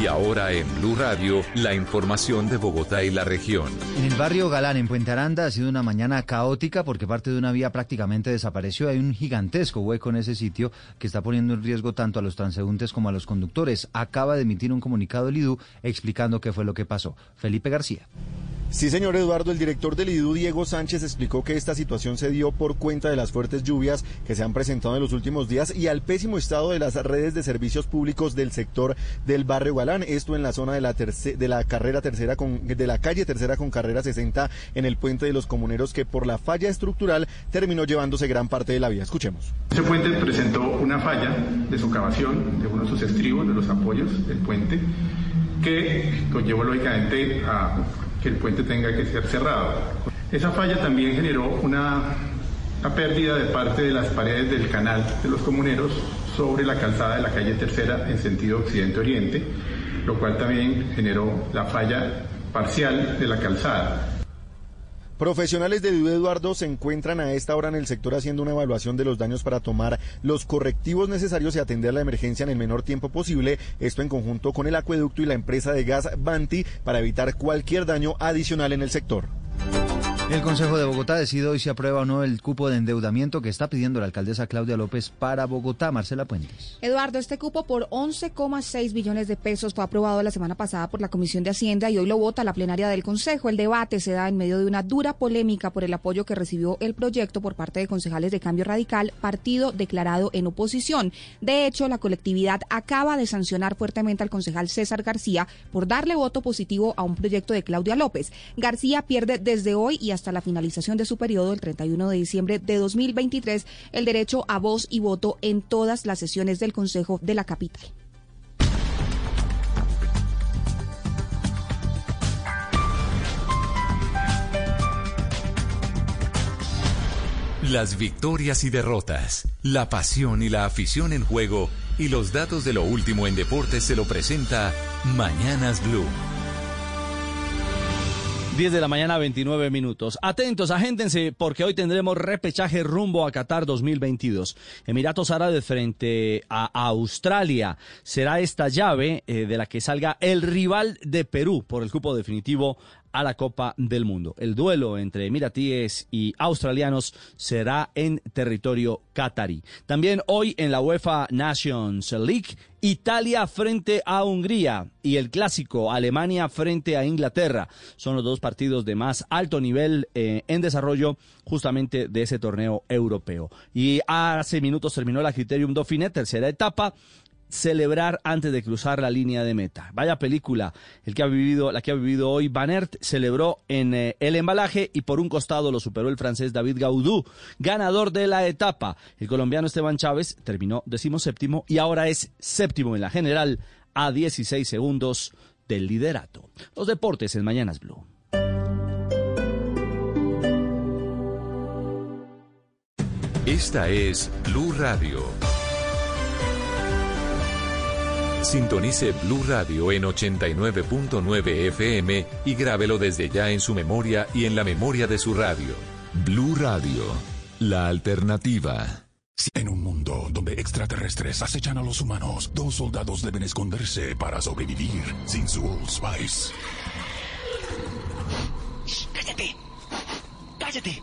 Y ahora en Blue Radio, la información de Bogotá y la región. En el barrio Galán, en Puente Aranda, ha sido una mañana caótica porque parte de una vía prácticamente desapareció. Hay un gigantesco hueco en ese sitio que está poniendo en riesgo tanto a los transeúntes como a los conductores. Acaba de emitir un comunicado el IDU explicando qué fue lo que pasó. Felipe García. Sí, señor Eduardo, el director del IDU, Diego Sánchez, explicó que esta situación se dio por cuenta de las fuertes lluvias que se han presentado en los últimos días y al pésimo estado de las redes de servicios públicos del sector del barrio Galán. Esto en la zona de la, de la carrera tercera con, de la calle tercera con carrera 60 en el puente de los comuneros que por la falla estructural terminó llevándose gran parte de la vía. Escuchemos. Ese puente presentó una falla de su cavación, de uno de sus estribos, de los apoyos del puente, que conllevó lógicamente a que el puente tenga que ser cerrado. Esa falla también generó una, una pérdida de parte de las paredes del canal de los comuneros sobre la calzada de la calle Tercera en sentido occidente-oriente, lo cual también generó la falla parcial de la calzada. Profesionales de Eduardo se encuentran a esta hora en el sector haciendo una evaluación de los daños para tomar los correctivos necesarios y atender la emergencia en el menor tiempo posible. Esto en conjunto con el acueducto y la empresa de gas Banti para evitar cualquier daño adicional en el sector. El Consejo de Bogotá decide hoy si aprueba o no el cupo de endeudamiento que está pidiendo la alcaldesa Claudia López para Bogotá. Marcela Puentes. Eduardo, este cupo por 11,6 billones de pesos fue aprobado la semana pasada por la Comisión de Hacienda y hoy lo vota la plenaria del Consejo. El debate se da en medio de una dura polémica por el apoyo que recibió el proyecto por parte de concejales de Cambio Radical, partido declarado en oposición. De hecho, la colectividad acaba de sancionar fuertemente al concejal César García por darle voto positivo a un proyecto de Claudia López. García pierde desde hoy y hasta hasta la finalización de su periodo, el 31 de diciembre de 2023, el derecho a voz y voto en todas las sesiones del Consejo de la capital. Las victorias y derrotas, la pasión y la afición en juego y los datos de lo último en deportes se lo presenta Mañanas Blue. 10 de la mañana, 29 minutos. Atentos, agéntense, porque hoy tendremos repechaje rumbo a Qatar 2022. Emiratos Árabes frente a Australia. Será esta llave eh, de la que salga el rival de Perú por el cupo definitivo a la Copa del Mundo. El duelo entre emiratíes y australianos será en territorio catarí. También hoy en la UEFA Nations League, Italia frente a Hungría y el clásico Alemania frente a Inglaterra. Son los dos partidos de más alto nivel eh, en desarrollo justamente de ese torneo europeo. Y hace minutos terminó la Criterium Dauphiné, tercera etapa celebrar antes de cruzar la línea de meta. Vaya película, el que ha vivido, la que ha vivido hoy Van celebró en eh, el embalaje y por un costado lo superó el francés David Gaudú, ganador de la etapa. El colombiano Esteban Chávez terminó decimoséptimo y ahora es séptimo en la general a 16 segundos del liderato. Los deportes en Mañanas Blue. Esta es Blue Radio. Sintonice Blue Radio en 89.9 FM y grábelo desde ya en su memoria y en la memoria de su radio. Blue Radio, la alternativa. En un mundo donde extraterrestres acechan a los humanos, dos soldados deben esconderse para sobrevivir sin su Old Spice. ¡Cállate! ¡Cállate!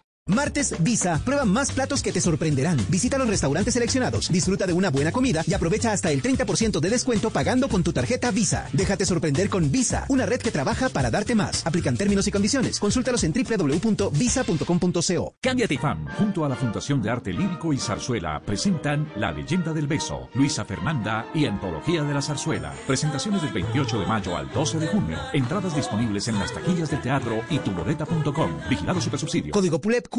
Martes Visa. Prueba más platos que te sorprenderán. Visita los restaurantes seleccionados, disfruta de una buena comida y aprovecha hasta el 30% de descuento pagando con tu tarjeta Visa. Déjate sorprender con Visa, una red que trabaja para darte más. Aplican términos y condiciones. Consúltalos en www.visa.com.co. Cámbiate FAM, junto a la Fundación de Arte Lírico y Zarzuela, presentan La leyenda del beso, Luisa Fernanda y Antología de la Zarzuela. Presentaciones del 28 de mayo al 12 de junio. Entradas disponibles en las taquillas del teatro y tuboleta.com. Vigilado Supersubsidio. Código PULEP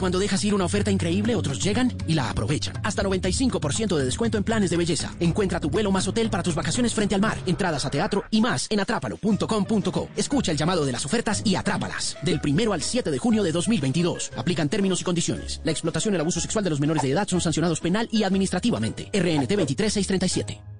Cuando dejas ir una oferta increíble, otros llegan y la aprovechan. Hasta 95% de descuento en planes de belleza. Encuentra tu vuelo más hotel para tus vacaciones frente al mar, entradas a teatro y más en atrápalo.com.co. Escucha el llamado de las ofertas y atrápalas. Del primero al 7 de junio de 2022. Aplican términos y condiciones. La explotación y el abuso sexual de los menores de edad son sancionados penal y administrativamente. RNT 23637.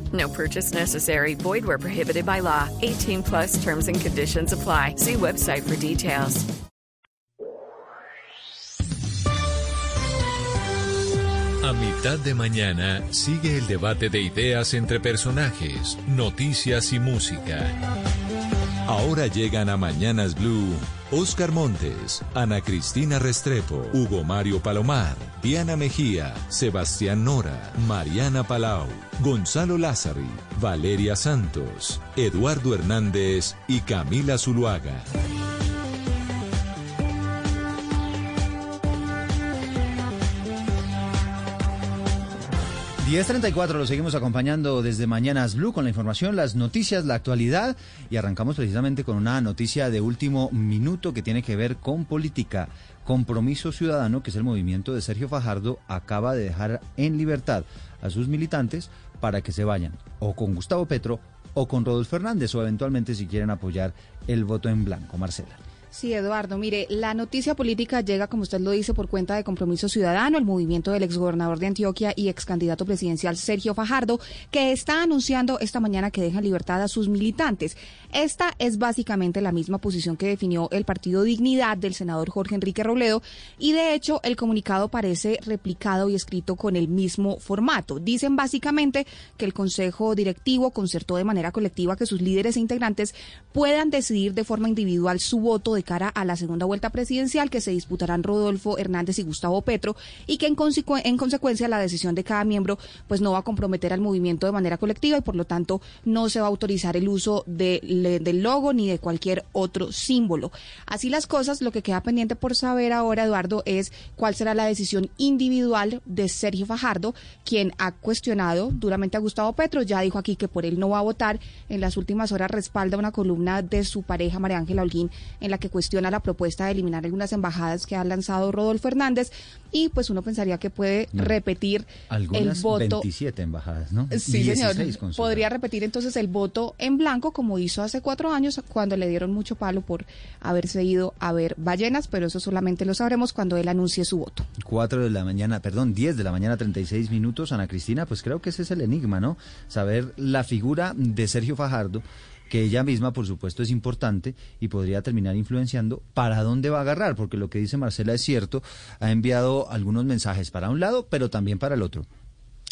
No purchase necessary. Void where prohibited by law. 18 plus terms and conditions apply. See website for details. A mitad de mañana sigue el debate de ideas entre personajes, noticias y música. Ahora llegan a Mañanas Blue Oscar Montes, Ana Cristina Restrepo, Hugo Mario Palomar, Diana Mejía, Sebastián Nora, Mariana Palau, Gonzalo Lázari, Valeria Santos, Eduardo Hernández y Camila Zuluaga. 10.34 lo seguimos acompañando desde Mañanas Blue con la información, las noticias, la actualidad y arrancamos precisamente con una noticia de último minuto que tiene que ver con política. Compromiso Ciudadano, que es el movimiento de Sergio Fajardo, acaba de dejar en libertad a sus militantes para que se vayan o con Gustavo Petro o con Rodolfo Fernández o eventualmente si quieren apoyar el voto en blanco. Marcela. Sí, Eduardo, mire, la noticia política llega, como usted lo dice, por cuenta de Compromiso Ciudadano, el movimiento del exgobernador de Antioquia y ex candidato presidencial Sergio Fajardo, que está anunciando esta mañana que deja en libertad a sus militantes. Esta es básicamente la misma posición que definió el partido Dignidad del senador Jorge Enrique Robledo y de hecho el comunicado parece replicado y escrito con el mismo formato. Dicen básicamente que el Consejo Directivo concertó de manera colectiva que sus líderes e integrantes puedan decidir de forma individual su voto de cara a la segunda vuelta presidencial que se disputarán Rodolfo Hernández y Gustavo Petro y que en, en consecuencia la decisión de cada miembro pues no va a comprometer al movimiento de manera colectiva y por lo tanto no se va a autorizar el uso de, le, del logo ni de cualquier otro símbolo. Así las cosas, lo que queda pendiente por saber ahora, Eduardo, es cuál será la decisión individual de Sergio Fajardo, quien ha cuestionado duramente a Gustavo Petro, ya dijo aquí que por él no va a votar, en las últimas horas respalda una columna de su pareja María Ángela Holguín en la que cuestiona la propuesta de eliminar algunas embajadas que ha lanzado Rodolfo Hernández y pues uno pensaría que puede No. repetir Algunas el voto. 27 embajadas, ¿no? Sí, 16 señor. Podría repetir entonces el voto en blanco como hizo hace cuatro años cuando le dieron mucho palo por haberse ido a ver ballenas, pero eso solamente lo sabremos cuando él anuncie su voto. 4 de la mañana, perdón, 10 de la mañana, 36 minutos. Ana Cristina, pues creo que ese es el enigma, ¿no? Saber la figura de Sergio Fajardo, que ella misma, por supuesto, es importante y podría terminar influenciando para dónde va a agarrar, porque lo que dice Marcela es cierto, ha enviado algunos mensajes para un lado, pero también para el otro.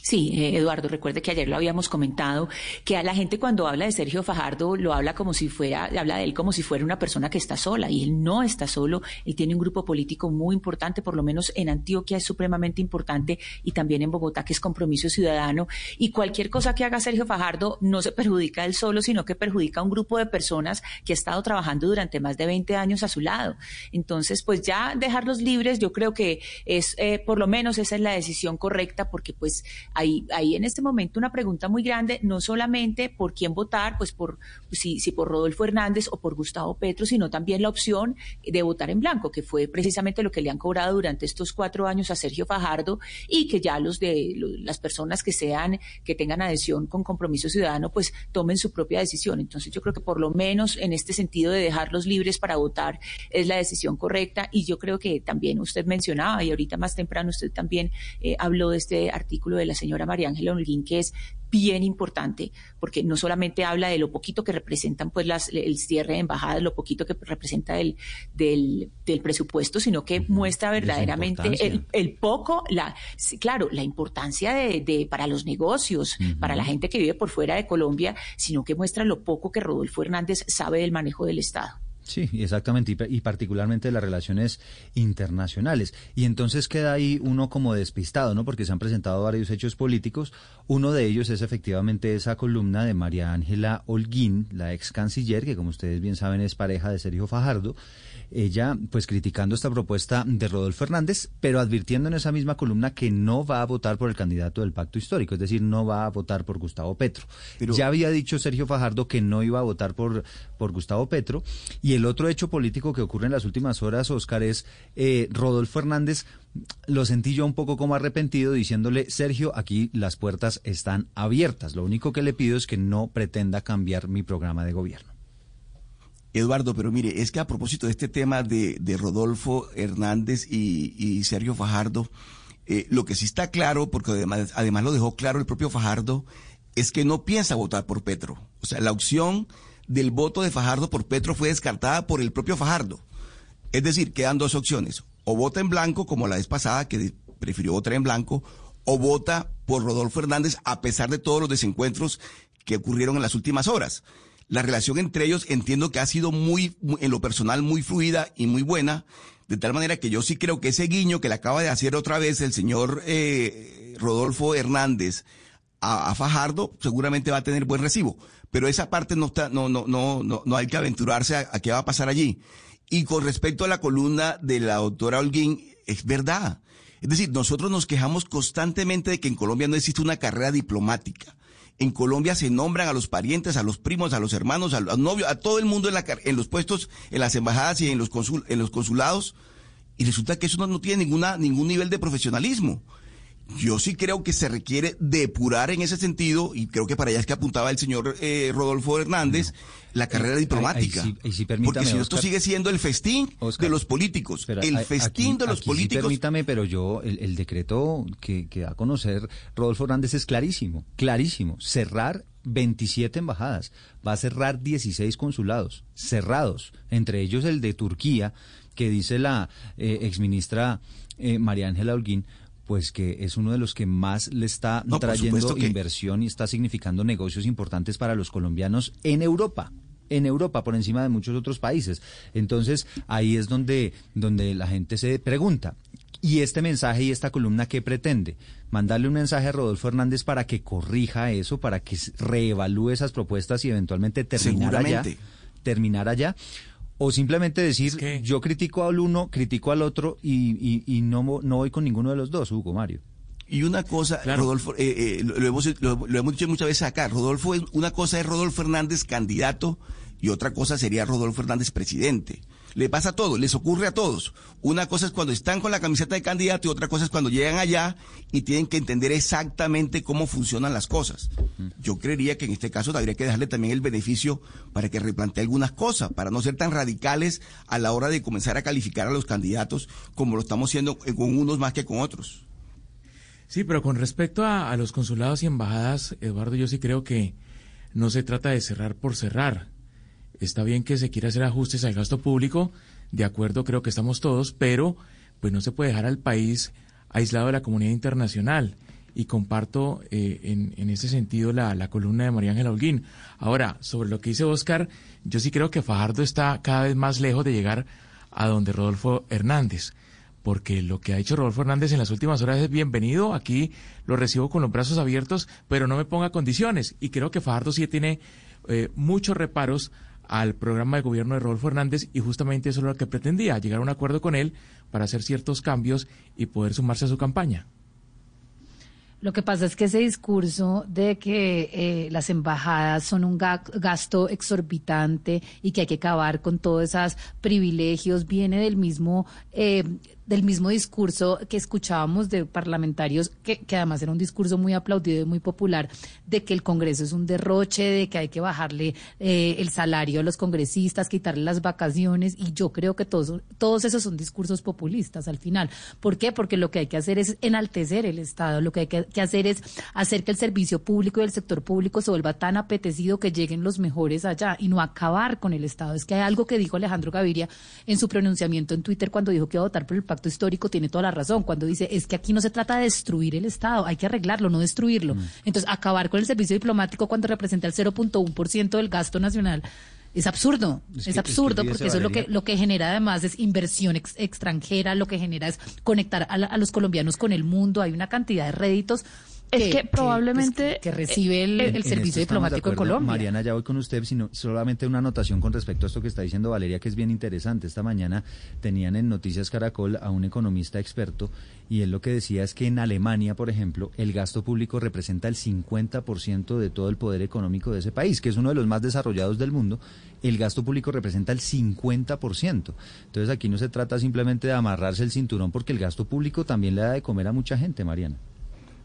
Sí, eh, Eduardo, recuerde que ayer lo habíamos comentado, que a la gente cuando habla de Sergio Fajardo lo habla como si fuera, habla de él como si fuera una persona que está sola, y él no está solo, él tiene un grupo político muy importante, por lo menos en Antioquia es supremamente importante, y también en Bogotá, que es compromiso ciudadano, y cualquier cosa que haga Sergio Fajardo no se perjudica él solo, sino que perjudica a un grupo de personas que ha estado trabajando durante más de 20 años a su lado. Entonces, pues ya dejarlos libres, yo creo que es, eh, por lo menos esa es la decisión correcta, porque pues hay, hay en este momento una pregunta muy grande, no solamente por quién votar, pues por si, si por Rodolfo Hernández o por Gustavo Petro, sino también la opción de votar en blanco, que fue precisamente lo que le han cobrado durante estos cuatro años a Sergio Fajardo y que ya los de las personas que sean, que tengan adhesión con compromiso ciudadano, pues tomen su propia decisión. Entonces yo creo que por lo menos en este sentido de dejarlos libres para votar es la decisión correcta y yo creo que también usted mencionaba y ahorita más temprano usted también eh, habló de este artículo de la señora María Ángela Holguín, que es bien importante, porque no solamente habla de lo poquito que representan pues las, el cierre de embajadas, lo poquito que representa el, del, del presupuesto, sino que muestra verdaderamente el, el, poco, la, claro, la importancia de, de para los negocios, para la gente que vive por fuera de Colombia, sino que muestra lo poco que Rodolfo Hernández sabe del manejo del Estado. Sí, exactamente, y, y, particularmente las relaciones internacionales. Y entonces queda ahí uno como despistado, ¿no? Porque se han presentado varios hechos políticos. Uno de ellos es efectivamente esa columna de María Ángela Holguín, la ex canciller, que como ustedes bien saben es pareja de Sergio Fajardo ella pues criticando esta propuesta de Rodolfo Hernández, pero advirtiendo en esa misma columna que no va a votar por el candidato del pacto histórico, es decir, no va a votar por Gustavo Petro. Ya había dicho Sergio Fajardo que no iba a votar por, por Gustavo Petro, y el otro hecho político que ocurre en las últimas horas, Oscar, es eh, Rodolfo Hernández lo sentí yo un poco como arrepentido diciéndole, Sergio, aquí las puertas están abiertas. Lo único que le pido es que no pretenda cambiar mi programa de gobierno. Eduardo, pero mire, es que a propósito de este tema de, de Rodolfo Hernández y, Sergio Fajardo, eh, lo que sí está claro, porque además, además lo dejó claro el propio Fajardo, es que no piensa votar por Petro. O sea, la opción del voto de Fajardo por Petro fue descartada por el propio Fajardo. Es decir, quedan dos opciones. O vota en blanco, como la vez pasada, que prefirió votar en blanco, o vota por Rodolfo Hernández a pesar de todos los desencuentros que ocurrieron en las últimas horas la relación entre ellos entiendo que ha sido muy, en lo personal, muy fluida y muy buena, de tal manera que yo sí creo que ese guiño que le acaba de hacer otra vez el señor eh, Rodolfo Hernández a, Fajardo seguramente va a tener buen recibo, pero esa parte no está, no, no, no, no, no hay que aventurarse a, a qué va a pasar allí. Y con respecto a la columna de la doctora Holguín, es verdad. Es decir, nosotros nos quejamos constantemente de que en Colombia no existe una carrera diplomática en Colombia se nombran a los parientes, a los primos, a los hermanos, a los novios, a todo el mundo en, la, en los puestos, en las embajadas y en los, consul, en los consulados, y resulta que eso no, tiene ninguna, ningún nivel de profesionalismo yo sí creo que se requiere depurar en ese sentido, y creo que para allá es que apuntaba el señor eh, Rodolfo Hernández, la carrera diplomática. Porque si esto sigue siendo el festín de los políticos, el festín de los políticos. permítame, pero yo, el, el decreto que, que da a conocer Rodolfo Hernández es clarísimo, clarísimo. Cerrar 27 embajadas, va a cerrar 16 consulados, cerrados, entre ellos el de Turquía, que dice la eh, exministra eh, María Ángela Holguín, pues que es uno de los que más le está trayendo inversión y está significando negocios importantes para los colombianos en Europa en Europa por encima de muchos otros países. Entonces, ahí es donde, donde la gente se pregunta, ¿y este mensaje y esta columna qué pretende? Mandarle un mensaje a Rodolfo Hernández para que corrija eso, para que reevalúe esas propuestas y eventualmente terminar allá. Terminar allá o simplemente decir, yo critico al uno, critico al otro y, y, no, no voy con ninguno de los dos, Hugo Mario. Y una cosa, Rodolfo, eh, eh, lo, hemos, lo, hemos dicho muchas veces acá, Rodolfo, una cosa es Rodolfo Hernández candidato y otra cosa sería Rodolfo Hernández presidente. Le pasa a todos, les ocurre a todos. Una cosa es cuando están con la camiseta de candidato y otra cosa es cuando llegan allá y tienen que entender exactamente cómo funcionan las cosas. Yo creería que en este caso habría que dejarle también el beneficio para que replantee algunas cosas, para no ser tan radicales a la hora de comenzar a calificar a los candidatos como lo estamos haciendo con unos más que con otros. Sí, pero con respecto a, a los consulados y embajadas, Eduardo, yo sí creo que no se trata de cerrar por cerrar. Está bien que se quiera hacer ajustes al gasto público, de acuerdo creo que estamos todos, pero pues no se puede dejar al país aislado de la comunidad internacional. Y comparto eh, en, ese sentido la, la columna de María Ángela Holguín. Ahora, sobre lo que dice Oscar, yo sí creo que Fajardo está cada vez más lejos de llegar a donde Rodolfo Hernández porque lo que ha hecho Rodolfo Hernández en las últimas horas es bienvenido, aquí lo recibo con los brazos abiertos, pero no me ponga condiciones. Y creo que Fajardo sí tiene eh, muchos reparos al programa de gobierno de Rodolfo Hernández y justamente eso es lo que pretendía, llegar a un acuerdo con él para hacer ciertos cambios y poder sumarse a su campaña. Lo que pasa es que ese discurso de que eh, las embajadas son un gasto exorbitante y que hay que acabar con todos esos privilegios viene del mismo eh, del mismo discurso que escuchábamos de parlamentarios, que, además era un discurso muy aplaudido y muy popular, de que el Congreso es un derroche, de que hay que bajarle eh, el salario a los congresistas, quitarle las vacaciones, y yo creo que todos, todos esos son discursos populistas al final. ¿Por qué? Porque lo que hay que hacer es enaltecer el Estado, lo que hay que, que hacer es hacer que el servicio público y el sector público se vuelva tan apetecido que lleguen los mejores allá y no acabar con el Estado. Es que hay algo que dijo Alejandro Gaviria en su pronunciamiento en Twitter cuando dijo que iba a votar por el pacto histórico tiene toda la razón cuando dice es que aquí no se trata de destruir el Estado, hay que arreglarlo, no destruirlo. Mm. Entonces, acabar con el servicio diplomático cuando representa el 0.1% del gasto nacional es absurdo, es, Es que- absurdo es que porque eso es lo que lo que genera además es inversión ex- extranjera, lo que genera es conectar a, la- a los colombianos con el mundo, hay una cantidad de réditos Es que probablemente, pues, que, que recibe el, En- el en servicio de diplomático en acuerdo. Colombia. Mariana, ya voy con usted, sino solamente una anotación con respecto a esto que está diciendo Valeria, que es bien interesante. Esta mañana tenían en Noticias Caracol a un economista experto y él lo que decía es que en Alemania, por ejemplo, el gasto público representa el 50% de todo el poder económico de ese país, que es uno de los más desarrollados del mundo. El gasto público representa el 50%. Entonces aquí no se trata simplemente de amarrarse el cinturón porque el gasto público también le da de comer a mucha gente, Mariana.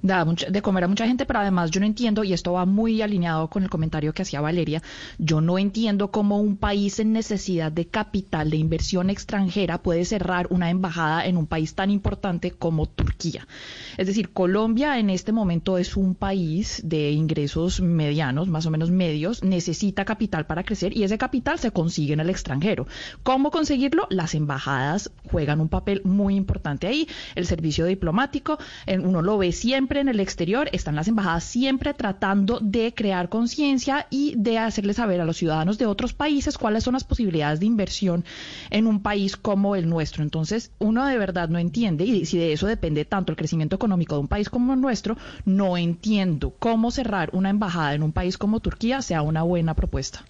Da de comer a mucha gente, pero además yo no entiendo, y esto va muy alineado con el comentario que hacía Valeria, yo no entiendo cómo un país en necesidad de capital, de inversión extranjera, puede cerrar una embajada en un país tan importante como Turquía. Es decir, Colombia en este momento es un país de ingresos medianos, más o menos medios, necesita capital para crecer y ese capital se consigue en el extranjero. ¿Cómo conseguirlo? Las embajadas juegan un papel muy importante ahí. El servicio diplomático, uno lo ve siempre en el exterior, están las embajadas siempre tratando de crear conciencia y de hacerle saber a los ciudadanos de otros países cuáles son las posibilidades de inversión en un país como el nuestro. Entonces, uno de verdad no entiende, y si de eso depende tanto el crecimiento económico de un país como el nuestro, no entiendo cómo cerrar una embajada en un país como Turquía sea una buena propuesta.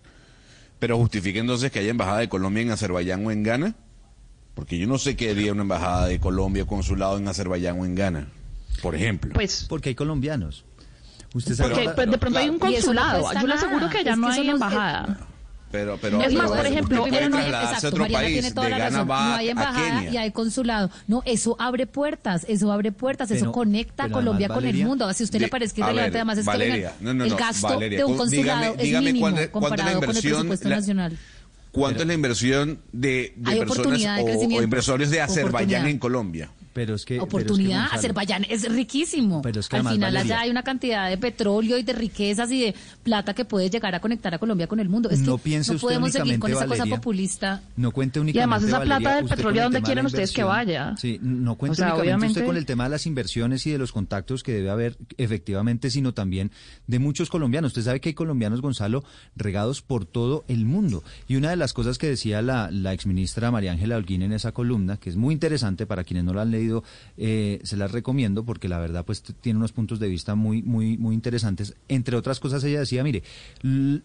Pero justifique entonces que haya embajada de Colombia en Azerbaiyán o en Ghana. Porque yo no sé qué haría una embajada de Colombia o consulado en Azerbaiyán o en Ghana, por ejemplo. Pues porque hay colombianos. Usted Porque pues, de pronto hay un no consulado. Yo le aseguro que allá Es no que hay embajada. Pero, pero, Es más, pero por ejemplo, puede no hay- trasladarse a exacto, otro Mariana país. tiene toda de la Ghana razón. va No hay a embajada y hay consulado. No, eso abre puertas, eso abre puertas, eso conecta a Colombia además, con el mundo. Si a usted de- le parece que a irrelevante, ver, además es que Valeria, el, no, no, el no, gasto Valeria, de un consulado dígame- es dígame mínimo cuánto- cuánto es la comparado con el inversión, presupuesto la- nacional. ¿Cuánto es la inversión de, personas o- o, inversores de Azerbaiyán en Colombia? Pero es que Oportunidad, Azerbaiyán es riquísimo. Pero es que Al además, final Valeria- allá hay una cantidad de petróleo y de riquezas y de plata que puede llegar a conectar a Colombia con el mundo. Es No que piense no usted podemos seguir con esa únicamente, cosa populista. No cuente Y únicamente además esa Valeria, plata del usted petróleo, el ¿dónde quieren ustedes que vaya? Sí, no cuente O sea, únicamente usted obviamente- con el tema de las inversiones y de los contactos que debe haber efectivamente, sino también de muchos colombianos. Usted sabe que hay colombianos, Gonzalo, regados por todo el mundo. Y una de las cosas que decía la, la exministra María Ángela Holguín en esa columna, que es muy interesante para quienes no la han leído, eh, se las recomiendo porque la verdad pues tiene unos puntos de vista muy muy muy interesantes. Entre otras cosas ella decía, mire,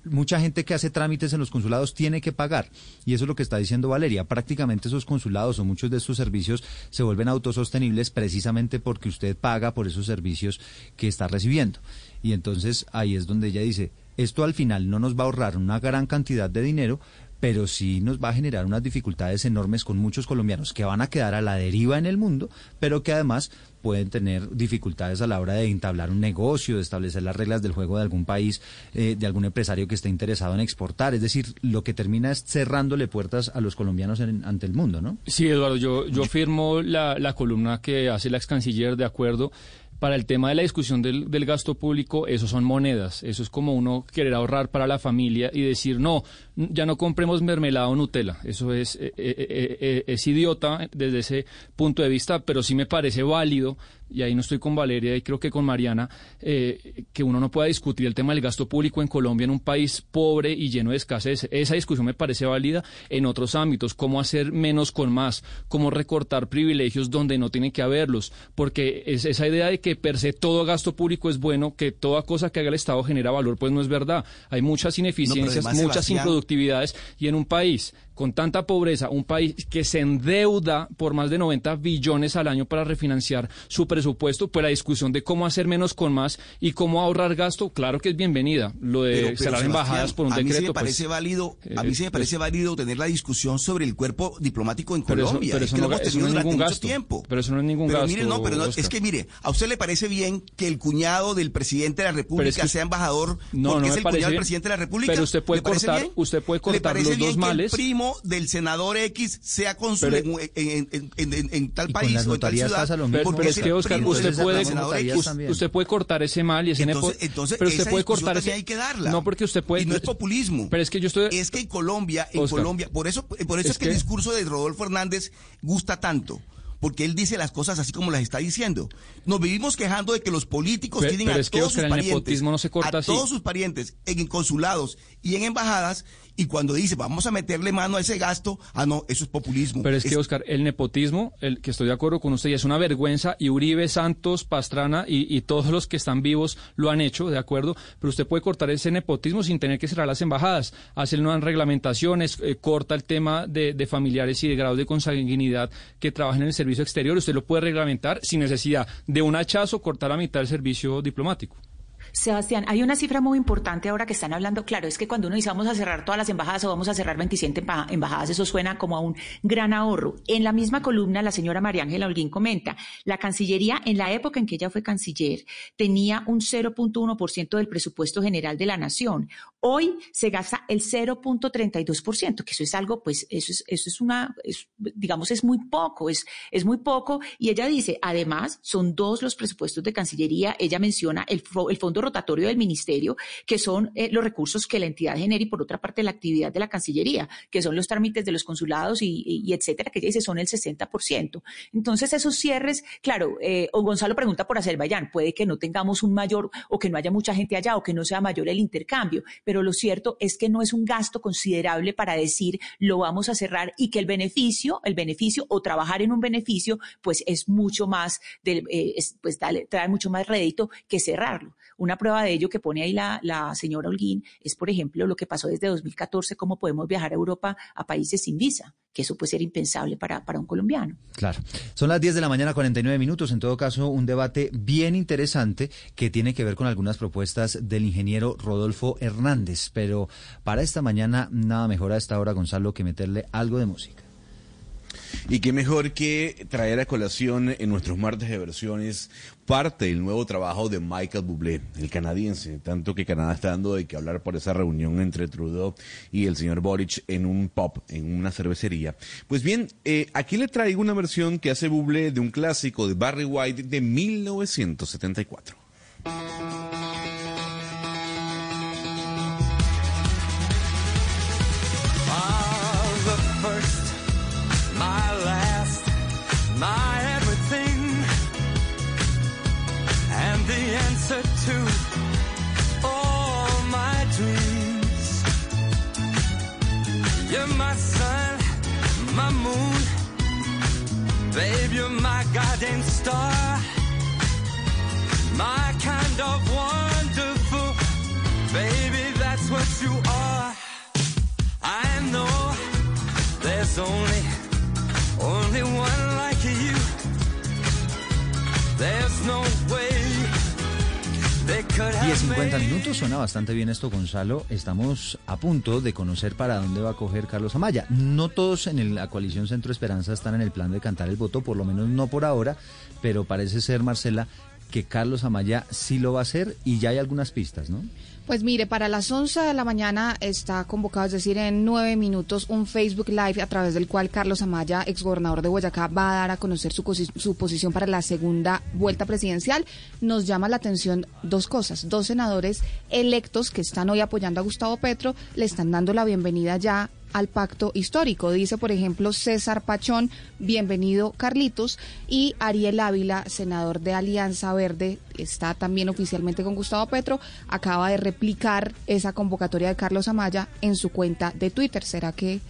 mucha gente que hace trámites en los consulados tiene que pagar y eso es lo que está diciendo Valeria. Prácticamente esos consulados o muchos de estos servicios se vuelven autosostenibles precisamente porque usted paga por esos servicios que está recibiendo. Y entonces ahí es donde ella dice, esto al final no nos va a ahorrar una gran cantidad de dinero, pero sí nos va a generar unas dificultades enormes con muchos colombianos que van a quedar a la deriva en el mundo, pero que además pueden tener dificultades a la hora de entablar un negocio, de establecer las reglas del juego de algún país, eh, de algún empresario que esté interesado en exportar. Es decir, lo que termina es cerrándole puertas a los colombianos en- ante el mundo, ¿no? Sí, Eduardo, yo, yo firmo la, la columna que hace la ex canciller de acuerdo, para el tema de la discusión del, del gasto público, eso son monedas. Eso es como uno querer ahorrar para la familia y decir, no, ya no compremos mermelada o Nutella. Eso es, eh, eh, eh, es idiota desde ese punto de vista, pero sí me parece válido y ahí no estoy con Valeria y creo que con Mariana, eh, que uno no pueda discutir el tema del gasto público en Colombia, en un país pobre y lleno de escasez. Esa discusión me parece válida en otros ámbitos, cómo hacer menos con más, cómo recortar privilegios donde no tienen que haberlos, porque es esa idea de que per se todo gasto público es bueno, que toda cosa que haga el Estado genera valor, pues no es verdad. Hay muchas ineficiencias, muchas Sebastián- improductividades y en un país con tanta pobreza, un país que se endeuda por más de 90 billones al año para refinanciar su presupuesto, pues la discusión de cómo hacer menos con más y cómo ahorrar gasto, claro que es bienvenida. Lo de Pero- pero, embajadas por un a mí decreto. sí me pues, parece válido, a mí sí me eh, parece válido tener la discusión sobre el cuerpo diplomático en Pero eso- Colombia. pero es eso que no lo hemos ga- eso tenido no es durante ningún mucho gasto. tiempo. Pero eso no es ningún gasto, mire, no, pero no, es que mire, a usted le parece bien que el cuñado del presidente de la República que- sea embajador No, porque no es el cuñado del presidente de la República. Pero usted puede ¿Le parece cortar- usted puede ¿Le cortar los dos males? Primo del senador X sea cónsul en, en- en- en- en- en tal país o en tal ciudad? pasa lo mismo. Pero, porque pero es que, Oscar, usted puede, usted cortar ese mal y ese Entonces, nepo- entonces pero usted esa puede cortar ese hay que darla. No, porque usted puede Y no es populismo. Pero es que yo estoy Es que en Colombia, en Oscar. Colombia, por eso, por eso es, Es que, el discurso de Rodolfo Hernández gusta tanto. Porque él dice las cosas así como las está diciendo. Nos vivimos quejando de que los políticos Pero- tienen pero a es que, todos Oscar, sus el parientes, nepotismo no se corta a así. todos sus parientes en consulados y en embajadas, y cuando dice vamos a meterle mano a ese gasto, ah no, eso es populismo. Pero es que, Oscar, el nepotismo, el que estoy de acuerdo con usted, y es una vergüenza, y Uribe, Santos, Pastrana y, y todos los que están vivos lo han hecho, ¿de acuerdo? Pero usted puede cortar ese nepotismo sin tener que cerrar las embajadas, hacer nuevas reglamentaciones, eh, corta el tema de, de familiares y de grados de consanguinidad que trabajan en el servicio exterior, usted lo puede reglamentar sin necesidad de un hachazo cortar a mitad del servicio diplomático. Sebastián, hay una cifra muy importante ahora que están hablando. Claro, es que cuando uno dice vamos a cerrar todas las embajadas o vamos a cerrar 27 emba- embajadas, eso suena como a un gran ahorro. En la misma columna, la señora María Ángela Holguín comenta, la Cancillería, en la época en que ella fue canciller, tenía un 0.1% del presupuesto general de la nación. Hoy se gasta el 0.32%, que eso es algo, pues, eso es, eso es una, es- digamos, es muy poco, es, es muy poco. Y ella dice, además, son dos los presupuestos de Cancillería. Ella menciona el, el fondo rotatorio del ministerio, que son eh, los recursos que la entidad genera y por otra parte la actividad de la Cancillería, que son los trámites de los consulados y, etcétera, que ella dice son el 60%. Entonces, esos cierres, claro, eh, o Gonzalo pregunta por Azerbaiyán, puede que no tengamos un mayor o que no haya mucha gente allá o que no sea mayor el intercambio, pero lo cierto es que no es un gasto considerable para decir lo vamos a cerrar y que el beneficio, el beneficio o trabajar en un beneficio, pues es mucho más, del, eh, es- pues dale- trae mucho más rédito que cerrarlo. Una prueba de ello que pone ahí la, señora Holguín es, por ejemplo, lo que pasó desde 2014, cómo podemos viajar a Europa a países sin visa, que eso puede ser impensable para, para un colombiano. Claro. Son las 10 de la mañana, 49 minutos. En todo caso, un debate bien interesante que tiene que ver con algunas propuestas del ingeniero Rodolfo Hernández. Pero para esta mañana, nada mejor a esta hora, Gonzalo, que meterle algo de música. Y qué mejor que traer a colación en nuestros martes de versiones parte del nuevo trabajo de Michael Bublé, el canadiense, tanto que Canadá está dando de que hablar por esa reunión entre Trudeau y el señor Boric en un pub, en una cervecería. Pues bien, eh, aquí le traigo una versión que hace Bublé de un clásico de Barry White de 1974. My everything, and the answer to all my dreams. You're my sun, my moon, babe, you're my guiding star, my kind of wonderful, baby, that's what you are. I know there's only, 10, 50 minutos. Suena bastante bien esto, Gonzalo. Estamos a punto de conocer para dónde va a coger Carlos Amaya. No todos en la coalición Centro Esperanza están en el plan de cantar el voto, por lo menos no por ahora, pero parece ser, Marcela, que Carlos Amaya sí lo va a hacer y ya hay algunas pistas, ¿no? Pues mire, para las 11 de la mañana está convocado, es decir, en nueve minutos, un Facebook Live a través del cual Carlos Amaya, exgobernador de Boyacá, va a dar a conocer su, su posición para la segunda vuelta presidencial. Nos llama la atención dos cosas. Dos senadores electos que están hoy apoyando a Gustavo Petro le están dando la bienvenida ya al pacto histórico. Dice, por ejemplo, César Pachón, bienvenido Carlitos, y Ariel Ávila, senador de Alianza Verde, está también oficialmente con Gustavo Petro, acaba de replicar esa convocatoria de Carlos Amaya en su cuenta de Twitter. ¿Será que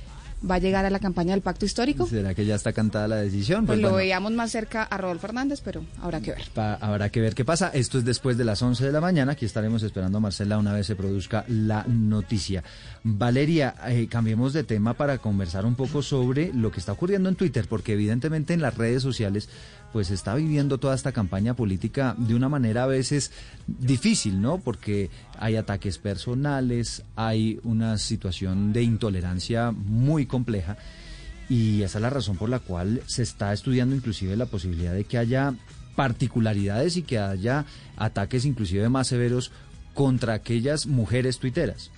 va a llegar a la campaña del pacto histórico? ¿Será que ya está cantada la decisión? Pues, lo bueno, veíamos más cerca a Rodolfo Hernández, pero habrá que ver. pa- habrá que ver qué pasa. Esto es después de las 11 de la mañana. Aquí estaremos esperando a Marcela una vez se produzca la noticia. Valeria, eh, cambiemos de tema para conversar un poco sobre lo que está ocurriendo en Twitter, porque evidentemente en las redes sociales pues está viviendo toda esta campaña política de una manera a veces difícil, ¿no? Porque hay ataques personales, hay una situación de intolerancia muy compleja. Y esa es la razón por la cual se está estudiando inclusive la posibilidad de que haya particularidades y que haya ataques inclusive más severos contra aquellas mujeres tuiteras.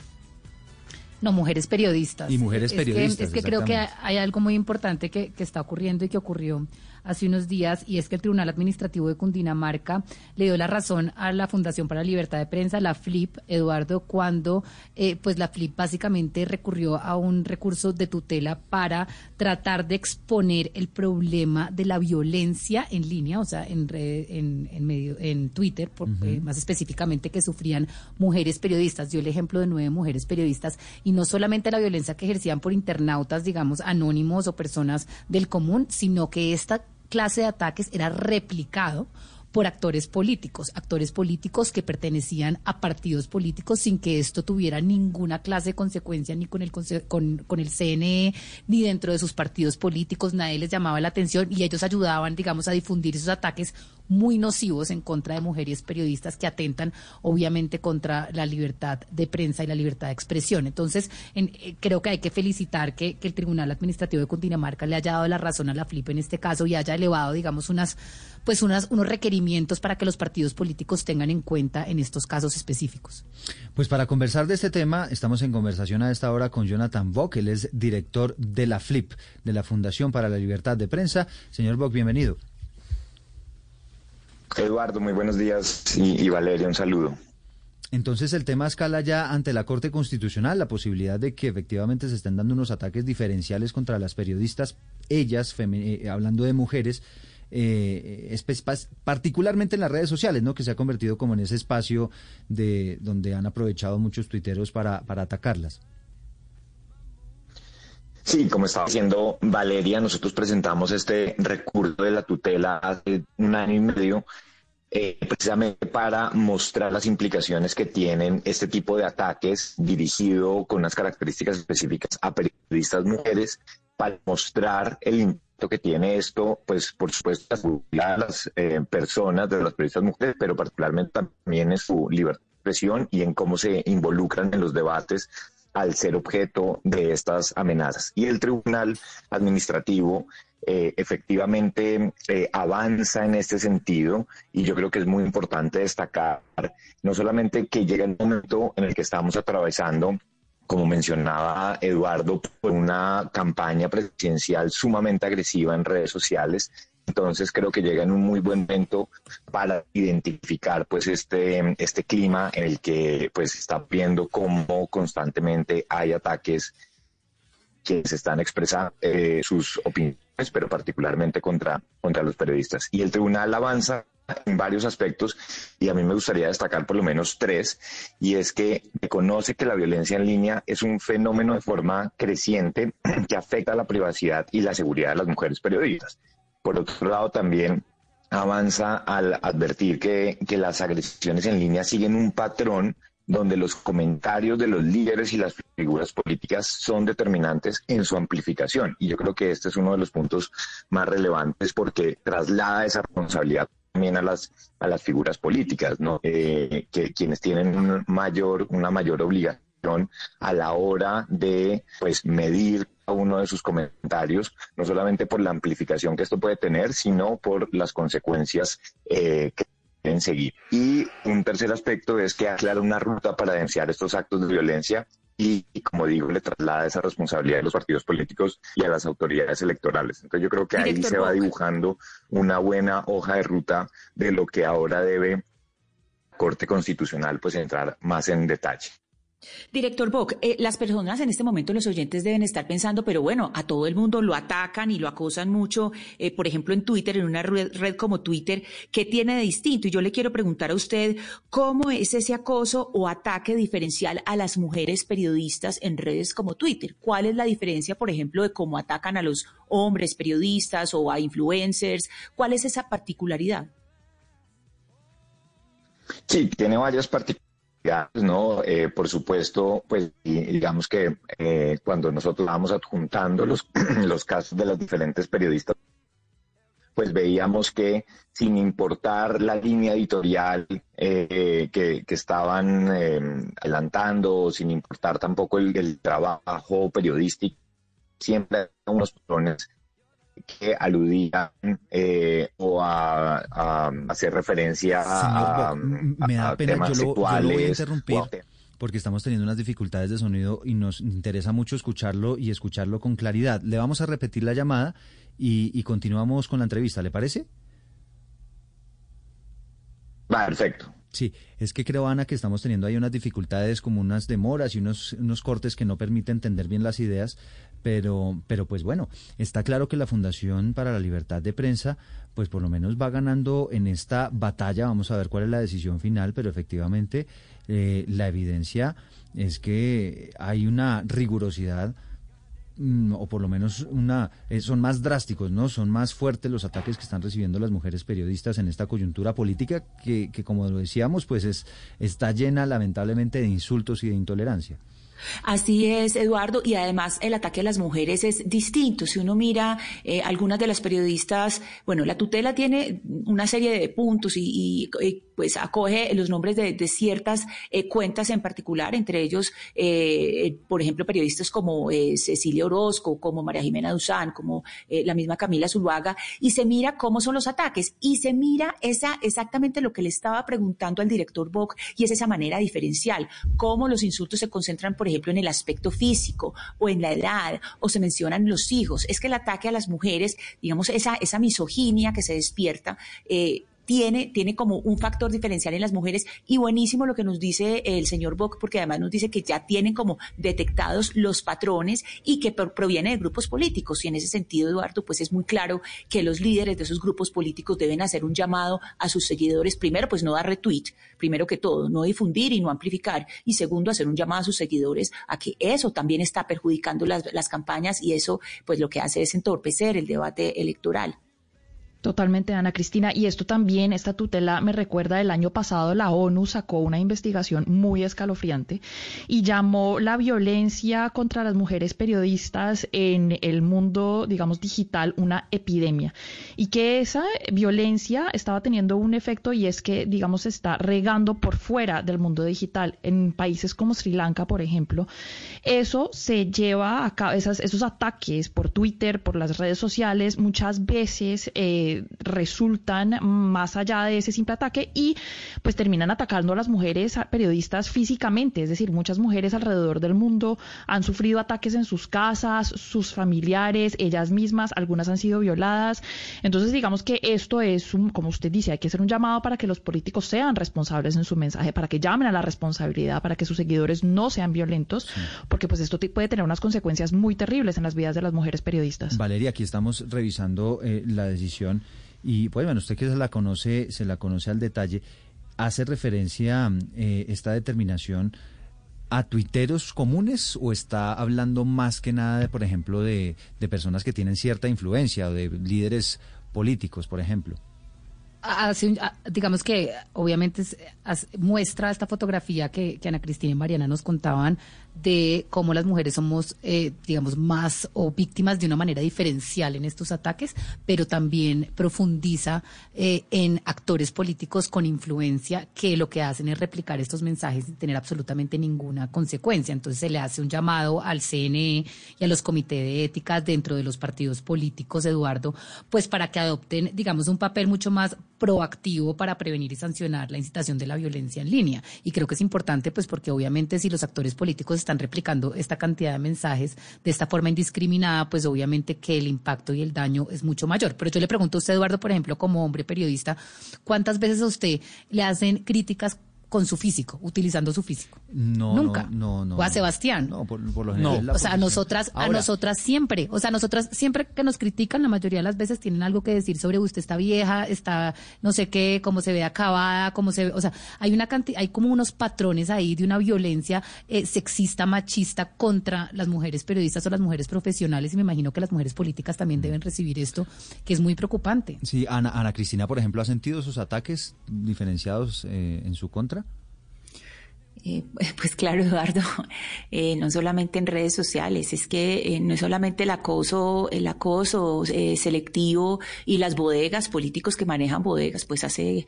No, mujeres periodistas. Y mujeres Es que- periodistas, Es que, creo que hay algo muy importante que, que está ocurriendo y que ocurrió hace unos días y es que el Tribunal Administrativo de Cundinamarca le dio la razón a la Fundación para la Libertad de Prensa, la FLIP, Eduardo, cuando eh, pues la FLIP básicamente recurrió a un recurso de tutela para tratar de exponer el problema de la violencia en línea, o sea, en red- en, en medio en Twitter, por- eh, más específicamente que sufrían mujeres periodistas. Dio el ejemplo de nueve mujeres periodistas y no solamente la violencia que ejercían por internautas, digamos, anónimos o personas del común, sino que esta clase de ataques era replicado por actores políticos, actores políticos que pertenecían a partidos políticos sin que esto tuviera ninguna clase de consecuencia ni con el con, con el CNE ni dentro de sus partidos políticos, nadie les llamaba la atención y ellos ayudaban, digamos, a difundir esos ataques muy nocivos en contra de mujeres periodistas que atentan obviamente contra la libertad de prensa y la libertad de expresión. Entonces, en- eh, creo que hay que felicitar que, que el Tribunal Administrativo de Cundinamarca le haya dado la razón a la FLIP en este caso y haya elevado, digamos, unas pues unas, unos requerimientos para que los partidos políticos tengan en cuenta en estos casos específicos. Pues para conversar de este tema, estamos en conversación a esta hora con Jonathan Bock, él es director de la FLIP, de la Fundación para la Libertad de Prensa. Señor Bock, bienvenido. Eduardo, muy buenos días y, Valeria, un saludo. Entonces el tema escala ya ante la Corte Constitucional, la posibilidad de que efectivamente se estén dando unos ataques diferenciales contra las periodistas, ellas, femi- eh, hablando de mujeres, eh, particularmente en las redes sociales, ¿no? que se ha convertido como en ese espacio de donde han aprovechado muchos tuiteros para, para atacarlas. Sí, como estaba diciendo Valeria, nosotros presentamos este recurso de la tutela hace un año y medio, eh, precisamente para mostrar las implicaciones que tienen este tipo de ataques dirigido con unas características específicas a periodistas mujeres, para mostrar el impacto que tiene esto, pues por supuesto, a las eh, personas de las periodistas mujeres, pero particularmente también en su libertad de expresión y en cómo se involucran en los debates al ser objeto de estas amenazas. Y el Tribunal Administrativo eh, efectivamente eh, avanza en este sentido y yo creo que es muy importante destacar no solamente que llega el momento en el que estamos atravesando como mencionaba Eduardo, por una campaña presidencial sumamente agresiva en redes sociales. Entonces creo que llega en un muy buen momento para identificar pues este, este clima en el que pues está viendo cómo constantemente hay ataques que se están expresando eh, sus opiniones, pero particularmente contra, contra los periodistas. Y el tribunal avanza en varios aspectos y a mí me gustaría destacar por lo menos tres, y es que reconoce que la violencia en línea es un fenómeno de forma creciente que afecta a la privacidad y la seguridad de las mujeres periodistas. Por otro lado, también avanza al advertir que, que las agresiones en línea siguen un patrón donde los comentarios de los líderes y las figuras políticas son determinantes en su amplificación. Y yo creo que este es uno de los puntos más relevantes porque traslada esa responsabilidad también a las a las figuras políticas, ¿no? Eh, que quienes tienen un mayor una mayor obligación a la hora de pues medir uno de sus comentarios, no solamente por la amplificación que esto puede tener, sino por las consecuencias eh, que quieren seguir. Y un tercer aspecto es que aclara una ruta para denunciar estos actos de violencia y, como digo, le traslada esa responsabilidad a los partidos políticos y a las autoridades electorales. Entonces yo creo que ahí Director se va dibujando una buena hoja de ruta de lo que ahora debe la Corte Constitucional pues entrar más en detalle. Director Bock, eh, las personas en este momento, los oyentes deben estar pensando, pero bueno, a todo el mundo lo atacan y lo acosan mucho, eh, por ejemplo en Twitter, en una red, red como Twitter, ¿qué tiene de distinto? Y yo le quiero preguntar a usted, ¿cómo es ese acoso o ataque diferencial a las mujeres periodistas en redes como Twitter? ¿Cuál es la diferencia, por ejemplo, de cómo atacan a los hombres periodistas o a influencers? ¿Cuál es esa particularidad? Sí, tiene varias particularidades, ¿no? Eh, por supuesto, pues digamos que eh, cuando nosotros vamos adjuntando los, los casos de las diferentes periodistas, pues veíamos que sin importar la línea editorial eh, que, que estaban eh, adelantando, sin importar tampoco el, trabajo periodístico, siempre unos patrones que aludían eh, o a, a hacer referencia a, Señor Bock, a- me da a pena, temas yo lo, yo lo voy a sexuales interrumpir porque estamos teniendo unas dificultades de sonido y nos interesa mucho escucharlo y escucharlo con claridad. Le vamos a repetir la llamada y, y continuamos con la entrevista, ¿le parece? Va, perfecto. Sí, es que creo, Ana, que estamos teniendo ahí unas dificultades, como unas demoras y unos, unos cortes que no permiten entender bien las ideas, pero, pero pues bueno, está claro que la Fundación para la Libertad de Prensa, pues por lo menos va ganando en esta batalla, vamos a ver cuál es la decisión final, pero efectivamente eh, la evidencia es que hay una rigurosidad o por lo menos una eh, son más drásticos, ¿no? Son más fuertes los ataques que están recibiendo las mujeres periodistas en esta coyuntura política que, que como lo decíamos, pues es está llena lamentablemente de insultos y de intolerancia. Así es, Eduardo, y además el ataque a las mujeres es distinto. Si uno mira eh, algunas de las periodistas, bueno, la tutela tiene una serie de puntos y, y, y, pues acoge los nombres de, ciertas eh, cuentas en particular, entre ellos, eh, por ejemplo, periodistas como eh, Cecilia Orozco, como María Jimena Duzán, como eh, la misma Camila Zuluaga, y se mira cómo son los ataques y se mira esa exactamente lo que le estaba preguntando al director Bock y es esa manera diferencial, cómo los insultos se concentran, por ejemplo, en el aspecto físico o en la edad o se mencionan los hijos. Es que el ataque a las mujeres, digamos, esa, esa misoginia que se despierta, eh, tiene, tiene como un factor diferencial en las mujeres y buenísimo lo que nos dice el señor Bock, porque además nos dice que ya tienen como detectados los patrones y que pro- proviene de grupos políticos. Y en ese sentido, Eduardo, pues es muy claro que los líderes de esos grupos políticos deben hacer un llamado a sus seguidores, primero, pues no dar retweet, primero que todo, no difundir y no amplificar, y segundo, hacer un llamado a sus seguidores a que eso también está perjudicando las, las campañas y eso, pues lo que hace es entorpecer el debate electoral. Totalmente, Ana Cristina. Y esto también, esta tutela me recuerda el año pasado la ONU sacó una investigación muy escalofriante y llamó la violencia contra las mujeres periodistas en el mundo, digamos, digital una epidemia. Y que esa violencia estaba teniendo un efecto y es que, digamos, se está regando por fuera del mundo digital. En países como Sri Lanka, por ejemplo, eso se lleva a cabo, esas, esos ataques por Twitter, por las redes sociales, muchas veces eh, resultan más allá de ese simple ataque y pues terminan atacando a las mujeres a- periodistas físicamente. Es decir, muchas mujeres alrededor del mundo han sufrido ataques en sus casas, sus familiares, ellas mismas, algunas han sido violadas. Entonces, digamos que esto es, un, como usted dice, hay que hacer un llamado para que los políticos sean responsables en su mensaje, para que llamen a la responsabilidad, para que sus seguidores no sean violentos, porque pues esto te- puede tener unas consecuencias muy terribles en las vidas de las mujeres periodistas. Valeria, aquí estamos revisando eh, la decisión y pues bueno, usted que se la conoce, se la conoce al detalle, hace referencia eh, esta determinación a tuiteros comunes o está hablando más que nada, de, por ejemplo, de, de personas que tienen cierta influencia o de líderes políticos, por ejemplo. Hace un- a- digamos que obviamente muestra esta fotografía que, que Ana Cristina y Mariana nos contaban de cómo las mujeres somos, eh, digamos, más o víctimas de una manera diferencial en estos ataques, pero también profundiza eh, en actores políticos con influencia que lo que hacen es replicar estos mensajes sin tener absolutamente ninguna consecuencia. Entonces se le hace un llamado al CNE y a los comités de ética dentro de los partidos políticos, Eduardo, pues para que adopten, digamos, un papel mucho más proactivo para prevenir y sancionar la incitación de la violencia en línea. Y creo que es importante, pues porque obviamente si los actores políticos están replicando esta cantidad de mensajes de esta forma indiscriminada, pues obviamente que el impacto y el daño es mucho mayor. Pero yo le pregunto a usted, Eduardo, por ejemplo, como hombre periodista, ¿cuántas veces a usted le hacen críticas con su físico, utilizando su físico. No, Nunca. No, no. o a no. Sebastián. No, por, por lo general. O sea, a nosotras, a nosotras siempre, o sea, nosotras siempre que nos critican, la mayoría de las veces tienen algo que decir sobre usted está vieja, está no sé qué, cómo se ve acabada, cómo se ve, o sea, hay una cantidad, hay como unos patrones ahí de una violencia eh, sexista, machista contra las mujeres periodistas o las mujeres profesionales y me imagino que las mujeres políticas también deben recibir esto, que es muy preocupante. Sí, Ana, Ana Cristina, por ejemplo, ¿ha sentido esos ataques diferenciados eh, en su contra? Eh, pues claro, Eduardo, eh, no solamente en redes sociales, es que eh, no es solamente el acoso, el acoso eh, selectivo y las bodegas, políticos que manejan bodegas, pues hace,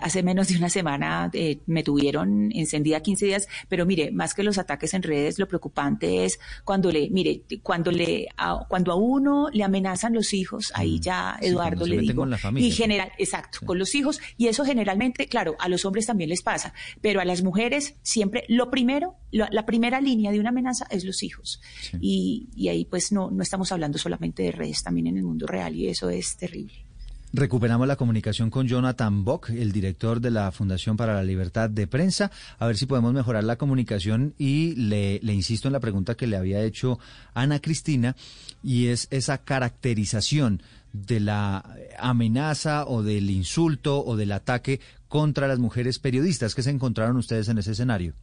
hace menos de una semana eh, me tuvieron encendida 15 días, pero mire, más que los ataques en redes, lo preocupante es cuando le, mire, cuando le, a, cuando a uno le amenazan los hijos, ahí ya, Sí, Eduardo, se le digo, con la familia, y sí. general, exacto, con los hijos, y eso generalmente, claro, a los hombres también les pasa, pero a las mujeres siempre lo primero, lo- la primera línea de una amenaza es los hijos. Y, y ahí pues no, no estamos hablando solamente de redes, también en el mundo real y eso es terrible. Recuperamos la comunicación con Jonathan Bock, el director de la Fundación para la Libertad de Prensa, a ver si podemos mejorar la comunicación y le, le insisto en la pregunta que le había hecho Ana Cristina y es esa caracterización de la amenaza o del insulto o del ataque contra las mujeres periodistas que se encontraron ustedes en ese escenario.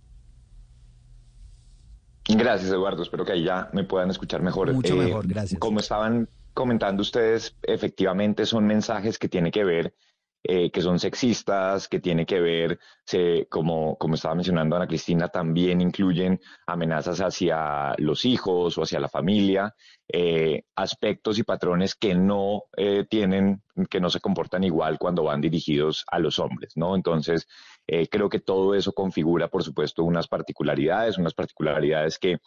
Gracias, Eduardo. Espero que ahí ya me puedan escuchar mejor. Eh, Mucho mejor, gracias. Como estaban comentando ustedes, efectivamente son mensajes que tienen que ver, eh, que son sexistas, que tienen que ver, se- como, como estaba mencionando Ana Cristina, también incluyen amenazas hacia los hijos o hacia la familia, eh, aspectos y patrones que no eh, tienen, que no se comportan igual cuando van dirigidos a los hombres, ¿no? Entonces, eh, creo que todo eso configura, por supuesto, unas particularidades, unas particularidades que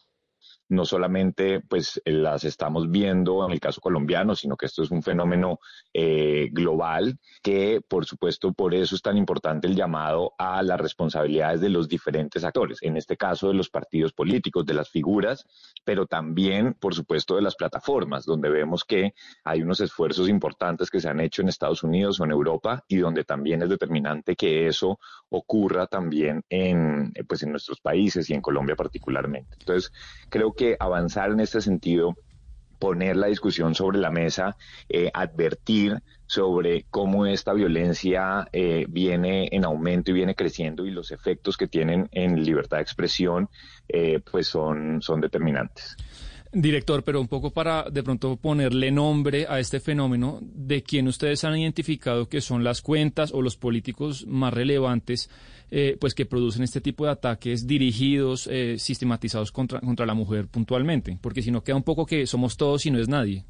no solamente pues las estamos viendo en el caso colombiano, sino que esto es un fenómeno eh, global que por supuesto por eso es tan importante el llamado a las responsabilidades de los diferentes actores, en este caso de los partidos políticos, de las figuras, pero también por supuesto de las plataformas, donde vemos que hay unos esfuerzos importantes que se han hecho en Estados Unidos o en Europa y donde también es determinante que eso ocurra también en, pues en nuestros países y en Colombia particularmente. Entonces, creo que avanzar en este sentido poner la discusión sobre la mesa, eh, advertir sobre cómo esta violencia eh, viene en aumento y viene creciendo y los efectos que tienen en libertad de expresión, eh, pues son, son determinantes. Director, pero un poco para de pronto ponerle nombre a este fenómeno, ¿de quién ustedes han identificado que son las cuentas o los políticos más relevantes eh, pues que producen este tipo de ataques dirigidos, eh, sistematizados contra, contra la mujer puntualmente? Porque si no queda un poco que somos todos y no es nadie.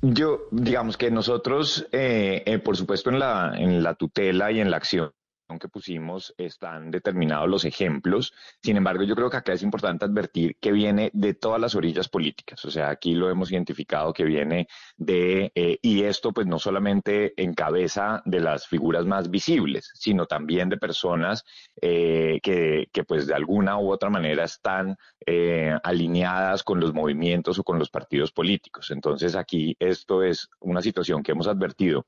Yo, digamos que nosotros, eh, eh, por supuesto, en la, en la tutela y en la acción que pusimos están determinados los ejemplos. Sin embargo, yo creo que acá es importante advertir que viene de todas las orillas políticas. O sea, aquí lo hemos identificado que viene de, eh, y esto pues no solamente en cabeza de las figuras más visibles, sino también de personas eh, que, que pues de alguna u otra manera están eh, alineadas con los movimientos o con los partidos políticos. Entonces aquí esto es una situación que hemos advertido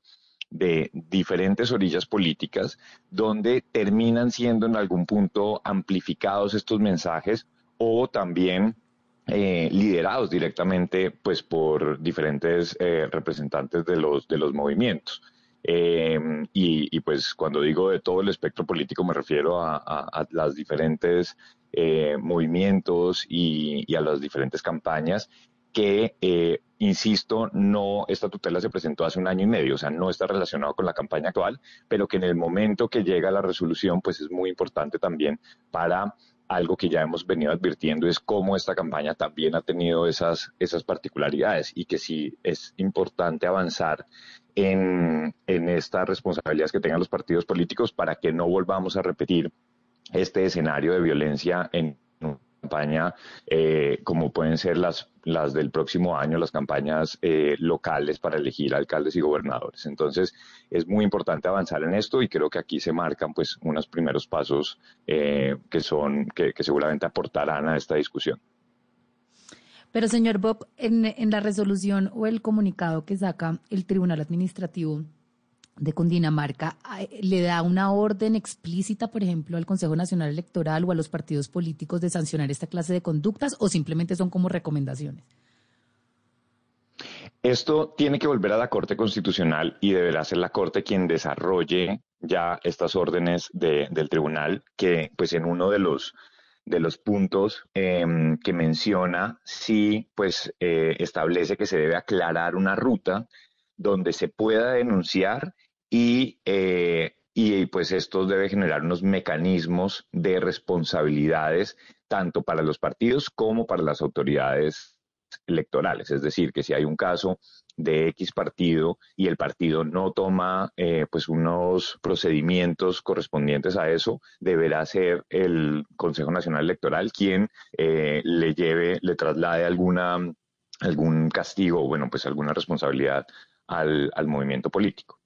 de diferentes orillas políticas donde terminan siendo en algún punto amplificados estos mensajes o también eh, liderados directamente pues por diferentes eh, representantes de los de los movimientos. Eh, y, y, pues cuando digo de todo el espectro político me refiero a, a, las diferentes movimientos y, a las diferentes campañas que, insisto, no, esta tutela se presentó hace un año y medio, o sea, no está relacionado con la campaña actual, pero que en el momento que llega la resolución, pues es muy importante también para algo que ya hemos venido advirtiendo, es cómo esta campaña también ha tenido esas, esas particularidades y que sí es importante avanzar en, en estas responsabilidades que tengan los partidos políticos para que no volvamos a repetir este escenario de violencia en campaña, eh, como pueden ser las, las del próximo año, las campañas eh, locales para elegir alcaldes y gobernadores. Entonces, es muy importante avanzar en esto y creo que aquí se marcan pues unos primeros pasos eh, que son, que, que seguramente aportarán a esta discusión. Pero, señor Bob, en, en la resolución o el comunicado que saca el Tribunal Administrativo de Cundinamarca, ¿le da una orden explícita, por ejemplo, al Consejo Nacional Electoral o a los partidos políticos de sancionar esta clase de conductas o simplemente son como recomendaciones? Esto tiene que volver a la Corte Constitucional y deberá ser la Corte quien desarrolle ya estas órdenes de- del tribunal, que pues en uno de los de los puntos em, que menciona, sí, pues eh, establece que se debe aclarar una ruta donde se pueda denunciar y, eh, y pues esto debe generar unos mecanismos de responsabilidades tanto para los partidos como para las autoridades electorales. Es decir, que si hay un caso de X partido y el partido no toma eh, pues unos procedimientos correspondientes a eso, deberá ser el Consejo Nacional Electoral quien eh, le lleve, le traslade alguna algún castigo, bueno, pues alguna responsabilidad al, al movimiento político.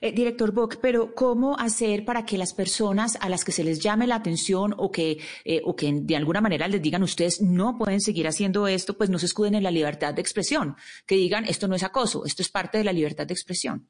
Eh, director Bock, pero ¿cómo hacer para que las personas a las que se les llame la atención o que, eh, o que de alguna manera les digan ustedes no pueden seguir haciendo esto, pues no se escuden en la libertad de expresión? Que digan esto no es acoso, esto es parte de la libertad de expresión.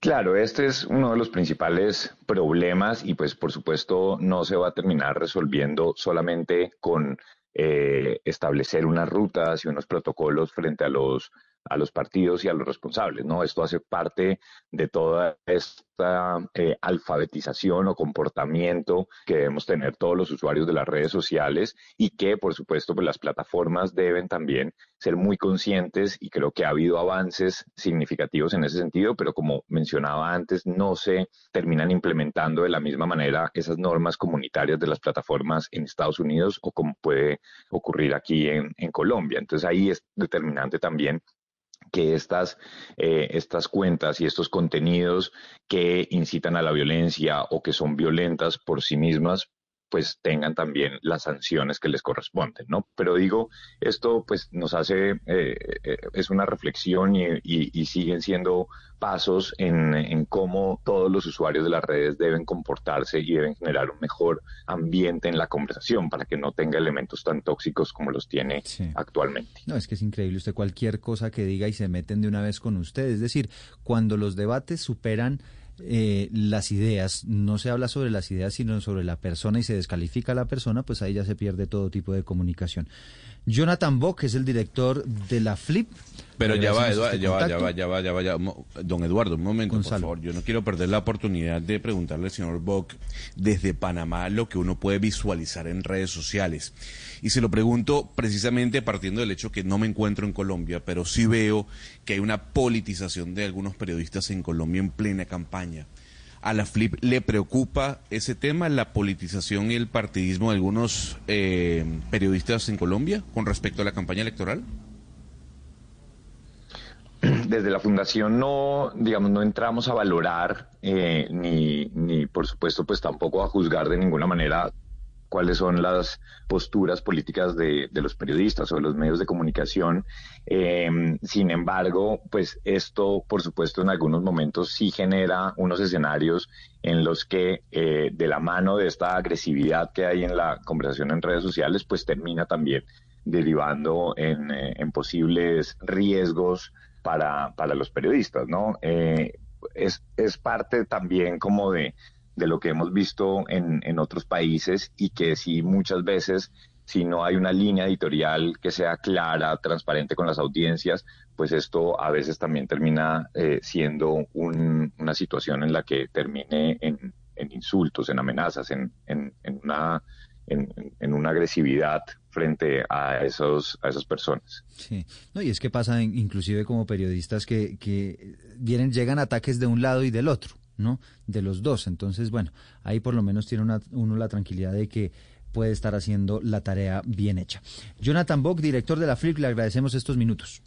Claro, este es uno de los principales problemas y pues por supuesto no se va a terminar resolviendo solamente con eh, establecer unas rutas y unos protocolos frente a los a los partidos y a los responsables, ¿no? Esto hace parte de toda esta eh, alfabetización o comportamiento que debemos tener todos los usuarios de las redes sociales y que, por supuesto, pues las plataformas deben también ser muy conscientes y creo que ha habido avances significativos en ese sentido, pero como mencionaba antes, no se terminan implementando de la misma manera esas normas comunitarias de las plataformas en Estados Unidos o como puede ocurrir aquí en, en Colombia. Entonces ahí es determinante también que estas, eh, estas cuentas y estos contenidos que incitan a la violencia o que son violentas por sí mismas, pues tengan también las sanciones que les corresponden, ¿no? Pero digo, esto pues nos hace, eh, eh, es una reflexión y, y- y siguen siendo pasos en, en cómo todos los usuarios de las redes deben comportarse y deben generar un mejor ambiente en la conversación para que no tenga elementos tan tóxicos como los tiene actualmente. No, es que es increíble usted cualquier cosa que diga y se meten de una vez con usted. Es decir, cuando los debates superan eh, las ideas, no se habla sobre las ideas, sino sobre la persona y se descalifica a la persona, pues ahí ya se pierde todo tipo de comunicación. Jonathan Bock es el director de la FLIP. Pero ya va, Eduardo, este ya va, ya va, ya va, ya va, ya va. Don Eduardo, un momento, por favor. Yo no quiero perder la oportunidad de preguntarle al señor Bock desde Panamá lo que uno puede visualizar en redes sociales. Y se lo pregunto precisamente partiendo del hecho que no me encuentro en Colombia, pero sí veo que hay una politización de algunos periodistas en Colombia en plena campaña. ¿A la FLIP le preocupa ese tema, la politización y el partidismo de algunos eh, periodistas en Colombia con respecto a la campaña electoral? desde la fundación no, digamos, no entramos a valorar eh, ni, ni, por supuesto, pues tampoco a juzgar de ninguna manera cuáles son las posturas políticas de, los periodistas o de los medios de comunicación. Eh, sin embargo, pues esto, por supuesto, en algunos momentos sí genera unos escenarios en los que eh, de la mano de esta agresividad que hay en la conversación en redes sociales, pues termina también derivando en, eh, en posibles riesgos para, para los periodistas, ¿no? Eh, es, es parte también como de, de lo que hemos visto en, en otros países y que sí muchas veces si no hay una línea editorial que sea clara, transparente con las audiencias, pues esto a veces también termina eh, siendo un- una situación en la que termine en, en insultos, en amenazas, en, en- en una, en, una agresividad frente a, esos, a esas personas. Sí, no, y es que pasa in- inclusive como periodistas que, que vienen, llegan ataques de un lado y del otro, ¿no? De los dos. Entonces, bueno, ahí por lo menos tiene una- uno la tranquilidad de que puede estar haciendo la tarea bien hecha. Jonathan Bock, director de la FLIP, le agradecemos estos minutos.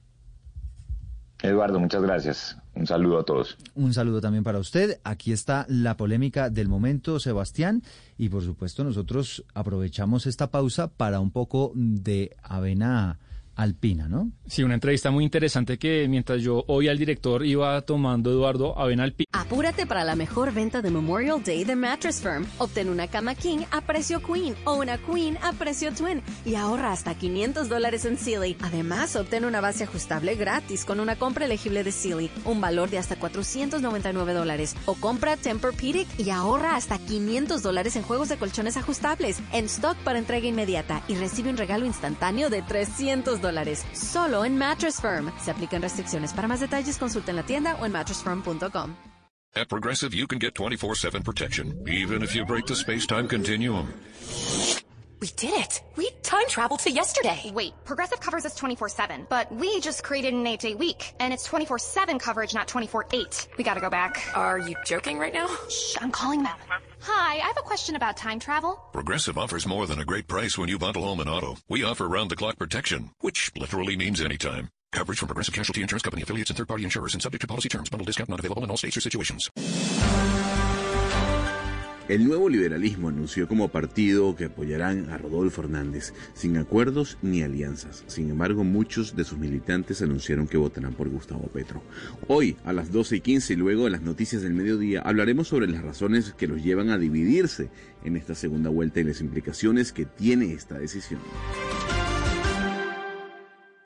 Eduardo, muchas gracias. Un saludo a todos. Un saludo también para usted. Aquí está la polémica del momento, Sebastián. Y por supuesto, nosotros aprovechamos esta pausa para un poco de avena alpina, ¿no? Sí, una entrevista muy interesante que mientras yo hoy al director iba tomando Eduardo avena alpina. Apúrate para la mejor venta de Memorial Day de Mattress Firm. Obtén una cama king a precio queen o una queen a precio twin y ahorra hasta 500 dólares en Sealy. Además, obtén una base ajustable gratis con una compra elegible de Sealy, un valor de hasta 499 dólares. O compra Tempur-Pedic y ahorra hasta 500 dólares en juegos de colchones ajustables en stock para entrega inmediata y recibe un regalo instantáneo de 300 dólares. Solo en Mattress Firm. Se aplican restricciones. Para más detalles, consulta en la tienda o en mattressfirm.com. At Progressive, you can get 24 7 protection, even if you break the space time continuum. We did it! We time traveled to yesterday! Wait, Progressive covers us 24 7, but we just created an 8 day week, and it's 24 7 coverage, not 24 8. We gotta go back. Are you joking right now? Shh, I'm calling them. Hi, I have a question about time travel. Progressive offers more than a great price when you bundle home and auto. We offer round the clock protection, which literally means anytime. Coverage from Progressive Casualty Insurance Company affiliates and third party insurers and subject to policy terms. Bundle discount not available in all states or situations. El nuevo liberalismo anunció como partido que apoyarán a Rodolfo Hernández, sin acuerdos ni alianzas. Sin embargo, muchos de sus militantes anunciaron que votarán por Gustavo Petro. Hoy, a las 12 y 15 y luego de las noticias del mediodía, hablaremos sobre las razones que los llevan a dividirse en esta segunda vuelta y las implicaciones que tiene esta decisión.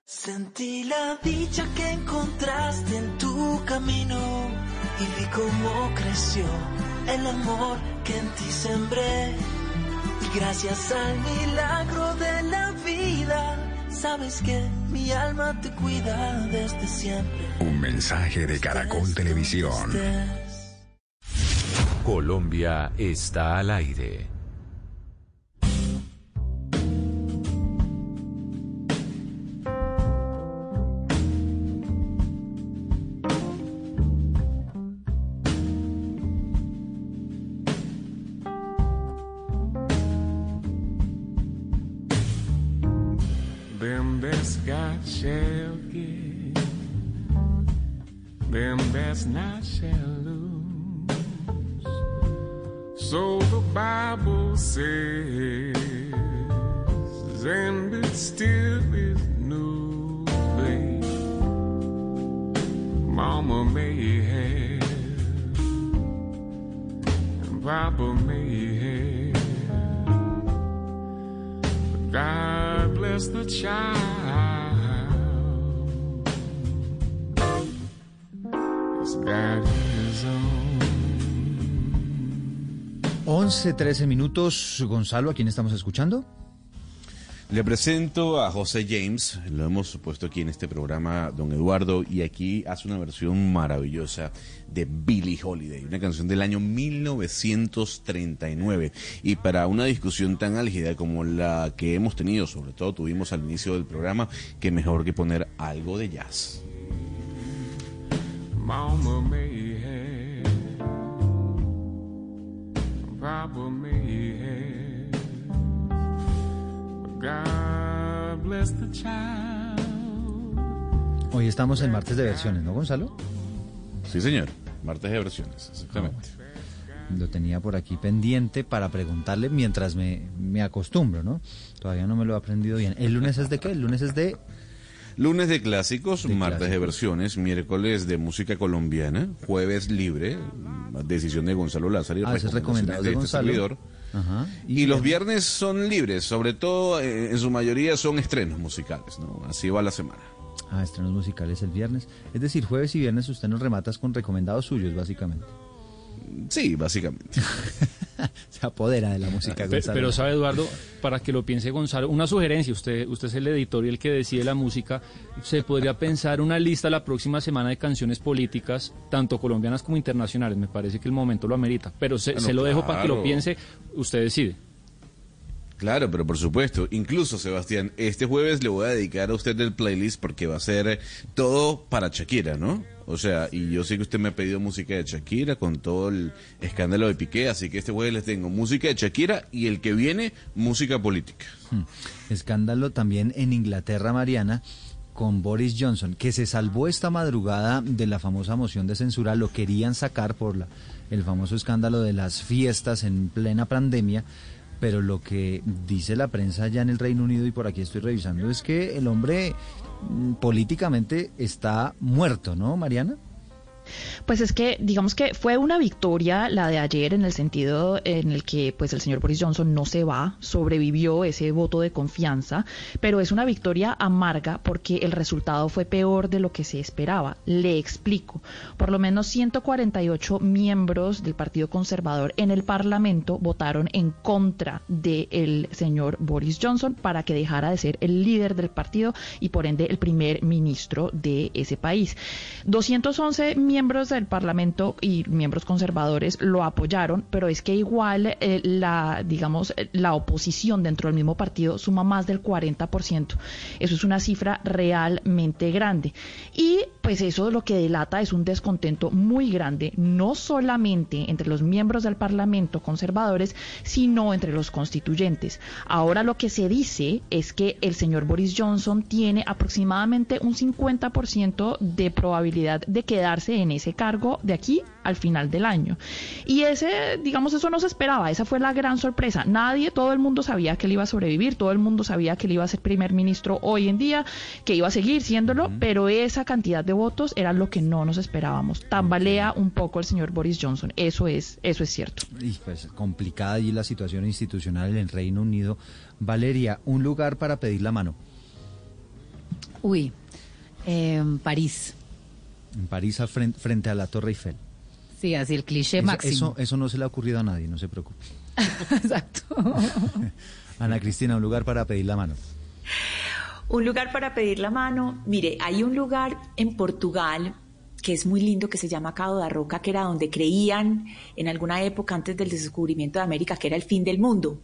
Sentí la dicha que encontraste en tu camino y vi cómo creció el amor que en ti sembré. Y gracias al milagro de la vida, sabes que mi alma te cuida desde siempre. Un mensaje de Caracol Televisión. Colombia está al aire. And it still news, babe. Mama may have, and Papa may have. God bless the child. 11, 13 minutos. Gonzalo, ¿a quién estamos escuchando? Le presento a José James, lo hemos puesto aquí en este programa, don Eduardo, y aquí hace una versión maravillosa de Billie Holiday, una canción del año 1939. Y para una discusión tan álgida como la que hemos tenido, sobre todo tuvimos al inicio del programa, que mejor que poner algo de jazz. Mama But God bless the child. Hoy estamos en martes de versiones, ¿no, Gonzalo? Sí, señor. Martes de versiones, exactamente. Lo tenía por aquí pendiente para preguntarle mientras me, me acostumbro, ¿no? Todavía no me lo he aprendido bien. ¿El lunes es de qué? El lunes es de... Lunes de clásicos, De martes de versiones, miércoles de música colombiana, jueves libre, decisión de Gonzalo Lázaro y Ah, ese es recomendado de este servidor. Ajá. Y, los viernes son libres, sobre todo eh, en su mayoría son estrenos musicales, ¿no? Así va la semana. Ah, estrenos musicales el viernes. Es decir, jueves y viernes usted nos rematas con recomendados suyos, básicamente. Sí, básicamente. Se apodera de la música, Gonzalo. Pero, sabe Eduardo, para que lo piense Gonzalo, una sugerencia, usted, usted es el editor y el que decide la música, se podría pensar una lista la próxima semana de canciones políticas, tanto colombianas como internacionales, me parece que el momento lo amerita, pero se, Bueno, se lo dejo para que lo piense, usted decide. Claro, pero por supuesto. Incluso, Sebastián, este jueves le voy a dedicar a usted el playlist porque va a ser todo para Shakira, ¿no? O sea, y yo sé que usted me ha pedido música de Shakira con todo el escándalo de Piqué, así que este jueves les tengo música de Shakira y el que viene, música política. Hmm. Escándalo también en Inglaterra, Mariana, con Boris Johnson, que se salvó esta madrugada de la famosa moción de censura, lo querían sacar por la, el famoso escándalo de las fiestas en plena pandemia, pero lo que dice la prensa ya en el Reino Unido y por aquí estoy revisando es que el hombre mm, políticamente está muerto, ¿no, Mariana? Pues es que, digamos que fue una victoria la de ayer en el sentido en el que pues el señor Boris Johnson no se va, sobrevivió ese voto de confianza, pero es una victoria amarga porque el resultado fue peor de lo que se esperaba. Le explico. Por lo menos 148 miembros del Partido Conservador en el Parlamento votaron en contra del señor Boris Johnson para que dejara de ser el líder del partido y por ende el primer ministro de ese país. 211 miembros del Parlamento y miembros conservadores lo apoyaron, pero es que igual eh, la, digamos, la oposición dentro del mismo partido suma más del 40%. Eso es una cifra realmente grande. Y pues eso lo que delata es un descontento muy grande, no solamente entre los miembros del Parlamento conservadores, sino entre los constituyentes. Ahora lo que se dice es que el señor Boris Johnson tiene aproximadamente un 50% de probabilidad de quedarse en ese cargo de aquí al final del año. Y ese, digamos, eso no se esperaba, esa fue la gran sorpresa. Nadie, todo el mundo sabía que él iba a sobrevivir, todo el mundo sabía que él iba a ser primer ministro hoy en día, que iba a seguir siéndolo, pero esa cantidad de votos era lo que no nos esperábamos. Tambalea un poco el señor Boris Johnson, eso es, eso es cierto. Y pues complicada allí la situación institucional en el Reino Unido. Valeria, un lugar para pedir la mano. Uy, em, París. En París, al frente, frente a la Torre Eiffel. Sí, así el cliché Eso, máximo. eso, eso no se le ha ocurrido a nadie, no se preocupe. Exacto. Ana Cristina, un lugar para pedir la mano. Un lugar para pedir la mano. Mire, hay un lugar en Portugal que es muy lindo que se llama Cabo da Roca, que era donde creían en alguna época antes del descubrimiento de América que era el fin del mundo.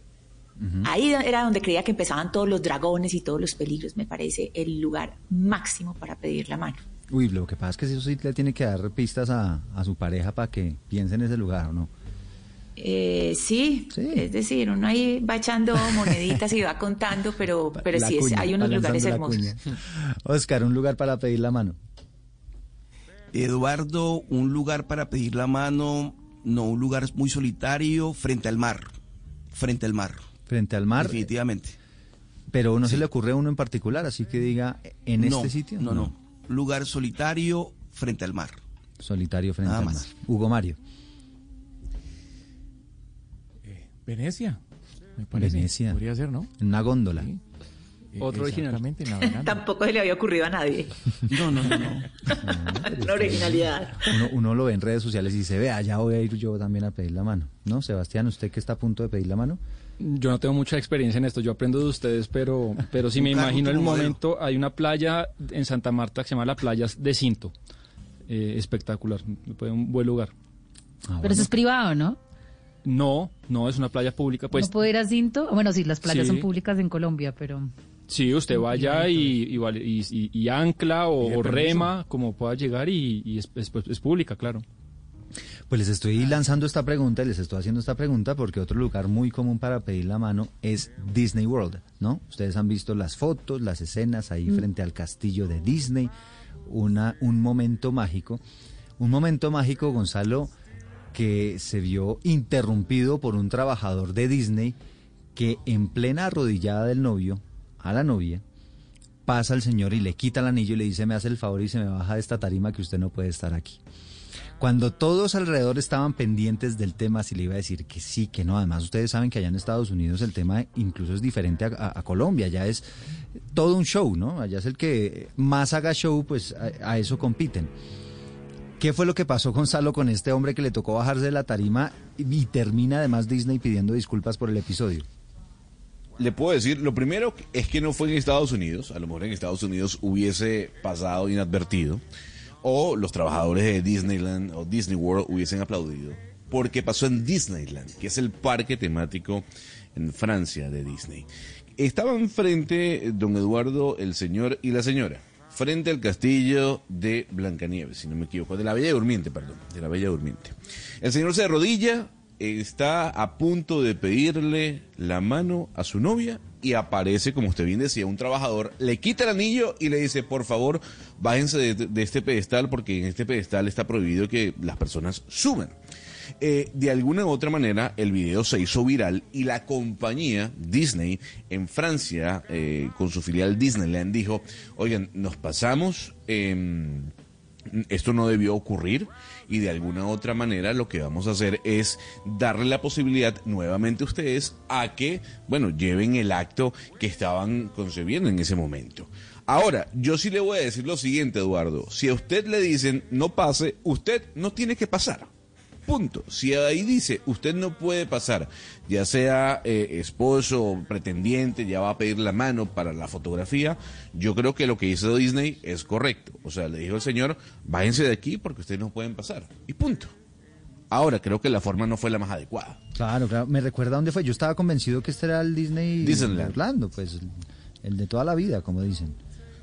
Ahí era donde creía que empezaban todos los dragones y todos los peligros. Me parece el lugar máximo para pedir la mano. Uy, lo que pasa es que eso sí le tiene que dar pistas a, a su pareja para que piense en ese lugar, ¿o no? Eh, sí, es decir, uno ahí va echando moneditas y va contando, pero, pero La sí, es- hay unos lugares hermosos. cuña. Oscar, un lugar para pedir la mano. Eduardo, un lugar para pedir la mano, no, un lugar muy solitario, frente al mar. Frente al mar. Frente al mar. Definitivamente. Pero no se le ocurre a uno en particular, así que diga, ¿en No, este sitio? No, no. Lugar solitario frente al mar. Solitario frente Nada al más. mar. Hugo Mario. Venecia. Me parece. Venecia. Podría ser, ¿no? En una góndola. Otro original. Tampoco se le había ocurrido a nadie. No, no, no. no. Una originalidad. Uno, uno lo ve en redes sociales y dice, ve, allá voy a ir yo también a pedir la mano. ¿No, Sebastián, usted que está a punto de pedir la mano? Yo no tengo mucha experiencia en esto, yo aprendo de ustedes, pero, pero si me imagino el momento, hay una playa en Santa Marta que se llama la playa de Cinto. Eh, espectacular, un buen lugar. Pero eso es privado, ¿no? No, no, es una playa pública. Pues ¿No puedo ir a Cinto? Bueno, sí, las playas Sí. son públicas en Colombia, pero... sí, usted vaya y, y, vale- y- y- y ancla o, rema, como pueda llegar, y, y es, es- es pública, claro. Pues les estoy lanzando esta pregunta, y les estoy haciendo esta pregunta porque otro lugar muy común para pedir la mano es Disney World, ¿no? Ustedes han visto las fotos, las escenas ahí Mm. frente al castillo de Disney, una, un momento mágico, un momento mágico, Gonzalo, que se vio interrumpido por un trabajador de Disney que en plena arrodillada del novio, a la novia, pasa el señor y le quita el anillo y le dice, me hace el favor y se me baja de esta tarima que usted no puede estar aquí. Cuando todos alrededor estaban pendientes del tema, si le iba a decir que sí, que no. Además, ustedes saben que allá en Estados Unidos el tema incluso es diferente a, Colombia. Allá es todo un show, ¿no? Allá es el que más haga show, pues a, a eso compiten. ¿Qué fue lo que pasó, Gonzalo, con este hombre que le tocó bajarse de la tarima y termina además Disney pidiendo disculpas por el episodio? Le puedo decir, lo primero es que no fue en Estados Unidos, a lo mejor en Estados Unidos hubiese pasado inadvertido, o los trabajadores de Disneyland o Disney World hubiesen aplaudido, porque pasó en Disneyland, que es el parque temático en Francia de Disney. Estaban frente, eh, don Eduardo, el señor y la señora, frente al castillo de Blancanieves, si no me equivoco, de la Bella Durmiente, perdón, de la Bella Durmiente. El señor se arrodilla está a punto de pedirle la mano a su novia y aparece, como usted bien decía, un trabajador, le quita el anillo y le dice, por favor, bájense de, este pedestal porque en este pedestal está prohibido que las personas suban. Eh, de alguna u otra manera, el video se hizo viral y la compañía Disney en Francia, eh, con su filial Disneyland, dijo, oigan, nos pasamos, em, esto no debió ocurrir y de alguna otra manera lo que vamos a hacer es darle la posibilidad nuevamente a ustedes a que, bueno, lleven el acto que estaban concebiendo en ese momento. Ahora, yo sí le voy a decir lo siguiente, Eduardo. Si a usted le dicen no pase, usted no tiene que pasar. Punto. Si ahí dice usted no puede pasar, ya sea eh, esposo o pretendiente, ya va a pedir la mano para la fotografía, yo creo que lo que hizo Disney es correcto. O sea, le dijo el señor, váyanse de aquí porque ustedes no pueden pasar. Y punto. Ahora, creo que la forma no fue la más adecuada. Claro, claro. Me recuerda dónde fue. Yo estaba convencido que este era el Disney Disneyland. Orlando, pues el de toda la vida, como dicen.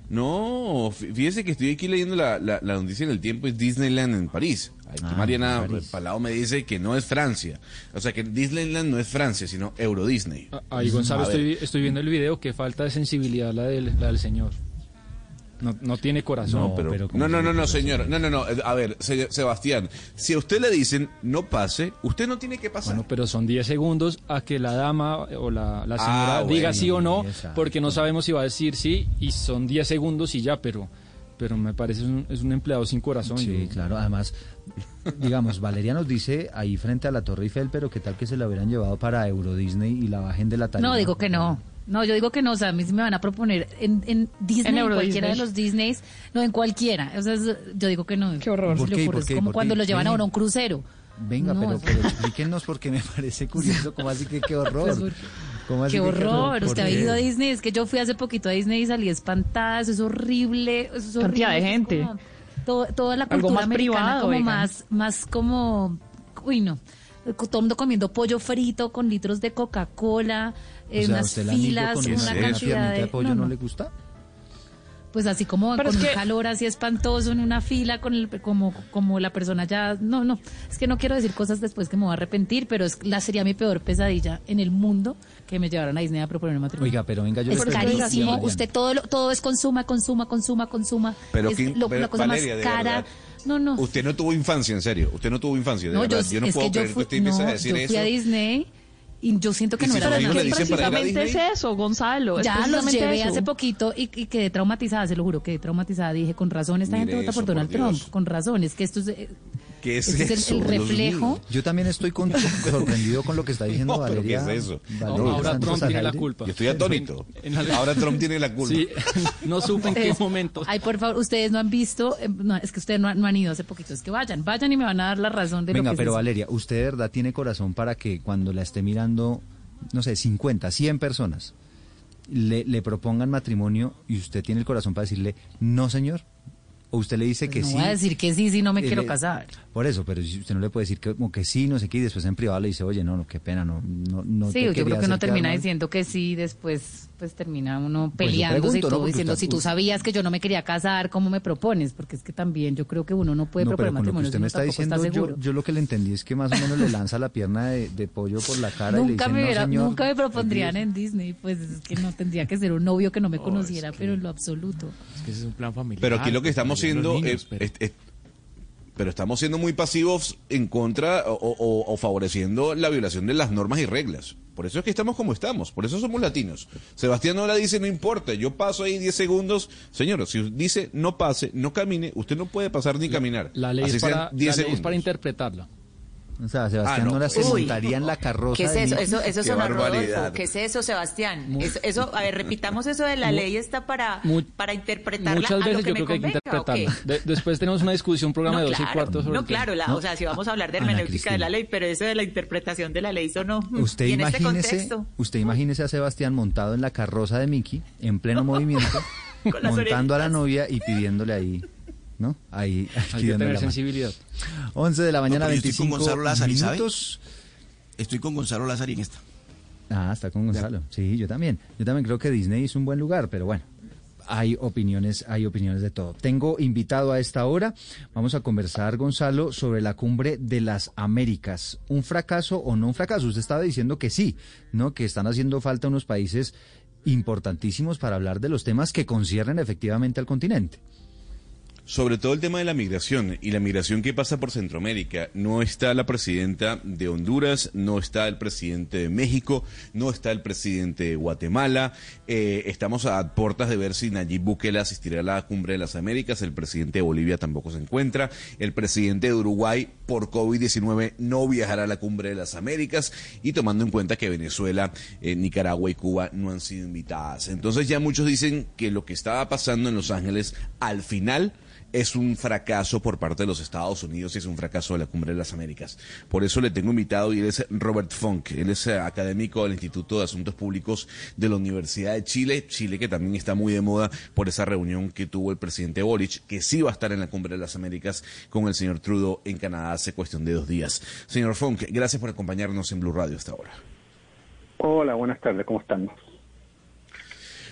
No, fí- fíjese que estoy aquí leyendo la, la, la noticia en el tiempo, es Disneyland en París. Aquí Ah, Mariana París. Palao me dice que no es Francia. O sea que Disneyland no es Francia, sino Euro Disney. Ahí, Gonzalo, A ver. estoy, estoy viendo el video. Qué falta de sensibilidad la del, la del señor. No, no tiene corazón. No, pero, no, no, no, no, señor. No, no, no. eh, A ver, se- Sebastián, si a usted le dicen no pase, usted no tiene que pasar. Bueno, pero son 10 segundos a que la dama o la, la señora Ah, diga bueno, sí o no, exacto. porque no sabemos si va a decir sí y son 10 segundos y ya, pero pero me parece un, es un empleado sin corazón. Sí, Yo- claro. Además, digamos, Valeria nos dice ahí frente a la Torre Eiffel, pero qué tal que se la hubieran llevado para Euro Disney y la bajen de la tarima. No, digo que no. No, yo digo que no. O sea, a mí sí me van a proponer en, en Disney, En cualquiera Disney. de los Disneys, no, en cualquiera. O sea, es- yo digo que no. Qué horror. ¿Por qué? ¿Por Es qué? como ¿Por cuando qué? lo llevan ahora a un crucero. Venga, No, pero, pero explíquenos porque me parece curioso. ¿Cómo así que qué horror? Pues, ¿por ¿Cómo así Qué que horror, ¿Por usted ha qué? ido a Disney, es que yo fui hace poquito a Disney y salí espantada, eso es horrible, eso es horrible. Cantidad de gente. como todo- toda la Algo cultura más americana privado, como oigan. más, más como, uy no, todo el mundo comiendo pollo frito con litros de Coca-Cola, eh, unas ¿usted el anillo filas, con una cantidad de... de pollo no, no, no. le gusta? Pues así como Pero con un que- calor así espantoso en una fila, con el, como, como la persona ya... No, no, es que no quiero decir cosas después que me voy a arrepentir, pero es, la sería mi peor pesadilla en el mundo que me llevaran a Disney a proponer un matrimonio. Oiga, pero venga, yo Es carísimo. Usted todo lo- todo es consuma, consuma, consuma, consuma. Pero es ¿quién- lo- pero, la cosa Valeria, más cara. verdad. No, no. Usted no tuvo infancia, en serio. Usted no tuvo infancia, de no, verdad. yo, Yo, no es puedo creer que usted empiece a decir yo fui eso. a Disney y yo siento que ¿Y no si era nada. a precisamente es eso, Gonzalo. es Ya los llevé eso. hace poquito y, y quedé traumatizada, se lo juro, quedé traumatizada. Dije, con razón, esta Mire gente vota por Donald por. Trump. Con razón, es que esto es, eh, ¿Qué es este es el- eso? el, Dios reflejo. Yo también estoy con- sorprendido con lo que está diciendo No, pero ¿qué Valeria. es eso? Valeria Ahora Santos Trump tiene la culpa. Yo estoy atónito. En- en- Ahora Trump tiene la culpa. Sí, no supe en qué Es- momento. Ay, por favor, ustedes no han visto, eh, no, es que ustedes no, han- no han ido hace poquito, es que vayan, vayan y me van a dar la razón de lo Venga, que es pero. Valeria, ¿usted de verdad tiene corazón para que cuando la esté mirando, no sé, 50, 100 personas, le, le propongan matrimonio y usted tiene el corazón para decirle, no, señor? ¿O usted le dice que Pues no sí? voy a decir que sí si no me Eh, quiero casar. Por eso, pero si usted no le puede decir que, como que sí, no sé qué, y después en privado le dice, oye, no, no, qué pena, no, no, no sí, te yo creo que quedar termina mal". diciendo que sí, después pues termina uno Pues peleándose pregunto, y ¿no? todo, diciendo, usted- si tú sabías que yo no me quería casar, ¿cómo me propones? Porque es que también yo creo que uno no puede No, proponer que matrimonio usted me está diciendo, está yo, lo que le entendí es que más o menos le lanza la pierna de, de pollo por la cara y le Nunca dice, me, no, hubiera- señor. nunca me propondrían en Disney, pues es que no tendría que ser un novio que no me conociera, pero en lo absoluto. Es que ese es un plan familiar. Pero aquí lo que estamos niños, es, pero- es- es- pero estamos siendo muy pasivos en contra o, o- o favoreciendo la violación de las normas y reglas. Por eso es que estamos como estamos, por eso somos latinos. Sebastián ahora dice, no importa, yo paso ahí 10 segundos. Señor, si dice no pase, no camine, usted no puede pasar ni caminar. La ley, Así es para, sean 10 la ley es para interpretarla. O sea, Sebastián Ah, no, Nora se pues. montaría en la carroza ¿Qué es de eso? Mickey. Eso, eso Qué. Rodolfo. ¿Qué es eso, Sebastián? Eso, eso- a ver, repitamos eso de la Mu- ley está para, para interpretarla Muchas a veces lo que yo me creo que hay que interpretarla. De- después tenemos una discusión, un programa No, de 12 claro, y cuarto sobre no, claro, la- ¿No? o sea, si vamos a hablar de hermenéutica de la ley, pero eso de la interpretación de la ley sonó Usted y en este imagínese, contexto. usted imagínese a Sebastián montado en la carroza de Mickey, en pleno movimiento, montando a la novia y pidiéndole ahí, ¿no? Ahí, Hay que tener sensibilidad. 11 de la mañana, pero yo estoy con 25 Gonzalo Lázari, ¿sabe? minutos. Estoy con Gonzalo Lázaro en esta. Ah, está con Gonzalo. Sí, yo también. Yo también creo que Disney es un buen lugar, pero bueno. hay opiniones, hay opiniones de todo. Tengo invitado a esta hora, vamos a conversar, Gonzalo, sobre la cumbre de las Américas. ¿Un fracaso o no un fracaso? Usted estaba diciendo que sí, ¿no? Que están haciendo falta unos países importantísimos para hablar de los temas que conciernen efectivamente al continente sobre todo el tema de la migración y la migración que pasa por Centroamérica. No está la presidenta de Honduras, no está el presidente de México, no está el presidente de Guatemala. Eh, estamos a puertas de ver si Nayib Bukele asistirá a la cumbre de las Américas. El presidente de Bolivia tampoco se encuentra. El presidente de Uruguay por COVID-19 no viajará a la cumbre de las Américas y tomando en cuenta que Venezuela, eh, Nicaragua y Cuba no han sido invitadas. Entonces ya muchos dicen que lo que estaba pasando en Los Ángeles al final es un fracaso por parte de los Estados Unidos y es un fracaso de la Cumbre de las Américas. Por eso le tengo invitado y él es Robert Funk, él es eh, académico del Instituto de Asuntos Públicos de la Universidad de Chile, Chile que también está muy de moda por esa reunión que tuvo el presidente Boric, que sí va a estar en la Cumbre de las Américas con el señor Trudeau en Canadá hace cuestión de dos días. Señor Funk, gracias por acompañarnos en Blue Radio hasta ahora. Hola, buenas tardes, ¿cómo están?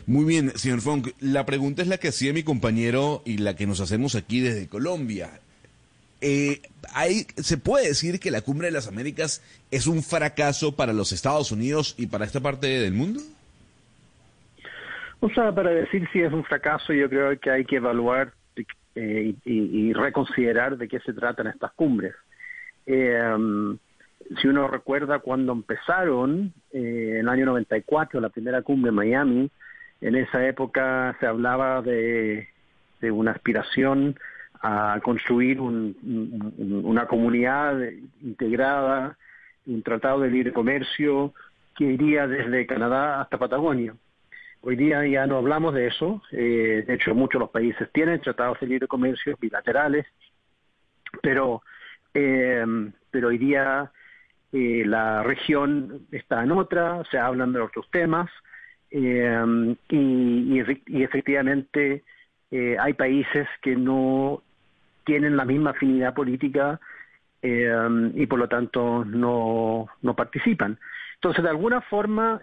Muy bien, señor Funk. La pregunta es la que hacía mi compañero y la que nos hacemos aquí desde Colombia. Eh, hay, ¿Se puede decir que la Cumbre de las Américas es un fracaso para los Estados Unidos y para esta parte del mundo? O sea, para decir si es un fracaso, yo creo que hay que evaluar eh, y, reconsiderar de qué se tratan estas cumbres. Eh, si uno recuerda cuando empezaron, en el año 94, la primera cumbre en Miami, en esa época se hablaba de, una aspiración a construir una comunidad integrada, un tratado de libre comercio que iría desde Canadá hasta Patagonia. Hoy día ya no hablamos de eso, eh, de hecho muchos los países tienen tratados de libre comercio bilaterales, pero, eh, pero hoy día eh, la región está en otra, se hablan de otros temas, eh, y, efectivamente eh, hay países que no tienen la misma afinidad política eh, y por lo tanto no, no participan. Entonces, de alguna forma,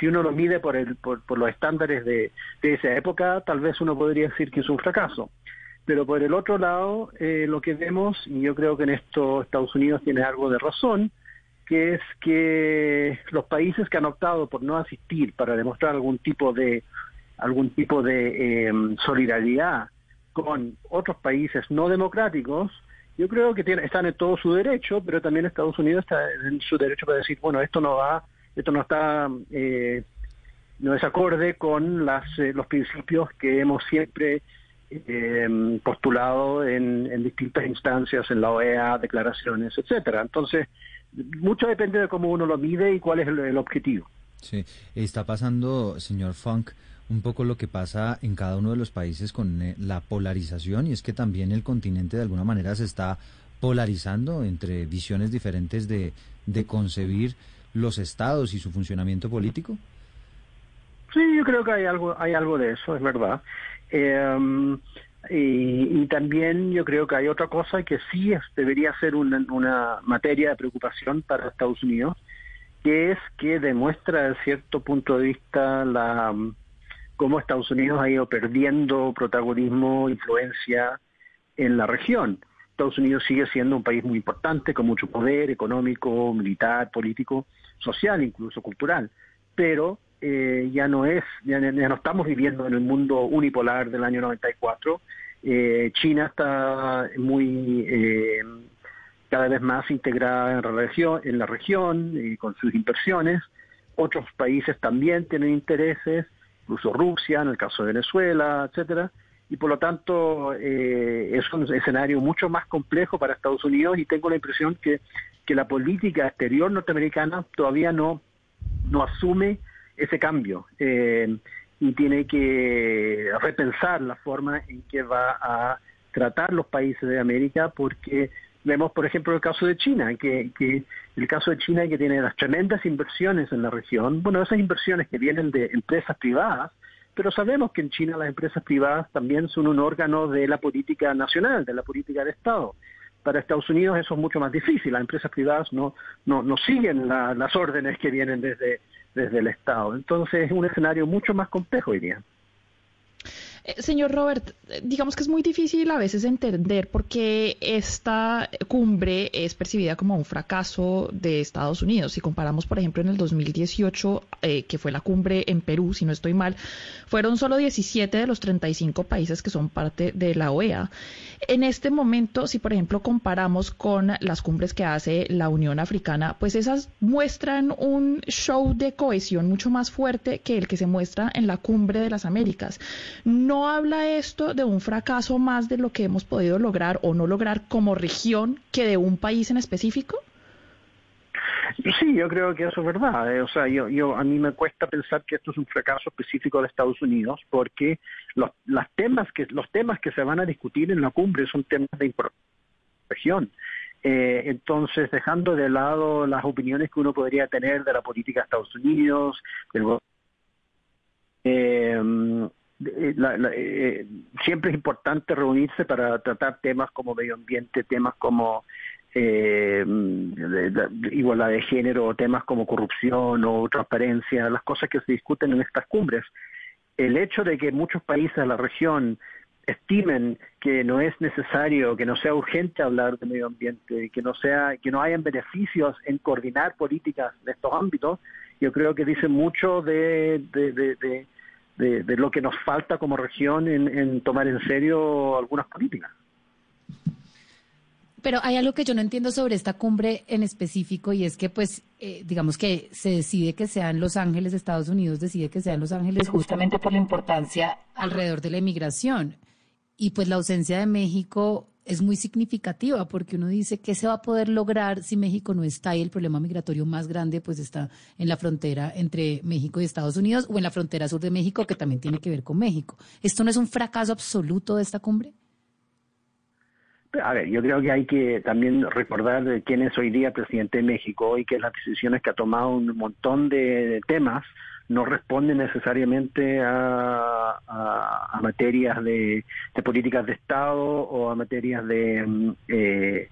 si uno lo mide por, el, por, los estándares de, de, esa época, tal vez uno podría decir que es un fracaso. Pero por el otro lado, lo que vemos, y yo creo que en esto Estados Unidos tiene algo de razón, que es que los países que han optado por no asistir para demostrar algún tipo de algún tipo de em, solidaridad con otros países no democráticos, yo creo que están en todo su derecho, pero también Estados Unidos está en su derecho para decir, bueno, esto no va, esto no está, eh, no es acorde con las, eh, los principios que hemos siempre em, postulado en, en distintas instancias, en la OEA, declaraciones, etcétera. Entonces, mucho depende de cómo uno lo mide y cuál es el, objetivo. Sí, está pasando, señor Funk, un poco lo que pasa en cada uno de los países con eh, la polarización y es que también el continente de alguna manera se está polarizando entre visiones diferentes de, de concebir los estados y su funcionamiento político. Sí, yo creo que hay algo, hay algo de eso, es verdad. Eh, y, también yo creo que hay otra cosa que sí debería ser una, una, materia de preocupación para Estados Unidos, que es que demuestra desde cierto punto de vista la cómo Estados Unidos ha ido perdiendo protagonismo, influencia en la región. Estados Unidos sigue siendo un país muy importante, con mucho poder económico, militar, político, social, incluso cultural, pero eh, ya no es, ya, no estamos viviendo en el mundo unipolar del año 94. Eh, China está muy eh, cada vez más integrada en la región, en la región y con sus inversiones. Otros países también tienen intereses, incluso Rusia, en el caso de Venezuela, etcétera. Y por lo tanto es un escenario mucho más complejo para Estados Unidos y tengo la impresión que, que la política exterior norteamericana todavía no, no asume ese cambio eh, y tiene que repensar la forma en que va a tratar los países de América porque vemos por ejemplo el caso de China que, que el caso de China que tiene las tremendas inversiones en la región bueno esas inversiones que vienen de empresas privadas pero sabemos que en China las empresas privadas también son un órgano de la política nacional, de la política de Estado. Para Estados Unidos eso es mucho más difícil. Las empresas privadas no, no siguen las órdenes que vienen desde, desde el Estado. Entonces es un escenario mucho más complejo hoy. Eh, señor Robert, eh, digamos que es muy difícil a veces entender por qué esta cumbre es percibida como un fracaso de Estados Unidos. Si comparamos, por ejemplo, en el 2018, eh, que fue la cumbre en Perú, si no estoy mal, fueron solo 17 de los 35 países que son parte de la OEA. En este momento, si por ejemplo comparamos con las cumbres que hace la Unión Africana, pues esas muestran un show de cohesión mucho más fuerte que el que se muestra en la cumbre de las Américas. ¿No habla esto de un fracaso más de lo que hemos podido lograr o no lograr como región que de un país en específico? Sí, yo creo que eso es verdad. Eh, o sea, yo, yo a mí me cuesta pensar que esto es un fracaso específico de Estados Unidos, porque los, temas que los temas que se van a discutir en la cumbre son temas de región. Eh, entonces, dejando de lado las opiniones que uno podría tener de la política de Estados Unidos, del eh, eh, siempre es importante reunirse para tratar temas como medio ambiente, temas como eh, igualdad de género, temas como corrupción o transparencia, las cosas que se discuten en estas cumbres. El hecho de que muchos países de la región estimen que no es necesario, que no sea urgente hablar de medio ambiente, que no sea, que no hayan beneficios en coordinar políticas de estos ámbitos, yo creo que dice mucho de, de, de, lo que nos falta como región en tomar en serio algunas políticas. Pero hay algo que yo no entiendo sobre esta cumbre en específico y es que, pues, eh, digamos que se decide que sean Los Ángeles, Estados Unidos decide que sean Los Ángeles justamente por la importancia alrededor de la inmigración. Y pues la ausencia de México es muy significativa porque uno dice que se va a poder lograr si México no está y el problema migratorio más grande pues está en la frontera entre México y Estados Unidos o en la frontera sur de México que también tiene que ver con México. ¿Esto no es un fracaso absoluto de esta cumbre? A ver, yo creo que hay que también recordar quién es hoy día presidente de México y que las decisiones que ha tomado un montón de temas no responden necesariamente a, materias de, políticas de Estado o a materias de, mm, eh,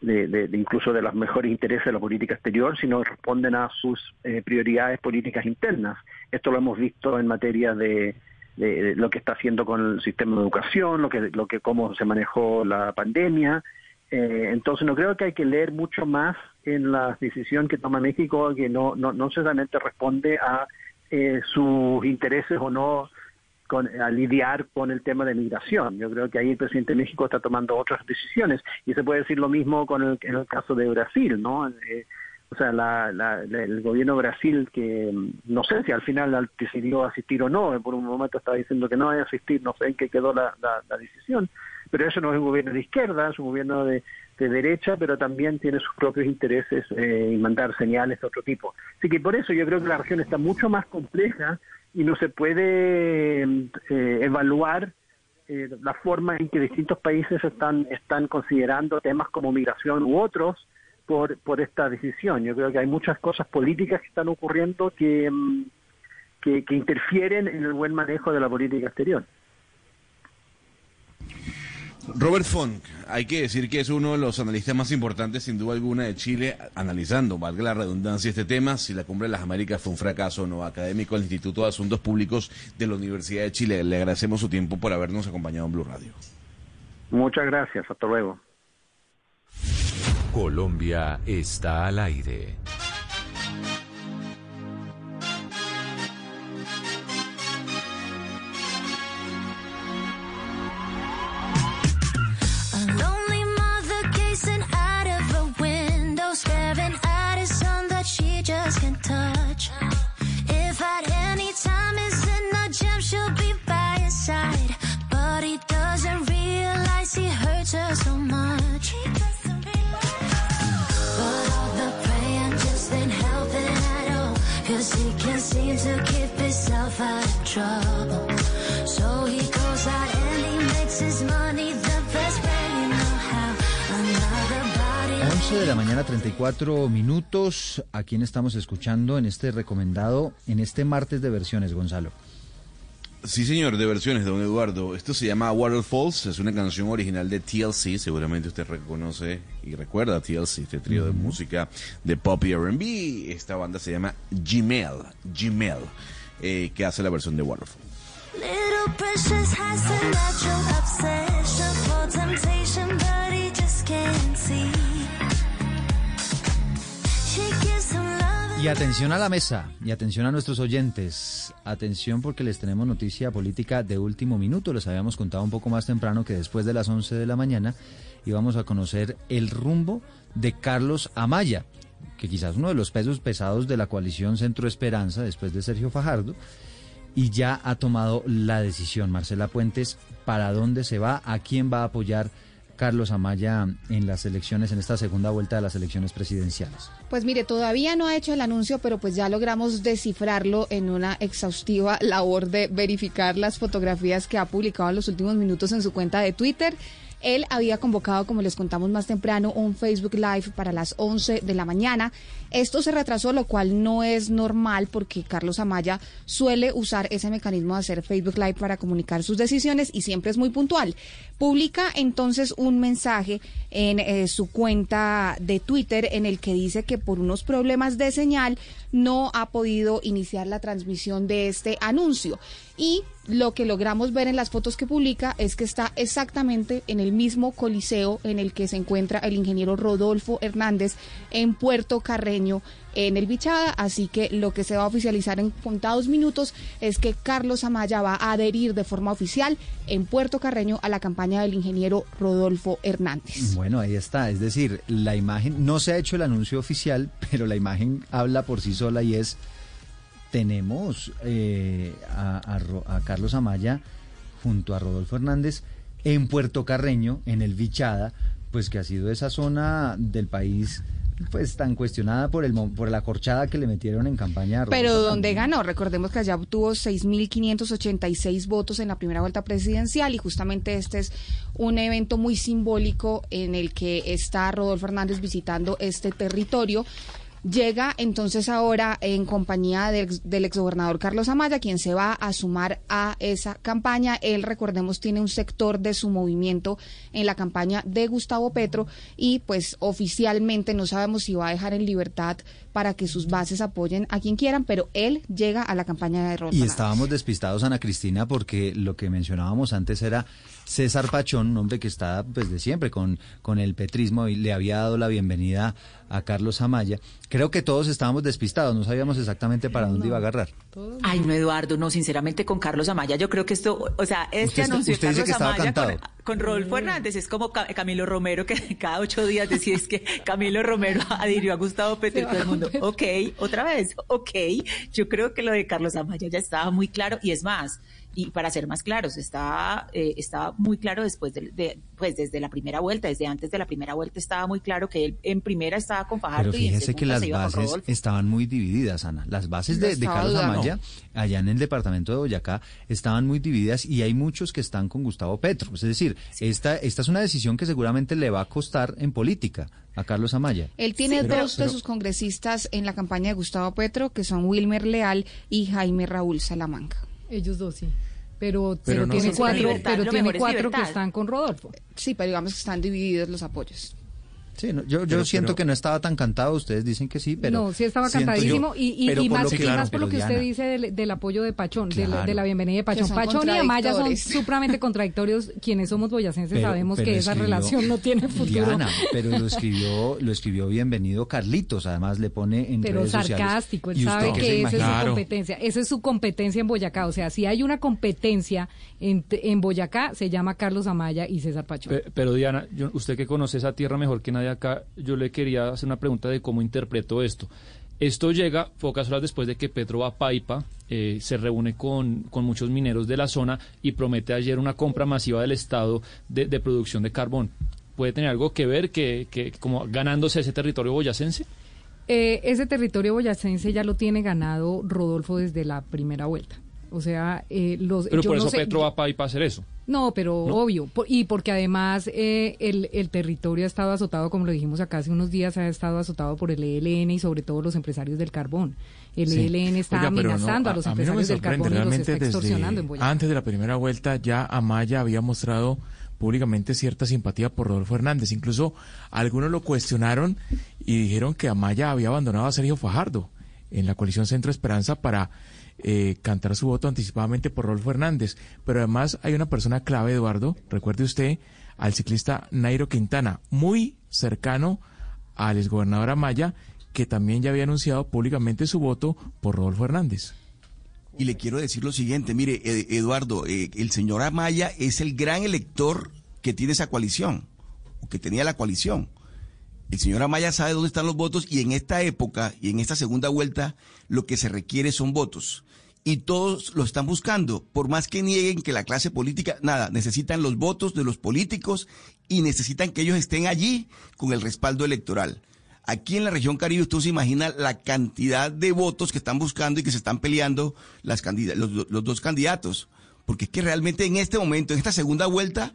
de, incluso de los mejores intereses de la política exterior, sino responden a sus eh, prioridades políticas internas. Esto lo hemos visto en materia de de lo que está haciendo con el sistema de educación, lo que, lo que cómo se manejó la pandemia. Eh, entonces no creo que hay que leer mucho más en la decisión que toma México, que no, no, no necesariamente responde a eh, sus intereses o no con, a lidiar con el tema de migración. Yo creo que ahí el presidente de México está tomando otras decisiones y se puede decir lo mismo con el, en el caso de Brasil, ¿no? Eh, o sea, la, el gobierno de Brasil, que mm, no sé si al final decidió asistir o no, por un momento estaba diciendo que no hay asistir, no sé en qué quedó la, decisión, pero eso no es un gobierno de izquierda, es un gobierno de, derecha, pero también tiene sus propios intereses eh, y mandar señales de otro tipo. Así que por eso yo creo que la región está mucho más compleja y no se puede eh, evaluar eh, la forma en que distintos países están, están considerando temas como migración u otros por, por esta decisión. Yo creo que hay muchas cosas políticas que están ocurriendo que, mm, que, interfieren en el buen manejo de la política exterior. Robert Funk, hay que decir que es uno de los analistas más importantes, sin duda alguna, de Chile, analizando, valga la redundancia, este tema, si la Cumbre de las Américas fue un fracaso o no, académico del Instituto de Asuntos Públicos de la Universidad de Chile. Le agradecemos su tiempo por habernos acompañado en Blue Radio. Muchas gracias, hasta luego. Colombia está al aire. De la mañana, 34 minutos. ¿A quién estamos escuchando en este recomendado, en este martes de versiones, Gonzalo? Sí, señor, de versiones, don Eduardo. Esto se llama Waterfalls, es una canción original de TLC, seguramente usted reconoce y recuerda a TLC, este trío de música de pop y R&B. Esta banda se llama Gmail, Gmail, eh, que hace la versión de Waterfall. Y atención a la mesa, y atención a nuestros oyentes. Atención porque les tenemos noticia política de último minuto. Les habíamos contado un poco más temprano que después de las 11 de la mañana íbamos a conocer el rumbo de Carlos Amaya, que quizás uno de los pesos pesados de la coalición Centro Esperanza después de Sergio Fajardo. Y ya ha tomado la decisión, Marcela Puentes, para dónde se va, a quién va a apoyar Carlos Amaya en las elecciones, en esta segunda vuelta de las elecciones presidenciales. Pues mire, todavía no ha hecho el anuncio, pero pues ya logramos descifrarlo en una exhaustiva labor de verificar las fotografías que ha publicado en los últimos minutos en su cuenta de Twitter. Él había convocado, como les contamos más temprano, un Facebook Live para las 11 de la mañana. Esto se retrasó, lo cual no es normal porque Carlos Amaya suele usar ese mecanismo de hacer Facebook Live para comunicar sus decisiones y siempre es muy puntual. Publica entonces un mensaje en eh, su cuenta de Twitter en el que dice que por unos problemas de señal no ha podido iniciar la transmisión de este anuncio. Y lo que logramos ver en las fotos que publica es que está exactamente en el mismo coliseo en el que se encuentra el ingeniero Rodolfo Hernández en Puerto Carreño, en el Bichada. Así que lo que se va a oficializar en contados minutos es que Carlos Amaya va a adherir de forma oficial en Puerto Carreño a la campaña del ingeniero Rodolfo Hernández. Bueno, ahí está. Es decir, la imagen, no se ha hecho el anuncio oficial, pero la imagen habla por sí sola y es, tenemos eh, a, a Carlos Amaya junto a Rodolfo Hernández en Puerto Carreño, en el Vichada, pues que ha sido esa zona del país pues tan cuestionada por el por la corchada que le metieron en campaña Pero donde ganó, recordemos que allá obtuvo 6.586 votos en la primera vuelta presidencial y justamente este es un evento muy simbólico en el que está Rodolfo Hernández visitando este territorio. Llega entonces ahora en compañía del, del exgobernador Carlos Amaya, quien se va a sumar a esa campaña. Él, recordemos, tiene un sector de su movimiento en la campaña de Gustavo Petro y pues oficialmente no sabemos si va a dejar en libertad para que sus bases apoyen a quien quieran, pero él llega a la campaña de Rodolfo Y estábamos despistados, Ana Cristina, porque lo que mencionábamos antes era César Pachón, un hombre que está pues de siempre con, con el petrismo y le había dado la bienvenida a Carlos Amaya. Creo que todos estábamos despistados, no sabíamos exactamente para dónde iba a agarrar. Ay, no, Eduardo, no, sinceramente con Carlos Amaya, yo creo que esto, o sea, este Usted anuncio de usted dice Carlos que estaba Amaya cantado. con Rodolfo Hernández. Es como Ca- Camilo Romero, que cada ocho días decía es que Camilo Romero adhirió a Gustavo Petro y todo el mundo, ok, otra vez, ok. Yo creo que lo de Carlos Amaya ya estaba muy claro. Y es más, y para ser más claros, está, eh, estaba muy claro después de, de- pues desde la primera vuelta, desde antes de la primera vuelta estaba muy claro que él en primera estaba con Fajardo Pero y en fíjese que las bases estaban muy divididas, Ana. Las bases de, Lo de estaba Carlos dudando. Amaya, allá en el departamento de Boyacá, estaban muy divididas y hay muchos que están con Gustavo Petro. Es decir, esta, esta es una decisión que seguramente le va a costar en política a Carlos Amaya. Él tiene Sí, pero- dos de pero- sus congresistas en la campaña de Gustavo Petro, que son Wilmer Leal y Jaime Raúl Salamanca. Ellos dos sí. Pero, Pero pero no tiene cuatro, Libertad, pero tiene cuatro que están con Rodolfo. Sí, pero digamos que están divididos los apoyos. Sí, no, yo, yo Pero- siento pero- que no estaba tan cantado, ustedes dicen que sí, pero... no, sí estaba cantadísimo yo- y, y, más, que- y más por lo que usted Diana, dice del, del apoyo de Pachón, de, la, Claro. de la bienvenida de Pachón. Pachón y Amaya son supremamente contradictorios. Quienes somos boyacenses Pero- sabemos pero que esa relación no tiene futuro. Diana, pero lo escribió, lo escribió bienvenido Carlitos, además le pone en pero redes sociales. sarcástico, él ¿Y usted sabe que esa es su competencia, esa es su competencia en Boyacá, o sea, si hay una competencia en, en Boyacá, se llama Carlos Amaya y César Pachón. Pe- Pero Diana, yo- usted que conoce esa tierra mejor que nadie acá, yo le quería hacer una pregunta de cómo interpreto esto. Esto llega pocas horas después de que Petro va a Paipa, eh, se reúne con, con muchos mineros de la zona y promete ayer una compra masiva del Estado de, producción de carbón. ¿Puede tener algo que ver que, que como ganándose ese territorio boyacense? Eh, ese territorio boyacense ya lo tiene ganado Rodolfo desde la primera vuelta. O sea, eh, los. Pero yo por no eso sé- Petro va a Paipa a hacer eso. No, pero ¿No? obvio. por- y porque además eh, el, el territorio ha estado azotado, como lo dijimos acá hace unos días, ha estado azotado por el ELN y sobre todo los empresarios del carbón. El Sí. ELN está Oiga, pero no, amenazando a, los empresarios del carbón y los realmente está extorsionando en Boyacá. antes de la primera vuelta ya Amaya había mostrado públicamente cierta simpatía por Rodolfo Hernández. Incluso algunos lo cuestionaron y dijeron que Amaya había abandonado a Sergio Fajardo en la coalición Centro Esperanza para eh, cantar su voto anticipadamente por Rolfo Hernández. Pero además hay una persona clave, Eduardo, recuerde usted, al ciclista Nairo Quintana, muy cercano al exgobernador Amaya, que también ya había anunciado públicamente su voto por Rodolfo Hernández. Y le quiero decir lo siguiente, mire, Eduardo, eh, el señor Amaya es el gran elector que tiene esa coalición, o que tenía la coalición. El señor Amaya sabe dónde están los votos y en esta época y en esta segunda vuelta lo que se requiere son votos. Y todos lo están buscando, por más que nieguen que la clase política, nada, necesitan los votos de los políticos y necesitan que ellos estén allí con el respaldo electoral. Aquí en la región Caribe usted se imagina la cantidad de votos que están buscando y que se están peleando las los, los dos candidatos. Porque es que realmente en este momento, en esta segunda vuelta,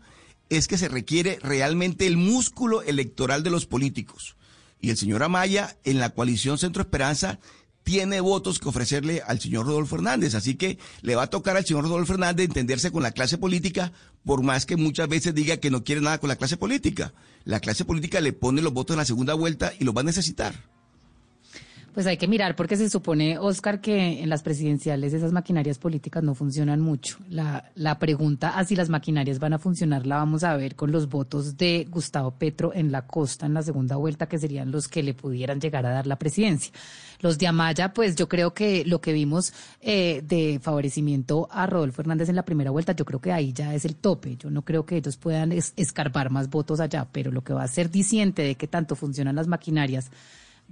es que se requiere realmente el músculo electoral de los políticos. Y el señor Amaya, en la coalición Centro Esperanza, tiene votos que ofrecerle al señor Rodolfo Hernández. Así que le va a tocar al señor Rodolfo Hernández entenderse con la clase política, por más que muchas veces diga que no quiere nada con la clase política. La clase política le pone los votos en la segunda vuelta y los va a necesitar. Pues hay que mirar porque se supone, Oscar, que en las presidenciales esas maquinarias políticas no funcionan mucho. La, la pregunta a si las maquinarias van a funcionar la vamos a ver con los votos de Gustavo Petro en la costa en la segunda vuelta, que serían los que le pudieran llegar a dar la presidencia. Los de Amaya, pues yo creo que lo que vimos eh, de favorecimiento a Rodolfo Hernández en la primera vuelta, yo creo que ahí ya es el tope. Yo no creo que ellos puedan escarbar más votos allá, pero lo que va a ser diciente de que tanto funcionan las maquinarias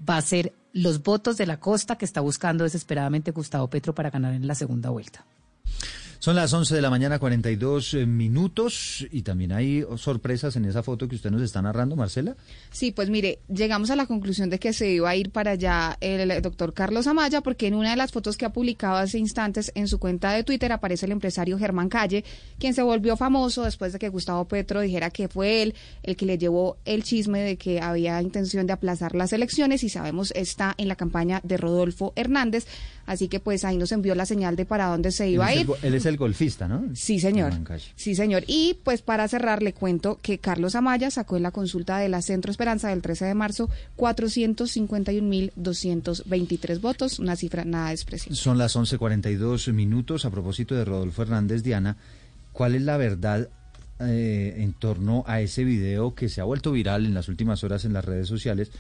va a ser los votos de la costa que está buscando desesperadamente Gustavo Petro para ganar en la segunda vuelta. Son las 11 de la mañana, 42 eh, minutos, y también hay sorpresas en esa foto que usted nos está narrando, Marcela. Sí, pues mire, llegamos a la conclusión de que se iba a ir para allá el, doctor Carlos Amaya, porque en una de las fotos que ha publicado hace instantes en su cuenta de Twitter aparece el empresario Germán Calle, quien se volvió famoso después de que Gustavo Petro dijera que fue él el que le llevó el chisme de que había intención de aplazar las elecciones, y sabemos está en la campaña de Rodolfo Hernández, así que pues ahí nos envió la señal de para dónde se iba a ir el golfista, ¿no? Sí, señor. Sí, señor. Y pues para cerrar le cuento que Carlos Amaya sacó en la consulta de la Centro Esperanza del 13 de marzo 451.223 votos, una cifra nada expresiva. Son las 11:42 minutos. A propósito de Rodolfo Hernández, Diana, ¿cuál es la verdad eh, en torno a ese video que se ha vuelto viral en las últimas horas en las redes sociales?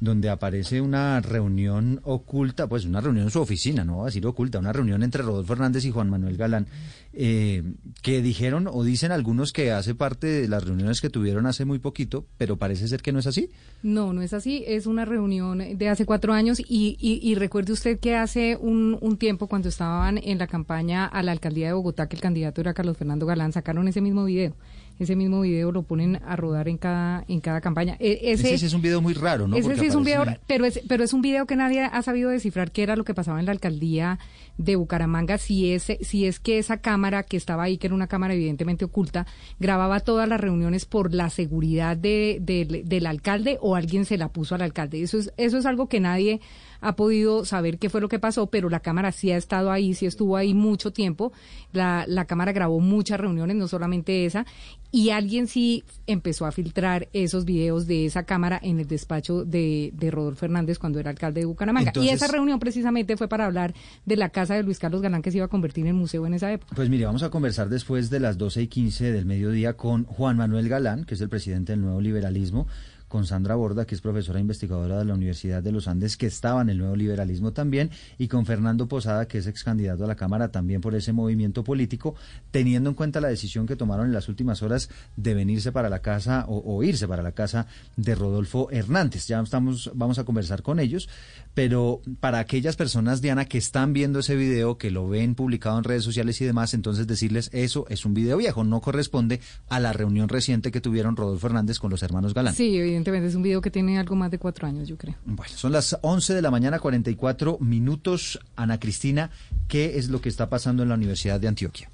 Donde aparece una reunión oculta, pues una reunión en su oficina, no va a decir oculta, una reunión entre Rodolfo Hernández y Juan Manuel Galán, eh, que dijeron o dicen algunos que hace parte de las reuniones que tuvieron hace muy poquito, pero parece ser que no es así. No, no es así, es una reunión de hace cuatro años y, y, recuerde usted que hace un, un tiempo cuando estaban en la campaña a la alcaldía de Bogotá, que el candidato era Carlos Fernando Galán, sacaron ese mismo video ese mismo video lo ponen a rodar en cada en cada campaña. E, ese, es un video muy raro, ¿no? Ese sí es un video, pero es, pero es un video que nadie ha sabido descifrar qué era lo que pasaba en la alcaldía de Bucaramanga, si es, si es que esa cámara que estaba ahí, que era una cámara evidentemente oculta, grababa todas las reuniones por la seguridad de, del alcalde o alguien se la puso al alcalde. Eso es, eso es algo que nadie ha podido saber qué fue lo que pasó, pero la cámara sí ha estado ahí, sí estuvo ahí mucho tiempo. La, la cámara grabó muchas reuniones, no solamente esa, y alguien sí empezó a filtrar esos videos de esa cámara en el despacho de, de Rodolfo Hernández cuando era alcalde de Bucaramanga. y esa reunión precisamente fue para hablar de la casa de Luis Carlos Galán que se iba a convertir en museo en esa época. Pues mire, vamos a conversar después de las 12 y 15 del mediodía con Juan Manuel Galán, que es el presidente del Nuevo Liberalismo con Sandra Borda, que es profesora investigadora de la Universidad de los Andes, que estaba en el nuevo liberalismo también, y con Fernando Posada, que es ex candidato a la Cámara también por ese movimiento político, teniendo en cuenta la decisión que tomaron en las últimas horas de venirse para la casa o, irse para la casa de Rodolfo Hernández. Ya estamos, vamos a conversar con ellos, pero para aquellas personas, Diana, que están viendo ese video, que lo ven publicado en redes sociales y demás, entonces decirles eso es un video viejo, no corresponde a la reunión reciente que tuvieron Rodolfo Hernández con los hermanos Galán. Sí, evidentemente es un video que tiene algo más de cuatro años, yo creo. Bueno, son las 11 de la mañana, 44 minutos. Ana Cristina, ¿qué es lo que está pasando en la Universidad de Antioquia?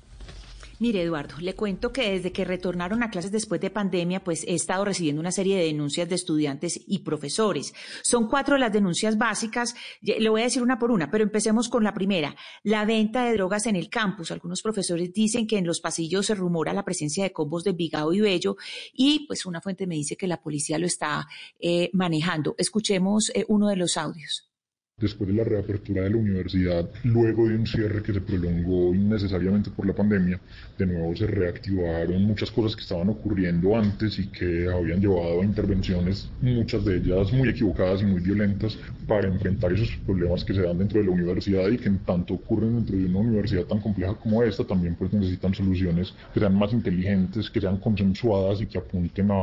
Mire, Eduardo, le cuento que desde que retornaron a clases después de pandemia, pues he estado recibiendo una serie de denuncias de estudiantes y profesores. Son cuatro las denuncias básicas. Le voy a decir una por una, pero empecemos con la primera. La venta de drogas en el campus. Algunos profesores dicen que en los pasillos se rumora la presencia de combos de Vigado y Bello y pues una fuente me dice que la policía lo está eh, manejando. Escuchemos eh, uno de los audios. Después de la reapertura de la universidad, luego de un cierre que se prolongó innecesariamente por la pandemia, de nuevo se reactivaron muchas cosas que estaban ocurriendo antes y que habían llevado a intervenciones, muchas de ellas muy equivocadas y muy violentas, para enfrentar esos problemas que se dan dentro de la universidad y que en tanto ocurren dentro de una universidad tan compleja como esta, también pues necesitan soluciones que sean más inteligentes, que sean consensuadas y que apunten a,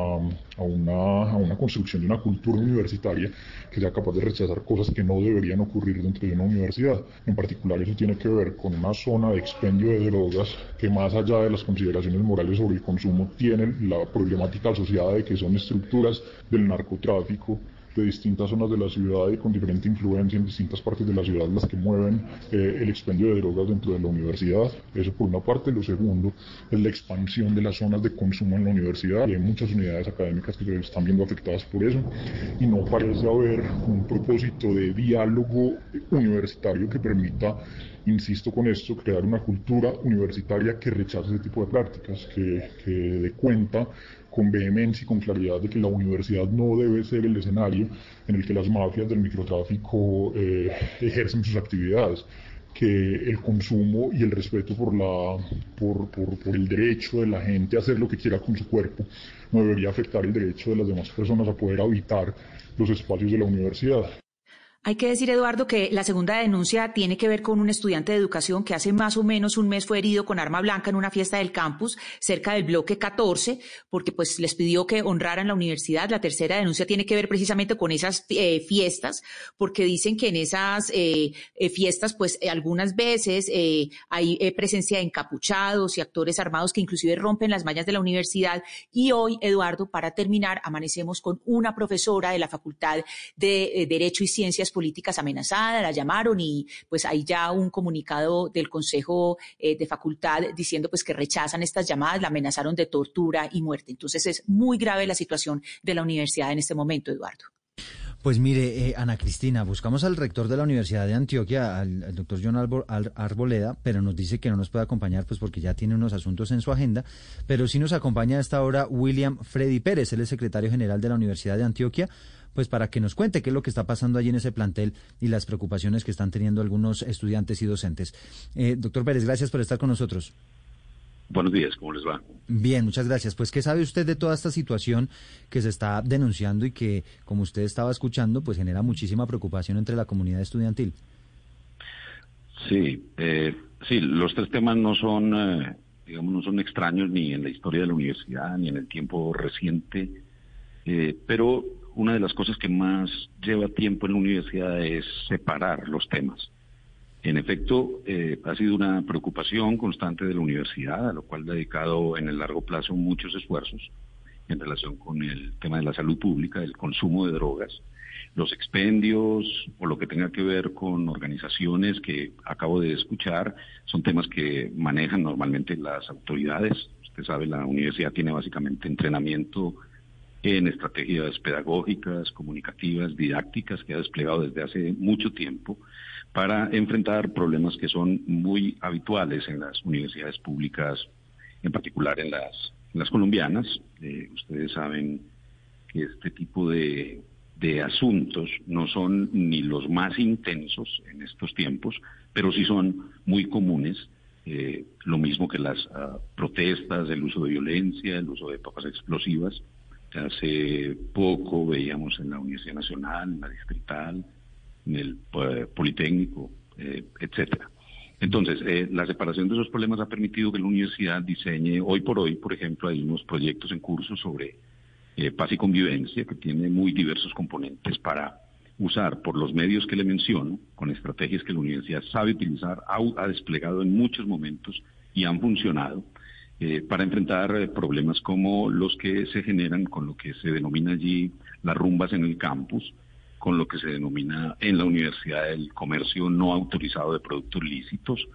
a, una, a una construcción de una cultura universitaria que sea capaz de rechazar cosas que no deberían ocurrir dentro de una universidad. En particular eso tiene que ver con una zona de expendio de drogas que más allá de las consideraciones morales sobre el consumo tiene la problemática asociada de que son estructuras del narcotráfico de distintas zonas de la ciudad y con diferente influencia en distintas partes de la ciudad las que mueven eh, el expendio de drogas dentro de la universidad. Eso por una parte. Lo segundo es la expansión de las zonas de consumo en la universidad. Y hay muchas unidades académicas que se están viendo afectadas por eso y no parece haber un propósito de diálogo universitario que permita insisto con esto, crear una cultura universitaria que rechace ese tipo de prácticas, que, que dé cuenta con vehemencia y con claridad de que la universidad no debe ser el escenario en el que las mafias del microtráfico eh, ejercen sus actividades que el consumo y el respeto por, la, por, por, por, el derecho de la gente a hacer lo que quiera con su cuerpo no debería afectar el derecho de las demás personas a poder habitar los espacios de la universidad. Hay que decir, Eduardo, que la segunda denuncia tiene que ver con un estudiante de educación que hace más o menos un mes fue herido con arma blanca en una fiesta del campus cerca del bloque 14, porque pues les pidió que honraran la universidad. La tercera denuncia tiene que ver precisamente con esas eh, fiestas, porque dicen que en esas eh, eh, fiestas, pues algunas veces hay presencia de encapuchados y actores armados que inclusive rompen las mallas de la universidad. Y hoy, Eduardo, para terminar, amanecemos con una profesora de la Facultad de Derecho y Ciencias políticas amenazada, la llamaron y pues hay ya un comunicado del Consejo eh, de Facultad diciendo pues que rechazan estas llamadas, la amenazaron de tortura y muerte. Entonces es muy grave la situación de la universidad en este momento, Eduardo. Pues mire, eh, Ana Cristina, buscamos al rector de la Universidad de Antioquia, al, doctor John Arboleda, pero nos dice que no nos puede acompañar pues porque ya tiene unos asuntos en su agenda, pero sí nos acompaña a esta hora William Freddy Pérez, él es secretario general de la Universidad de Antioquia, pues para que nos cuente qué es lo que está pasando allí en ese plantel y las preocupaciones que están teniendo algunos estudiantes y docentes. Eh, doctor Pérez, gracias por estar con nosotros. Buenos días, ¿cómo les va? Bien, muchas gracias. Pues, ¿qué sabe usted de toda esta situación que se está denunciando y que, como usted estaba escuchando, pues genera muchísima preocupación entre la comunidad estudiantil? Sí, eh, sí, los tres temas no son, eh, digamos, no son extraños ni en la historia de la universidad ni en el tiempo reciente, eh, pero una de las cosas que más lleva tiempo en la universidad es separar los temas. En efecto, eh, ha sido una preocupación constante de la universidad, a lo cual ha dedicado en el largo plazo muchos esfuerzos en relación con el tema de la salud pública, el consumo de drogas, los expendios o lo que tenga que ver con organizaciones que acabo de escuchar, son temas que manejan normalmente las autoridades. Usted sabe, la universidad tiene básicamente entrenamiento en estrategias pedagógicas, comunicativas, didácticas que ha desplegado desde hace mucho tiempo para enfrentar problemas que son muy habituales en las universidades públicas, en particular en las, colombianas. Eh, ustedes saben que este tipo de, de asuntos no son ni los más intensos en estos tiempos, pero sí son muy comunes eh, lo mismo que las uh, protestas, el uso de violencia, el uso de papas explosivas, Hace poco veíamos en la Universidad Nacional, en la Distrital, en el eh, Politécnico, eh, etcétera. Entonces, eh, la separación de esos problemas ha permitido que la universidad diseñe, hoy por hoy, por ejemplo, hay unos proyectos en curso sobre paz y convivencia que tiene muy diversos componentes para usar por los medios que le menciono, con estrategias que la universidad sabe utilizar, ha desplegado en muchos momentos y han funcionado eh, para enfrentar eh, problemas como los que se generan con lo que se denomina allí las rumbas en el campus, con lo que se denomina en la universidad el comercio no autorizado de productos lícitos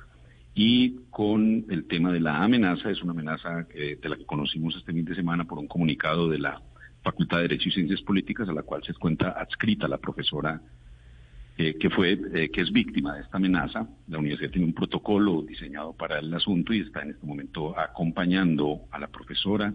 y con el tema de la amenaza, es una amenaza eh, de la que conocimos este fin de semana por un comunicado de la Facultad de Derecho y Ciencias Políticas, a la cual se cuenta adscrita la profesora que fue eh, que es víctima de esta amenaza. La universidad tiene un protocolo diseñado para el asunto y está en este momento acompañando a la profesora,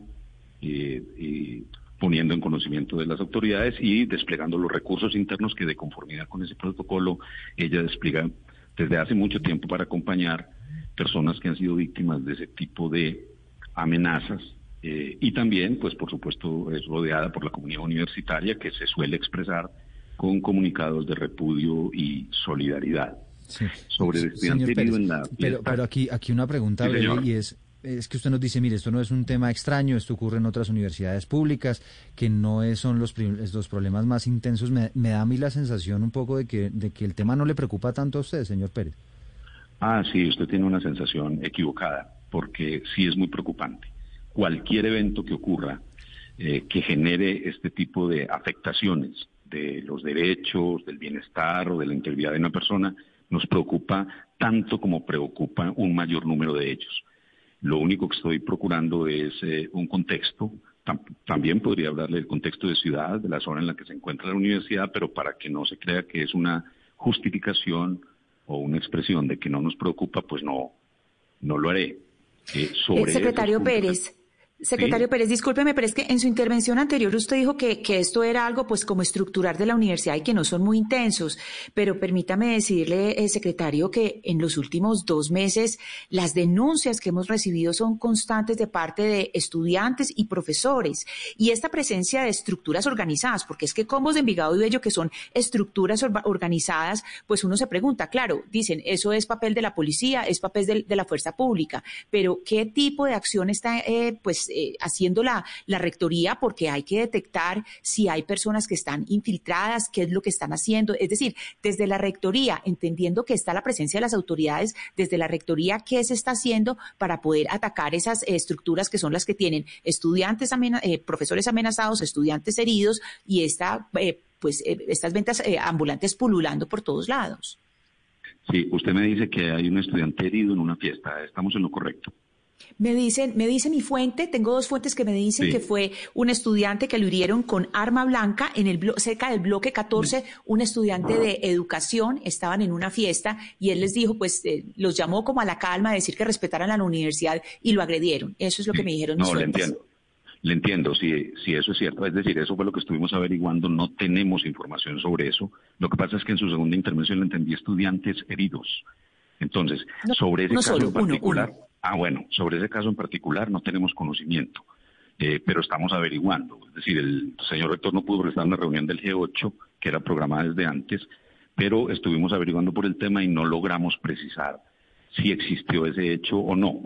eh, poniendo en conocimiento de las autoridades y desplegando los recursos internos que de conformidad con ese protocolo ella despliega desde hace mucho tiempo para acompañar personas que han sido víctimas de ese tipo de amenazas eh, y también, pues por supuesto, es rodeada por la comunidad universitaria que se suele expresar con comunicados de repudio y solidaridad. Sobre el estudiante herido en la pero, pero aquí, aquí una pregunta Sí, breve y es, es que usted nos dice, mire, esto no es un tema extraño, esto ocurre en otras universidades públicas, que no es, son los, los problemas más intensos. Me, me da a mí la sensación un poco de que, de que el tema no le preocupa tanto a usted, señor Pérez. Ah, sí, usted tiene una sensación equivocada, porque sí es muy preocupante. Cualquier evento que ocurra eh, que genere este tipo de afectaciones de los derechos, del bienestar o de la integridad de una persona, nos preocupa tanto como preocupa un mayor número de ellos. Lo único que estoy procurando es eh, un contexto. Tam- también podría hablarle del contexto de ciudad, de la zona en la que se encuentra la universidad, pero para que no se crea que es una justificación o una expresión de que no nos preocupa, pues no, no lo haré. Eh, sobre Eh, secretario puntos- Pérez. Secretario Pérez, discúlpeme, pero es que en su intervención anterior usted dijo que, que esto era algo pues como estructural de la universidad y que no son muy intensos. Pero permítame decirle, eh, secretario, que en los últimos dos meses las denuncias que hemos recibido son constantes de parte de estudiantes y profesores. Y esta presencia de estructuras organizadas, porque es que Combos de Envigado y Bello, que son estructuras organizadas, pues uno se pregunta, claro, dicen, eso es papel de la policía, es papel del- de, la fuerza pública, pero ¿qué tipo de acción está eh, pues eh, haciendo la, rectoría? Porque hay que detectar si hay personas que están infiltradas, qué es lo que están haciendo. Es decir, desde la rectoría, entendiendo que está la presencia de las autoridades, desde la rectoría, ¿qué se está haciendo para poder atacar esas eh, estructuras que son las que tienen estudiantes, eh, profesores amenazados, estudiantes heridos y esta, eh, pues, eh, estas ventas eh, ambulantes pululando por todos lados? Sí, usted me dice que hay un estudiante herido en una fiesta. Estamos en lo correcto. Me dicen, me dice mi fuente, tengo dos fuentes que me dicen Sí. que fue un estudiante que lo hirieron con arma blanca en el blo- cerca del bloque 14, un estudiante de educación, estaban en una fiesta y él les dijo, pues eh, los llamó como a la calma a decir que respetaran la universidad y lo agredieron. Eso es lo que me dijeron mis No, le entiendo. Le entiendo, si, si eso es cierto. Es decir, eso fue lo que estuvimos averiguando. No tenemos información sobre eso. Lo que pasa es que en su segunda intervención le entendí estudiantes heridos. Entonces, No, sobre ese uno caso solo, en uno, particular, uno. Ah, bueno, sobre ese caso en particular no tenemos conocimiento, eh, pero estamos averiguando. Es decir, el señor rector no pudo prestar una reunión del G8, que era programada desde antes, pero estuvimos averiguando por el tema y no logramos precisar si existió ese hecho o no.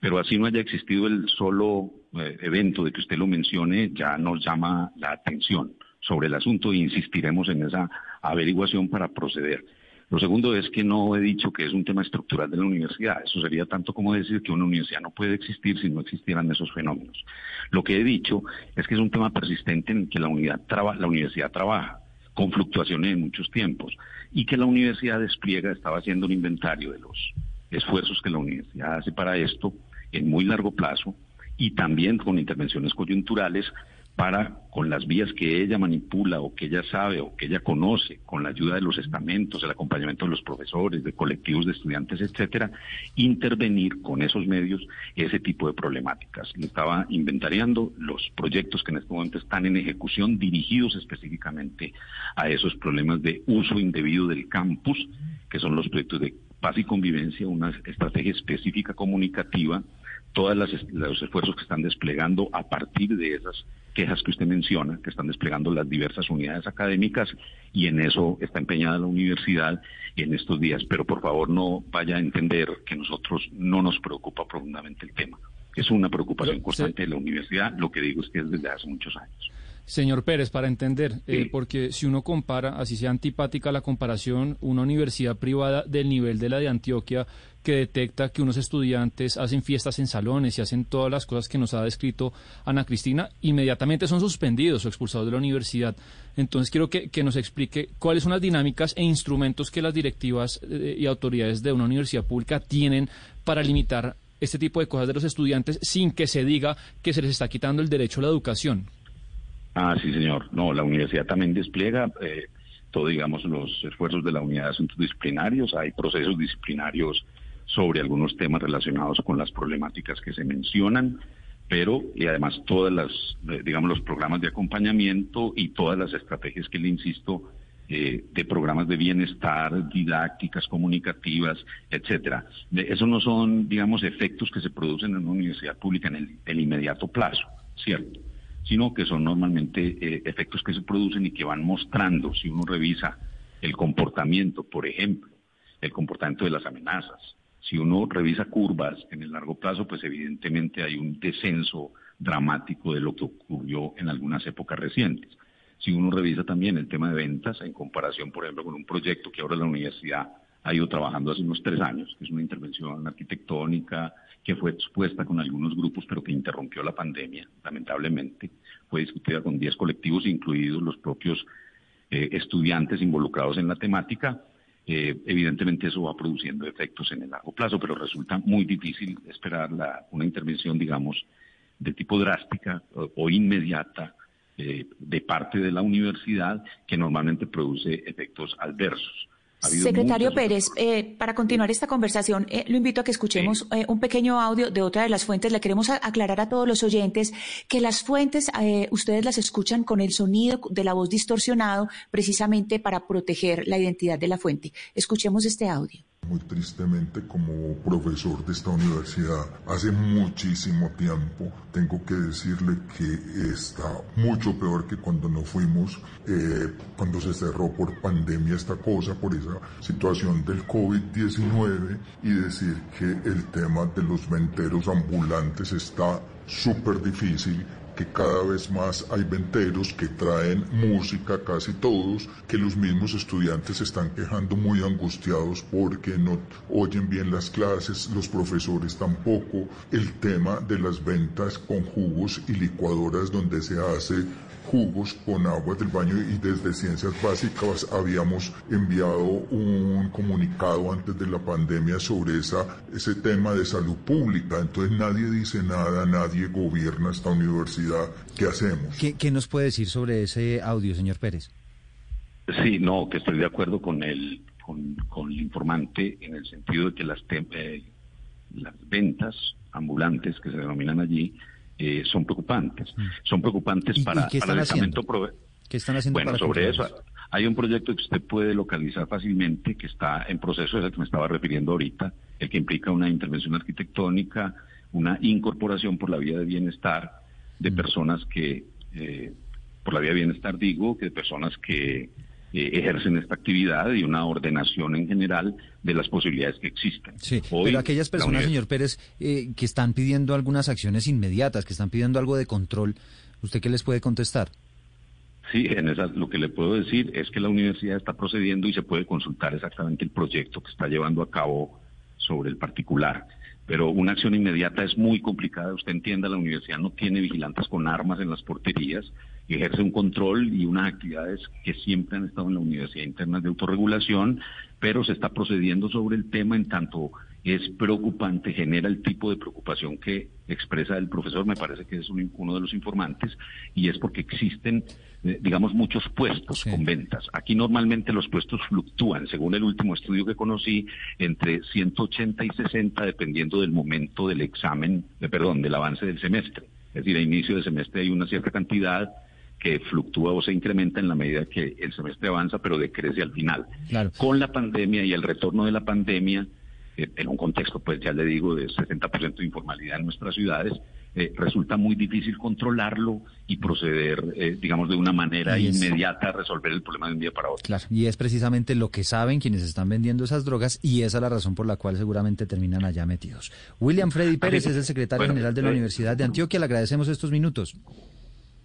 Pero así no haya existido el solo eh, evento de que usted lo mencione, ya nos llama la atención sobre el asunto e insistiremos en esa averiguación para proceder. Lo segundo es que no he dicho que es un tema estructural de la universidad. Eso sería tanto como decir que una universidad no puede existir si no existieran esos fenómenos. Lo que he dicho es que es un tema persistente en el que la, unidad la universidad trabaja con fluctuaciones en muchos tiempos y que la universidad despliega, estaba haciendo un inventario de los esfuerzos que la universidad hace para esto en muy largo plazo y también con intervenciones coyunturales para, con las vías que ella manipula o que ella sabe o que ella conoce, con la ayuda de los estamentos, el acompañamiento de los profesores, de colectivos de estudiantes, etcétera, intervenir con esos medios ese tipo de problemáticas. Le estaba inventariando los proyectos que en este momento están en ejecución dirigidos específicamente a esos problemas de uso indebido del campus, que son los proyectos de paz y convivencia, una estrategia específica comunicativa, todos los esfuerzos que están desplegando a partir de esas quejas que usted menciona, que están desplegando las diversas unidades académicas y en eso está empeñada la universidad en estos días. Pero por favor no vaya a entender que nosotros no nos preocupa profundamente el tema. Es una preocupación constante de la universidad, lo que digo es que es desde hace muchos años. Señor Pérez, para entender, eh, porque si uno compara, así sea antipática la comparación, una universidad privada del nivel de la de Antioquia que detecta que unos estudiantes hacen fiestas en salones y hacen todas las cosas que nos ha descrito Ana Cristina, inmediatamente son suspendidos o expulsados de la universidad. Entonces quiero que, que nos explique cuáles son las dinámicas e instrumentos que las directivas eh, y autoridades de una universidad pública tienen para limitar este tipo de cosas de los estudiantes sin que se diga que se les está quitando el derecho a la educación. Ah, sí, señor. No, la universidad también despliega eh, todo, digamos, los esfuerzos de la unidad de asuntos disciplinarios. Hay procesos disciplinarios sobre algunos temas relacionados con las problemáticas que se mencionan. pero y además todas las, eh, digamos, los programas de acompañamiento y todas las estrategias que le insisto, eh, de programas de bienestar, didácticas, comunicativas, etcétera. De- Eso no son, digamos, efectos que se producen en una universidad pública en el inmediato plazo, ¿cierto? Sino que son normalmente eh, efectos que se producen y que van mostrando, si uno revisa el comportamiento, por ejemplo, el comportamiento de las amenazas. Si uno revisa curvas en el largo plazo, pues evidentemente hay un descenso dramático de lo que ocurrió en algunas épocas recientes. Si uno revisa también el tema de ventas en comparación, por ejemplo, con un proyecto que ahora la universidad ha ido trabajando hace unos tres años, que es una intervención arquitectónica que fue expuesta con algunos grupos, pero que interrumpió la pandemia, lamentablemente. Fue discutida con 10 colectivos, incluidos los propios eh, estudiantes involucrados en la temática. Eh, evidentemente eso va produciendo efectos en el largo plazo, pero resulta muy difícil esperar la- una intervención, digamos, de tipo drástica o, inmediata eh, de parte de la universidad que normalmente produce efectos adversos. Ha Secretario muchas- Pérez, eh, para continuar esta conversación, eh, lo invito a que escuchemos eh, un pequeño audio de otra de las fuentes. Le queremos aclarar a todos los oyentes que las fuentes eh, ustedes las escuchan con el sonido de la voz distorsionado precisamente para proteger la identidad de la fuente. Escuchemos este audio. Muy tristemente, como profesor de esta universidad, hace muchísimo tiempo, tengo que decirle que está mucho peor que cuando no fuimos, eh, cuando se cerró por pandemia esta cosa, por esa situación del COVID-19, y decir que el tema de los venteros ambulantes está súper difícil que cada vez más hay venteros que traen música, casi todos, que los mismos estudiantes están quejando muy angustiados porque no oyen bien las clases, los profesores tampoco, el tema de las ventas con jugos y licuadoras donde se hace jugos con agua del baño y desde Ciencias Básicas habíamos enviado un comunicado antes de la pandemia sobre esa, ese tema de salud pública. Entonces nadie dice nada, nadie gobierna esta universidad. ¿Qué hacemos? ¿Qué, qué nos puede decir sobre ese audio, señor Pérez? Sí, no, que estoy de acuerdo con el, con, con el informante en el sentido de que las, tem- eh, las ventas ambulantes que se denominan allí eh, son preocupantes. Son preocupantes ¿Y- y para, para el estamento ¿Qué están haciendo Bueno, para sobre eso hay un proyecto que usted puede localizar fácilmente, que está en proceso, es el que me estaba refiriendo ahorita, el que implica una intervención arquitectónica, una incorporación por la vía de bienestar de Mm. personas que, eh, por la vía de bienestar digo, que de personas que eh, ejercen esta actividad y una ordenación en general de las posibilidades que existen. Sí, Hoy, pero aquellas la personas, señor Pérez, eh, que están pidiendo algunas acciones inmediatas, que están pidiendo algo de control, ¿usted qué les puede contestar? Sí, en esa, lo que le puedo decir es que la universidad está procediendo y se puede consultar exactamente el proyecto que está llevando a cabo sobre el particular. Pero una acción inmediata es muy complicada. Usted entienda, la universidad no tiene vigilantes con armas en las porterías, ejerce un control y unas actividades que siempre han estado en la universidad internas de autorregulación, pero se está procediendo sobre el tema en tanto es preocupante, genera el tipo de preocupación que expresa el profesor, me parece que es un- uno de los informantes, y es porque existen, eh, digamos, muchos puestos con ventas. Aquí normalmente los puestos fluctúan, según el último estudio que conocí, entre 180 y 60, dependiendo del momento del examen, de, perdón, del avance del semestre. Es decir, a inicio de semestre hay una cierta cantidad que fluctúa o se incrementa en la medida que el semestre avanza, pero decrece al final. Con la pandemia y el retorno de la pandemia, eh, en un contexto, pues ya le digo, de 60% de informalidad en nuestras ciudades, eh, resulta muy difícil controlarlo y proceder, eh, digamos, de una manera inmediata a resolver el problema de un día para otro. Claro, y es precisamente lo que saben quienes están vendiendo esas drogas y esa es la razón por la cual seguramente terminan allá metidos. William Freddy Pérez es el secretario Bueno, general de la eh, Universidad de Antioquia. Le agradecemos estos minutos.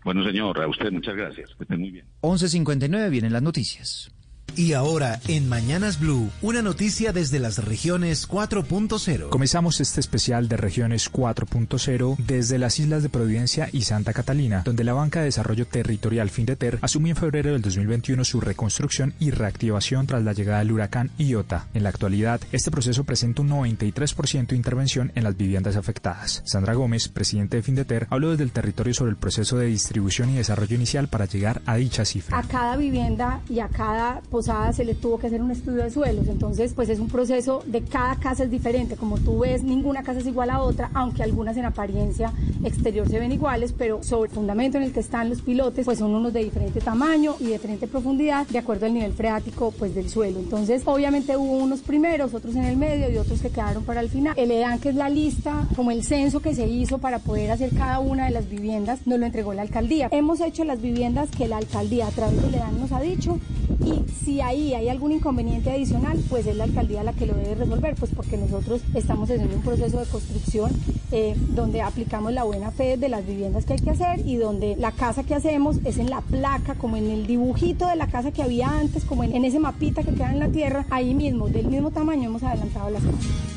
Bueno, señor, a usted muchas gracias. Que muy bien. 11.59 vienen las noticias. Y ahora, en Mañanas Blue, una noticia desde las regiones 4.0. Comenzamos este especial de regiones 4.0 desde las islas de Providencia y Santa Catalina, donde la Banca de Desarrollo Territorial Findeter asumió en febrero del 2021 su reconstrucción y reactivación tras la llegada del huracán Iota. En la actualidad, este proceso presenta un 93% de intervención en las viviendas afectadas. Sandra Gómez, presidente de Findeter, habló desde el territorio sobre el proceso de distribución y desarrollo inicial para llegar a dicha cifra. a cada vivienda y a cada Posada se le tuvo que hacer un estudio de suelos, entonces pues es un proceso de cada casa es diferente, como tú ves ninguna casa es igual a otra, aunque algunas en apariencia exterior se ven iguales, pero sobre el fundamento en el que están los pilotes pues son unos de diferente tamaño y diferente profundidad de acuerdo al nivel freático pues del suelo. Entonces obviamente hubo unos primeros, otros en el medio y otros que quedaron para el final. El EDAN que es la lista, como el censo que se hizo para poder hacer cada una de las viviendas, nos lo entregó la alcaldía. Hemos hecho las viviendas que la alcaldía a través del EDAN nos ha dicho y si ahí hay algún inconveniente adicional, pues es la alcaldía la que lo debe resolver, pues porque nosotros estamos haciendo un proceso de construcción eh, donde aplicamos la buena fe de las viviendas que hay que hacer y donde la casa que hacemos es en la placa, como en el dibujito de la casa que había antes, como en, ese mapita que queda en la tierra, ahí mismo, del mismo tamaño hemos adelantado las casas.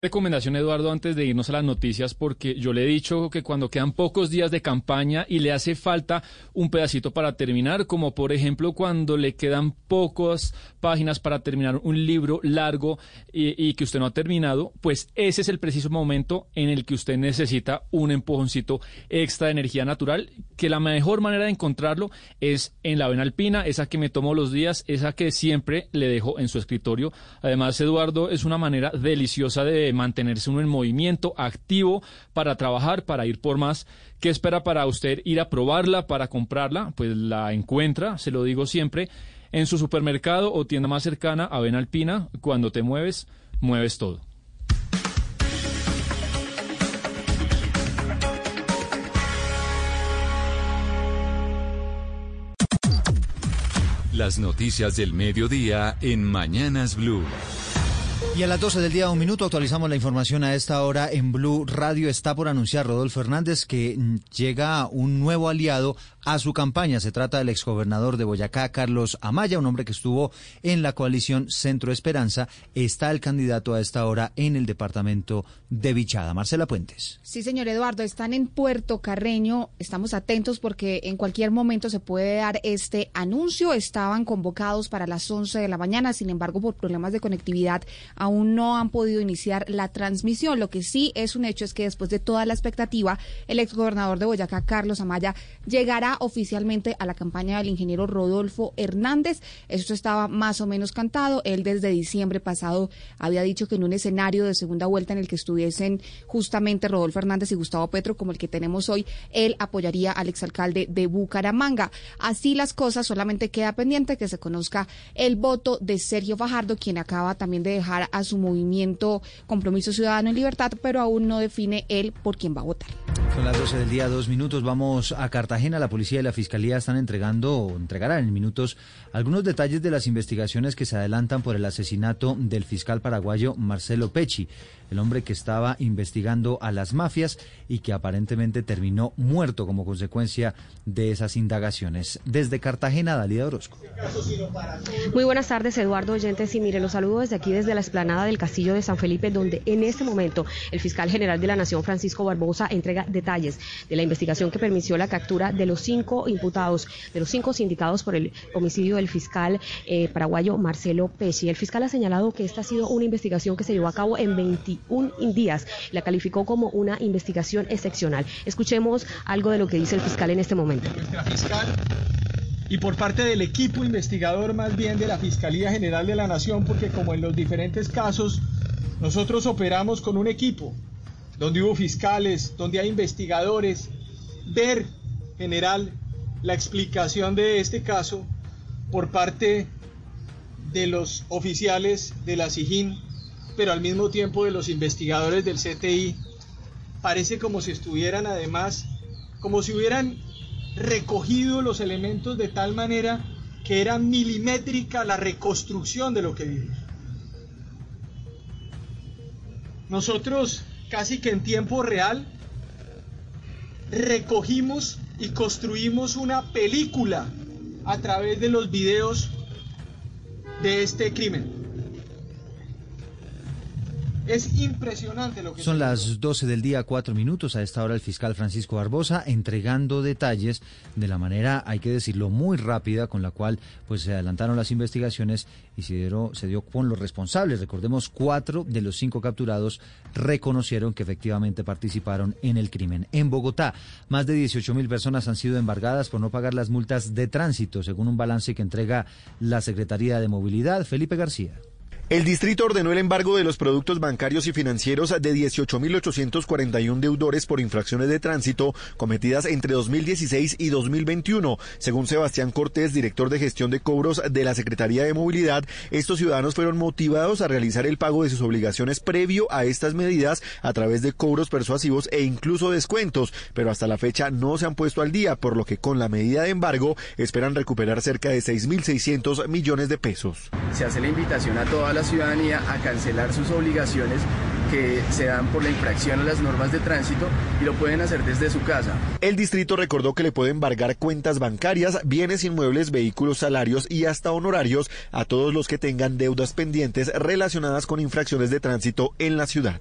Recomendación, Eduardo, antes de irnos a las noticias, porque yo le he dicho que cuando quedan pocos días de campaña y le hace falta un pedacito para terminar, como por ejemplo cuando le quedan pocas páginas para terminar un libro largo y, y, que usted no ha terminado, pues ese es el preciso momento en el que usted necesita un empujoncito extra de energía natural, que la mejor manera de encontrarlo es en la avena alpina, esa que me tomo los días, esa que siempre le dejo en su escritorio. Además, Eduardo, es una manera deliciosa de mantenerse uno en movimiento, activo, para trabajar, para ir por más. ¿Qué espera para usted ir a probarla, para comprarla? Pues la encuentra, se lo digo siempre, en su supermercado o tienda más cercana, Avena Alpina. Cuando te mueves, mueves todo. Las noticias del mediodía en Mañanas Blue. Y a las 12 del día, un minuto, actualizamos la información a esta hora en Blue Radio. Está por anunciar Rodolfo Hernández que llega un nuevo aliado a su campaña. Se trata del exgobernador de Boyacá, Carlos Amaya, un hombre que estuvo en la coalición Centro Esperanza. Está el candidato a esta hora en el departamento de Vichada. Marcela Puentes. Sí, señor Eduardo, están en Puerto Carreño. Estamos atentos porque en cualquier momento se puede dar este anuncio. Estaban convocados para las 11 de la mañana, sin embargo, por problemas de conectividad aún no han podido iniciar la transmisión. Lo que sí es un hecho es que después de toda la expectativa, el exgobernador de Boyacá, Carlos Amaya, llegará oficialmente a la campaña del ingeniero Rodolfo Hernández. Eso estaba más o menos cantado. Él desde diciembre pasado había dicho que en un escenario de segunda vuelta en el que estuviesen justamente Rodolfo Hernández y Gustavo Petro, como el que tenemos hoy, él apoyaría al exalcalde de Bucaramanga. Así las cosas, solamente queda pendiente que se conozca el voto de Sergio Fajardo, quien acaba también de dejar a su movimiento Compromiso Ciudadano en Libertad, pero aún no define él por quién va a votar. Son las 12 del día, dos minutos. Vamos a Cartagena. La policía y la fiscalía están entregando, o entregarán en minutos, algunos detalles de las investigaciones que se adelantan por el asesinato del fiscal paraguayo Marcelo Pecci, el hombre que estaba investigando a las mafias y que aparentemente terminó muerto como consecuencia de esas indagaciones. Desde Cartagena, Dalida Orozco. Muy buenas tardes, Eduardo Oyentes. Y mire, los saludo desde aquí, desde la esplanada del Castillo de San Felipe, donde en este momento el fiscal general de la Nación, Francisco Barbosa, entrega detalles de la investigación que permitió la captura de los cinco imputados, de los cinco sindicados por el homicidio del fiscal eh, paraguayo Marcelo Pesci. El fiscal ha señalado que esta ha sido una investigación que se llevó a cabo en 21 días. La calificó como una investigación excepcional. Escuchemos algo de lo que dice el fiscal en este momento. Y por parte del equipo investigador más bien de la Fiscalía General de la Nación, porque como en los diferentes casos, nosotros operamos con un equipo, donde hubo fiscales, donde hay investigadores, ver general la explicación de este caso por parte de los oficiales de la SIJIN, pero al mismo tiempo de los investigadores del CTI, parece como si estuvieran además, como si hubieran recogido los elementos de tal manera que era milimétrica la reconstrucción de lo que vivimos. Nosotros casi que en tiempo real recogimos y construimos una película a través de los videos de este crimen. Es impresionante lo que... Son las 12 del día, cuatro minutos. A esta hora el fiscal Francisco Barbosa entregando detalles de la manera, hay que decirlo, muy rápida con la cual pues se adelantaron las investigaciones y se dio, se dio con los responsables. Recordemos, cuatro de los cinco capturados reconocieron que efectivamente participaron en el crimen. En Bogotá, más de 18 mil personas han sido embargadas por no pagar las multas de tránsito, según un balance que entrega la Secretaría de Movilidad. Felipe García. El distrito ordenó el embargo de los productos bancarios y financieros de 18.841 deudores por infracciones de tránsito cometidas entre 2016 y 2021. Según Sebastián Cortés, director de gestión de cobros de la Secretaría de Movilidad, estos ciudadanos fueron motivados a realizar el pago de sus obligaciones previo a estas medidas a través de cobros persuasivos e incluso descuentos, pero hasta la fecha no se han puesto al día, por lo que con la medida de embargo esperan recuperar cerca de 6.600 millones de pesos. Se hace la invitación a toda la ciudadanía a cancelar sus obligaciones que se dan por la infracción a las normas de tránsito y lo pueden hacer desde su casa. El distrito recordó que le puede embargar cuentas bancarias, bienes inmuebles, vehículos, salarios y hasta honorarios a todos los que tengan deudas pendientes relacionadas con infracciones de tránsito en la ciudad.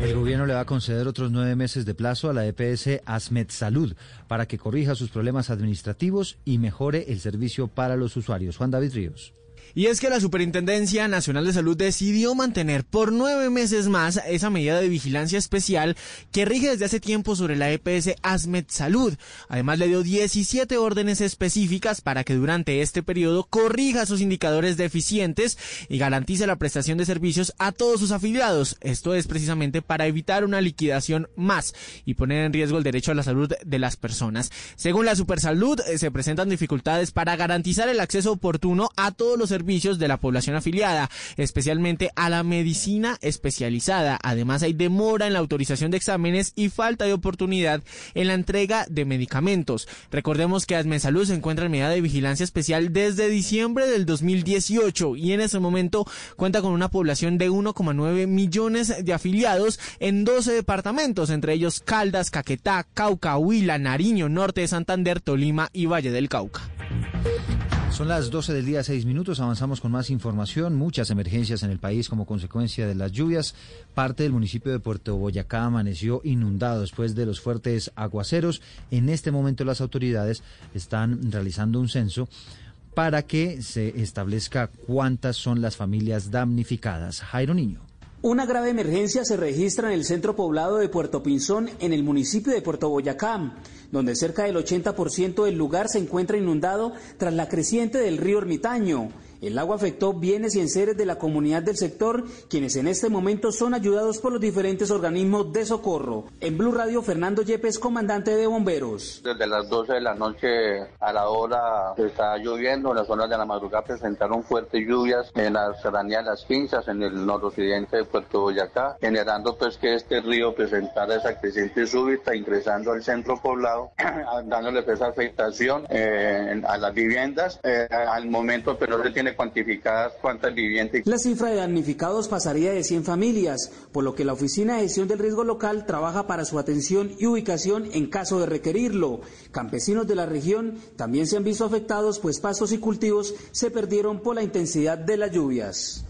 El gobierno le va a conceder otros nueve meses de plazo a la EPS Asmed Salud para que corrija sus problemas administrativos y mejore el servicio para los usuarios. Juan David Ríos. Y es que la Superintendencia Nacional de Salud decidió mantener por nueve meses más esa medida de vigilancia especial que rige desde hace tiempo sobre la EPS ASMED Salud. Además le dio 17 órdenes específicas para que durante este periodo corrija sus indicadores deficientes y garantice la prestación de servicios a todos sus afiliados. Esto es precisamente para evitar una liquidación más y poner en riesgo el derecho a la salud de las personas. Según la Supersalud, eh, se presentan dificultades para garantizar el acceso oportuno a todos los servicios de la población afiliada, especialmente a la medicina especializada. Además, hay demora en la autorización de exámenes y falta de oportunidad en la entrega de medicamentos. Recordemos que Salud se encuentra en medida de vigilancia especial desde diciembre del 2018 y en ese momento cuenta con una población de 1,9 millones de afiliados en 12 departamentos, entre ellos Caldas, Caquetá, Cauca, Huila, Nariño, Norte de Santander, Tolima y Valle del Cauca. Son las 12 del día, 6 minutos. Avanzamos con más información. Muchas emergencias en el país como consecuencia de las lluvias. Parte del municipio de Puerto Boyacá amaneció inundado después de los fuertes aguaceros. En este momento las autoridades están realizando un censo para que se establezca cuántas son las familias damnificadas. Jairo Niño. Una grave emergencia se registra en el centro poblado de Puerto Pinzón, en el municipio de Puerto Boyacá donde cerca del 80% del lugar se encuentra inundado tras la creciente del río Ermitaño. El agua afectó bienes y enseres de la comunidad del sector, quienes en este momento son ayudados por los diferentes organismos de socorro. En Blue Radio, Fernando Yepes, comandante de bomberos. Desde las 12 de la noche a la hora que está lloviendo, las zonas de la madrugada presentaron fuertes lluvias en la serranía de las pinzas, en el noroccidente de Puerto Boyacá, generando pues que este río presentara esa creciente súbita, ingresando al centro poblado, dándole pues afectación eh, a las viviendas. Eh, al momento, pero se tiene cuantificadas cuántas viviendas. La cifra de damnificados pasaría de 100 familias, por lo que la Oficina de Gestión del Riesgo Local trabaja para su atención y ubicación en caso de requerirlo. Campesinos de la región también se han visto afectados, pues pastos y cultivos se perdieron por la intensidad de las lluvias.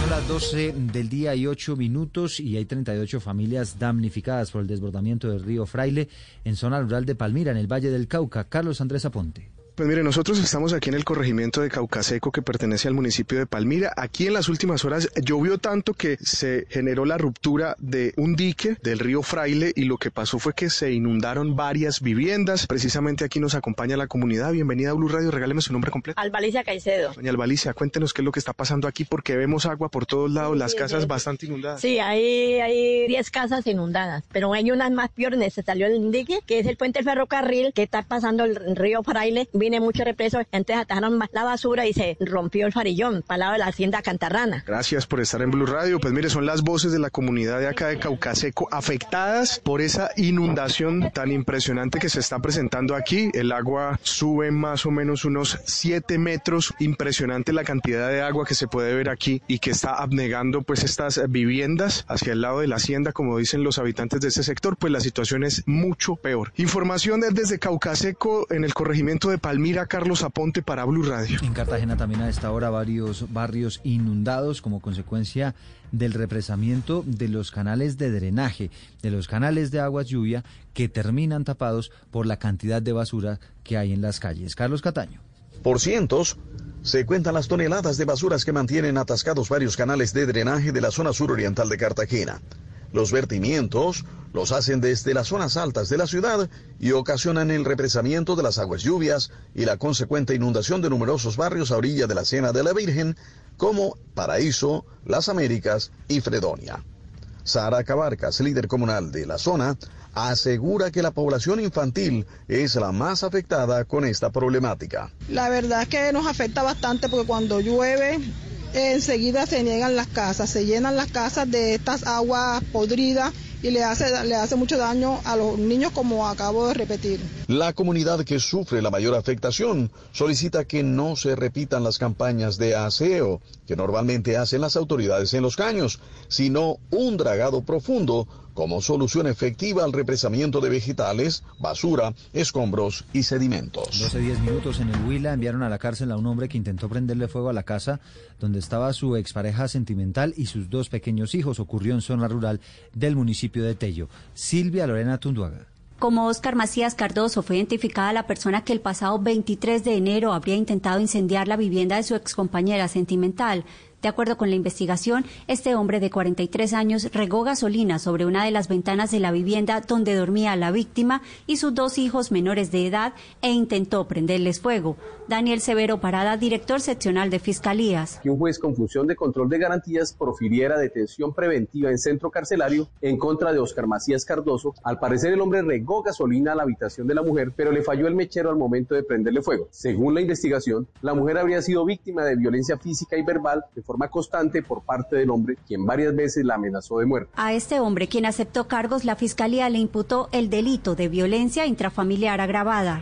Son las 12 del día y 8 minutos y hay 38 familias damnificadas por el desbordamiento del río Fraile en zona rural de Palmira, en el Valle del Cauca. Carlos Andrés Aponte. Pues mire, nosotros estamos aquí en el corregimiento de Caucaseco que pertenece al municipio de Palmira. Aquí en las últimas horas llovió tanto que se generó la ruptura de un dique del río Fraile y lo que pasó fue que se inundaron varias viviendas. Precisamente aquí nos acompaña la comunidad. Bienvenida a Blue Radio. Regáleme su nombre completo. Albalicia Caicedo. Doña Albalicia, cuéntenos qué es lo que está pasando aquí porque vemos agua por todos lados, las casas bastante inundadas. Sí, hay, hay 10 casas inundadas, pero hay unas más peores. Se salió el dique, que es el puente del ferrocarril que está pasando el río Fraile vine mucho represo, entonces atajaron la basura y se rompió el farillón para lado de la hacienda Cantarrana. Gracias por estar en Blue Radio. Pues mire, son las voces de la comunidad de acá de Caucaseco afectadas por esa inundación tan impresionante que se está presentando aquí. El agua sube más o menos unos 7 metros. Impresionante la cantidad de agua que se puede ver aquí y que está abnegando pues estas viviendas hacia el lado de la hacienda, como dicen los habitantes de ese sector, pues la situación es mucho peor. Información desde Caucaseco en el corregimiento de Palmira, Carlos Aponte para Blue Radio. En Cartagena también a esta hora varios barrios inundados como consecuencia del represamiento de los canales de drenaje, de los canales de aguas lluvia que terminan tapados por la cantidad de basura que hay en las calles. Carlos Cataño. Por cientos, se cuentan las toneladas de basuras que mantienen atascados varios canales de drenaje de la zona suroriental de Cartagena. Los vertimientos los hacen desde las zonas altas de la ciudad y ocasionan el represamiento de las aguas lluvias y la consecuente inundación de numerosos barrios a orilla de la Cena de la Virgen, como Paraíso, Las Américas y Fredonia. Sara Cabarcas, líder comunal de la zona, asegura que la población infantil es la más afectada con esta problemática. La verdad es que nos afecta bastante porque cuando llueve enseguida se niegan las casas, se llenan las casas de estas aguas podridas y le hace, le hace mucho daño a los niños como acabo de repetir. La comunidad que sufre la mayor afectación solicita que no se repitan las campañas de aseo que normalmente hacen las autoridades en los caños, sino un dragado profundo como solución efectiva al represamiento de vegetales, basura, escombros y sedimentos. 12-10 minutos en el Huila enviaron a la cárcel a un hombre que intentó prenderle fuego a la casa donde estaba su expareja sentimental y sus dos pequeños hijos. Ocurrió en zona rural del municipio de Tello. Silvia Lorena Tunduaga. Como Oscar Macías Cardoso fue identificada la persona que el pasado 23 de enero habría intentado incendiar la vivienda de su excompañera sentimental. De acuerdo con la investigación, este hombre de 43 años regó gasolina sobre una de las ventanas de la vivienda donde dormía la víctima y sus dos hijos menores de edad e intentó prenderles fuego. Daniel Severo Parada, director seccional de Fiscalías. Que un juez con función de control de garantías profiriera detención preventiva en centro carcelario en contra de Oscar Macías Cardoso. Al parecer el hombre regó gasolina a la habitación de la mujer, pero le falló el mechero al momento de prenderle fuego. Según la investigación, la mujer habría sido víctima de violencia física y verbal de forma constante por parte del hombre, quien varias veces la amenazó de muerte. A este hombre, quien aceptó cargos, la fiscalía le imputó el delito de violencia intrafamiliar agravada.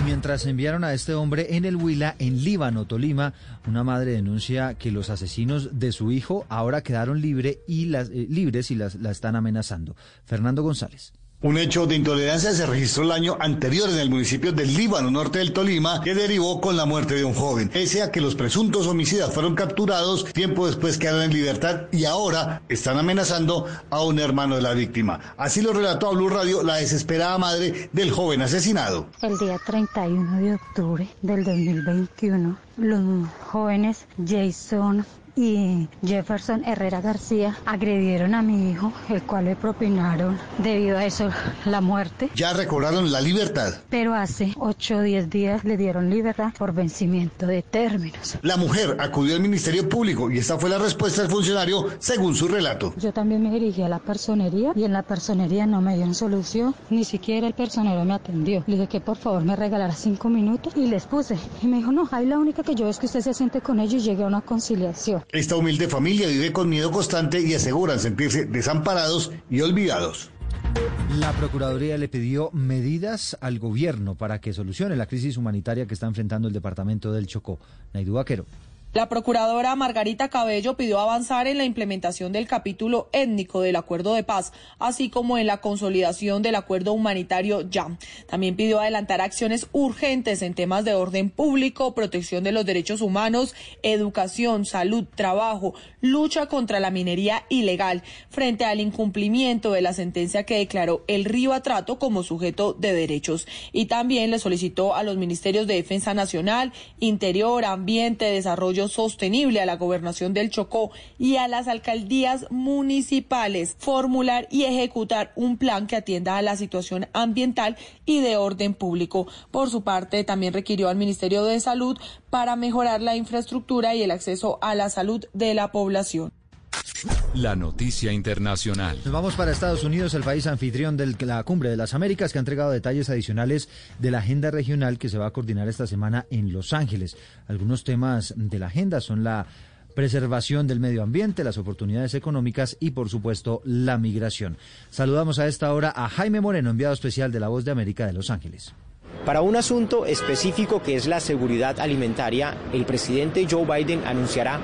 Y mientras enviaron a este hombre en el Huila, en Líbano, Tolima, una madre denuncia que los asesinos de su hijo ahora quedaron libre y las, eh, libres y las, la están amenazando. Fernando González. Un hecho de intolerancia se registró el año anterior en el municipio del Líbano, norte del Tolima, que derivó con la muerte de un joven. Pese a que los presuntos homicidas fueron capturados, tiempo después quedaron en libertad y ahora están amenazando a un hermano de la víctima. Así lo relató a Blue Radio la desesperada madre del joven asesinado. El día 31 de octubre del 2021, los jóvenes Jason y Jefferson Herrera García agredieron a mi hijo, el cual le propinaron debido a eso la muerte. Ya recobraron la libertad. Pero hace 8 o 10 días le dieron libertad por vencimiento de términos. La mujer acudió al Ministerio Público y esta fue la respuesta del funcionario según su relato. Yo también me dirigí a la personería y en la personería no me dieron solución, ni siquiera el personero me atendió. Le dije que por favor me regalara 5 minutos y les puse. Y me dijo, no, ahí la única que yo es que usted se siente con ellos y llegue a una conciliación. Esta humilde familia vive con miedo constante y aseguran sentirse desamparados y olvidados. La Procuraduría le pidió medidas al gobierno para que solucione la crisis humanitaria que está enfrentando el departamento del Chocó. Naidu Vaquero. La procuradora Margarita Cabello pidió avanzar en la implementación del capítulo étnico del acuerdo de paz, así como en la consolidación del acuerdo humanitario YAM. También pidió adelantar acciones urgentes en temas de orden público, protección de los derechos humanos, educación, salud, trabajo, lucha contra la minería ilegal, frente al incumplimiento de la sentencia que declaró el río Atrato como sujeto de derechos. Y también le solicitó a los ministerios de Defensa Nacional, Interior, Ambiente, Desarrollo sostenible a la gobernación del Chocó y a las alcaldías municipales formular y ejecutar un plan que atienda a la situación ambiental y de orden público. Por su parte, también requirió al Ministerio de Salud para mejorar la infraestructura y el acceso a la salud de la población. La noticia internacional. Nos vamos para Estados Unidos, el país anfitrión de la Cumbre de las Américas, que ha entregado detalles adicionales de la agenda regional que se va a coordinar esta semana en Los Ángeles. Algunos temas de la agenda son la preservación del medio ambiente, las oportunidades económicas y, por supuesto, la migración. Saludamos a esta hora a Jaime Moreno, enviado especial de La Voz de América de Los Ángeles. Para un asunto específico que es la seguridad alimentaria, el presidente Joe Biden anunciará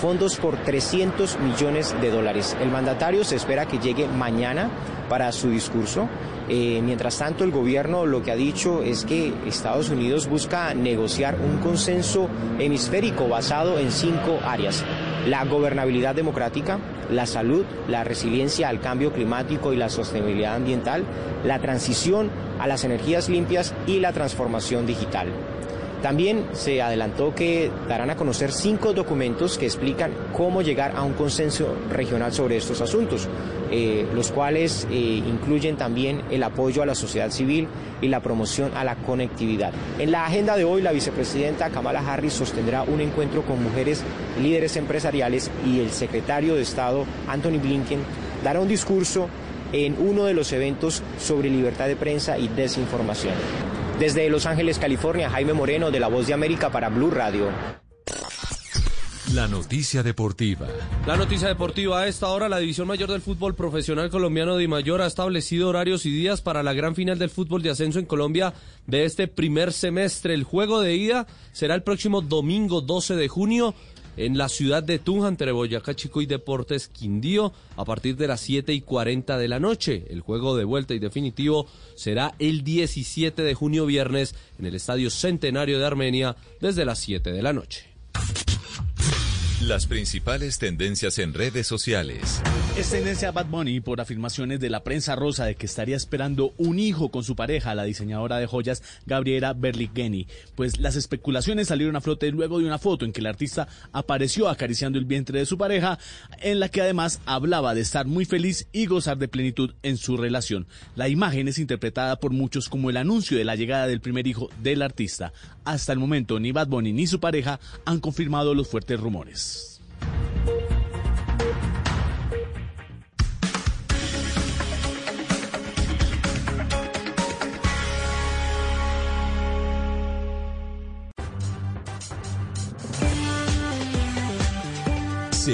fondos por 300 millones de dólares. El mandatario se espera que llegue mañana para su discurso. Eh, mientras tanto, el gobierno lo que ha dicho es que Estados Unidos busca negociar un consenso hemisférico basado en cinco áreas. La gobernabilidad democrática, la salud, la resiliencia al cambio climático y la sostenibilidad ambiental, la transición a las energías limpias y la transformación digital. También se adelantó que darán a conocer cinco documentos que explican cómo llegar a un consenso regional sobre estos asuntos, eh, los cuales eh, incluyen también el apoyo a la sociedad civil y la promoción a la conectividad. En la agenda de hoy, la vicepresidenta Kamala Harris sostendrá un encuentro con mujeres líderes empresariales y el secretario de Estado Anthony Blinken dará un discurso en uno de los eventos sobre libertad de prensa y desinformación. Desde Los Ángeles, California, Jaime Moreno de La Voz de América para Blue Radio. La noticia deportiva. La noticia deportiva a esta hora, la División Mayor del Fútbol Profesional Colombiano de Mayor ha establecido horarios y días para la gran final del fútbol de ascenso en Colombia de este primer semestre. El juego de ida será el próximo domingo 12 de junio en la ciudad de Tunja, entre Boyacá Chico y Deportes Quindío, a partir de las 7 y 40 de la noche. El juego de vuelta y definitivo será el 17 de junio viernes en el Estadio Centenario de Armenia desde las 7 de la noche. Las principales tendencias en redes sociales. Es tendencia Bad Bunny por afirmaciones de la prensa rosa de que estaría esperando un hijo con su pareja, la diseñadora de joyas Gabriela Berligheni. Pues las especulaciones salieron a flote luego de una foto en que el artista apareció acariciando el vientre de su pareja, en la que además hablaba de estar muy feliz y gozar de plenitud en su relación. La imagen es interpretada por muchos como el anuncio de la llegada del primer hijo del artista. Hasta el momento ni Bad Bunny ni su pareja han confirmado los fuertes rumores.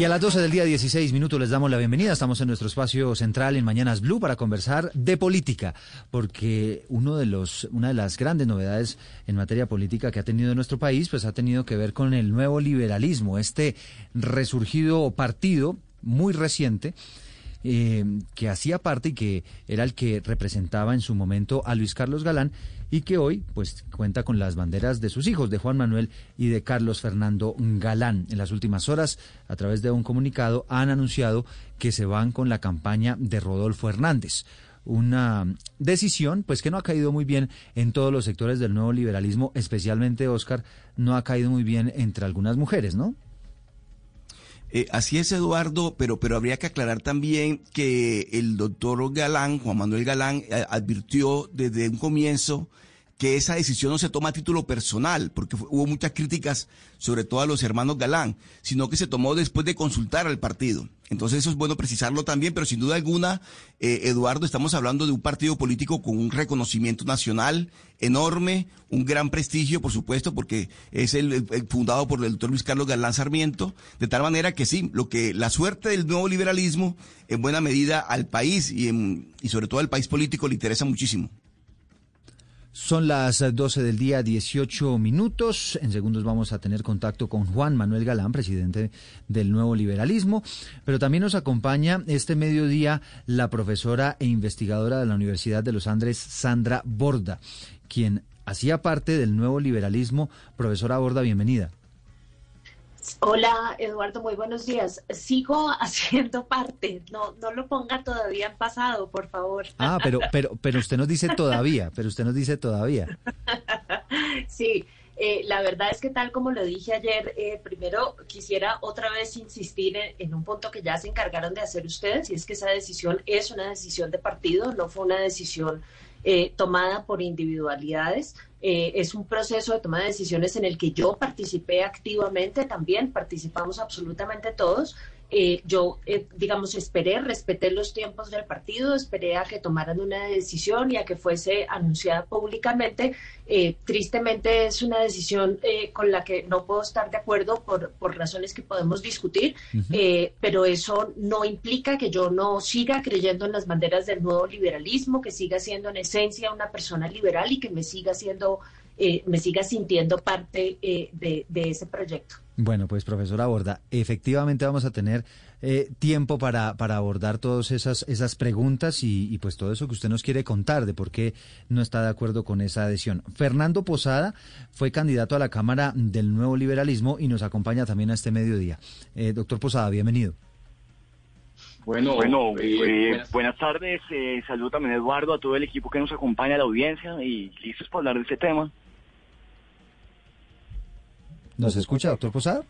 Y a las 12 del día 16 minutos les damos la bienvenida. Estamos en nuestro espacio central en Mañanas Blue para conversar de política, porque uno de los, una de las grandes novedades en materia política que ha tenido nuestro país, pues ha tenido que ver con el nuevo liberalismo, este resurgido partido muy reciente. Eh, que hacía parte y que era el que representaba en su momento a Luis Carlos Galán y que hoy pues cuenta con las banderas de sus hijos, de Juan Manuel y de Carlos Fernando Galán. En las últimas horas, a través de un comunicado, han anunciado que se van con la campaña de Rodolfo Hernández una decisión pues que no ha caído muy bien en todos los sectores del nuevo liberalismo, especialmente Oscar, no ha caído muy bien entre algunas mujeres, ¿no? Eh, así es, Eduardo, pero, pero habría que aclarar también que el doctor Galán, Juan Manuel Galán, eh, advirtió desde un comienzo que esa decisión no se toma a título personal, porque hubo muchas críticas, sobre todo a los hermanos Galán, sino que se tomó después de consultar al partido. Entonces eso es bueno precisarlo también, pero sin duda alguna, eh, Eduardo, estamos hablando de un partido político con un reconocimiento nacional enorme, un gran prestigio, por supuesto, porque es el, fundado por el doctor Luis Carlos Galán Sarmiento, de tal manera que sí, lo que la suerte del nuevo liberalismo, en buena medida al país y, y sobre todo al país político le interesa muchísimo. Son las 12 del día, 18 minutos. En segundos vamos a tener contacto con Juan Manuel Galán, presidente del Nuevo Liberalismo. Pero también nos acompaña este mediodía la profesora e investigadora de la Universidad de los Andes, Sandra Borda, quien hacía parte del Nuevo Liberalismo. Profesora Borda, bienvenida. Hola, Eduardo, muy buenos días. Sigo haciendo parte, no, no lo ponga todavía en pasado, por favor. Ah, pero, pero, pero usted nos dice todavía, pero usted nos dice todavía. sí, eh, la verdad es que tal como lo dije ayer, eh, primero quisiera otra vez insistir en, un punto que ya se encargaron de hacer ustedes, y es que esa decisión es una decisión de partido, no fue una decisión eh, tomada por individualidades. Es un proceso de toma de decisiones en el que yo participé activamente también, participamos absolutamente todos, eh, yo, eh, digamos, esperé, respeté los tiempos del partido, esperé a que tomaran una decisión y a que fuese anunciada públicamente. Eh, tristemente es una decisión con la que no puedo estar de acuerdo por, por razones que podemos discutir, pero eso no implica que yo no siga creyendo en las banderas del nuevo liberalismo, que siga siendo en esencia una persona liberal y que me siga siendo, me siga sintiendo parte de, de ese proyecto. Bueno, pues profesora Borda, efectivamente vamos a tener eh, tiempo para, para, abordar todas esas, esas preguntas y, pues todo eso que usted nos quiere contar de por qué no está de acuerdo con esa adhesión. Fernando Posada fue candidato a la Cámara del Nuevo Liberalismo y nos acompaña también a este mediodía. Eh, doctor Posada, bienvenido. Bueno, bueno eh, buenas. tardes. saludo también a Eduardo, a todo el equipo que nos acompaña, a la audiencia y listos para hablar de este tema. ¿Nos escucha, doctor Posada?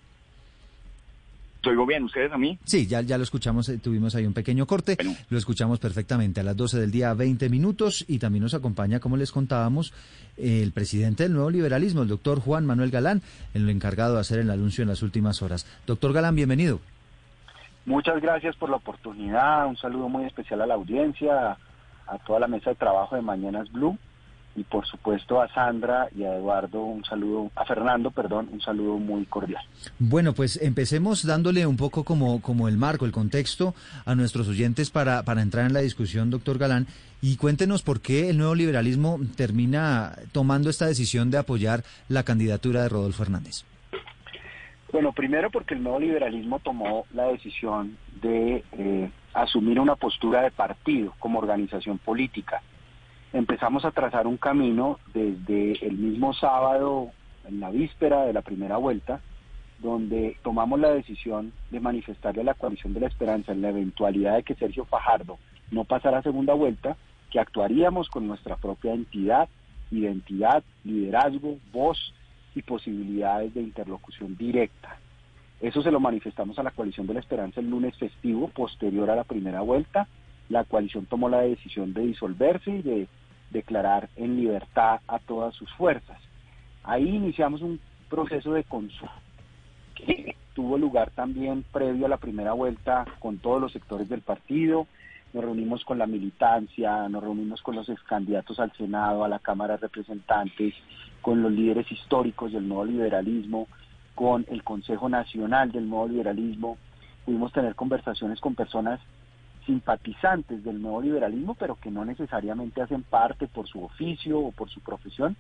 ¿Oigo bien? ¿Ustedes a mí? Sí, ya, ya lo escuchamos, eh, tuvimos ahí un pequeño corte, lo escuchamos perfectamente a las 12 del día, 20 minutos, y también nos acompaña, como les contábamos, el presidente del nuevo liberalismo, el doctor Juan Manuel Galán, el encargado de hacer el anuncio en las últimas horas. Doctor Galán, bienvenido. Muchas gracias por la oportunidad, un saludo muy especial a la audiencia, a toda la mesa de trabajo de Mañanas Blue y por supuesto a Sandra y a Eduardo un saludo, a Fernando, perdón, un saludo muy cordial. Bueno, pues empecemos dándole un poco como, como el marco, el contexto a nuestros oyentes para, para entrar en la discusión, doctor Galán, y cuéntenos por qué el nuevo liberalismo termina tomando esta decisión de apoyar la candidatura de Rodolfo Hernández. Bueno, primero porque el nuevo liberalismo tomó la decisión de eh, asumir una postura de partido como organización política empezamos a trazar un camino desde el mismo sábado, en la víspera de la primera vuelta, donde tomamos la decisión de manifestarle a la coalición de la esperanza en la eventualidad de que Sergio Fajardo no pasara segunda vuelta, que actuaríamos con nuestra propia entidad, identidad, liderazgo, voz y posibilidades de interlocución directa. Eso se lo manifestamos a la coalición de la esperanza el lunes festivo posterior a la primera vuelta. La coalición tomó la decisión de disolverse y de declarar en libertad a todas sus fuerzas. Ahí iniciamos un proceso de consulta que tuvo lugar también previo a la primera vuelta con todos los sectores del partido. Nos reunimos con la militancia, nos reunimos con los ex candidatos al Senado, a la Cámara de Representantes, con los líderes históricos del nuevo liberalismo, con el Consejo Nacional del Nuevo Liberalismo. Pudimos tener conversaciones con personas simpatizantes del nuevo liberalismo, pero que no necesariamente hacen parte por su oficio o por su profesión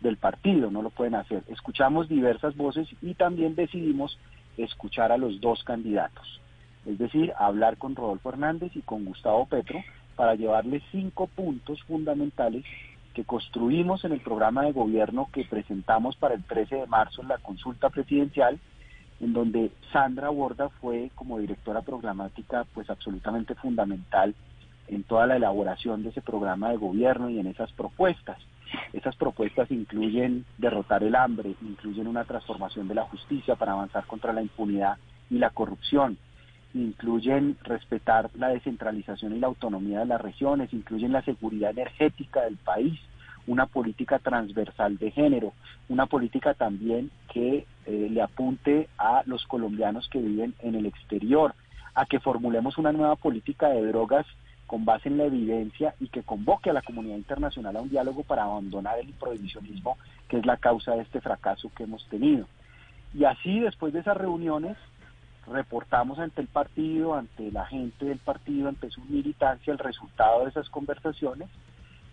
del partido, no lo pueden hacer. Escuchamos diversas voces y también decidimos escuchar a los dos candidatos, es decir, hablar con Rodolfo Hernández y con Gustavo Petro para llevarles cinco puntos fundamentales que construimos en el programa de gobierno que presentamos para el 13 de marzo en la consulta presidencial en donde Sandra Borda fue como directora programática pues absolutamente fundamental en toda la elaboración de ese programa de gobierno y en esas propuestas. Esas propuestas incluyen derrotar el hambre, incluyen una transformación de la justicia para avanzar contra la impunidad y la corrupción, incluyen respetar la descentralización y la autonomía de las regiones, incluyen la seguridad energética del país, una política transversal de género, una política también que eh, le apunte a los colombianos que viven en el exterior, a que formulemos una nueva política de drogas con base en la evidencia y que convoque a la comunidad internacional a un diálogo para abandonar el prohibicionismo, que es la causa de este fracaso que hemos tenido. Y así, después de esas reuniones, reportamos ante el partido, ante la gente del partido, ante su militancia, el resultado de esas conversaciones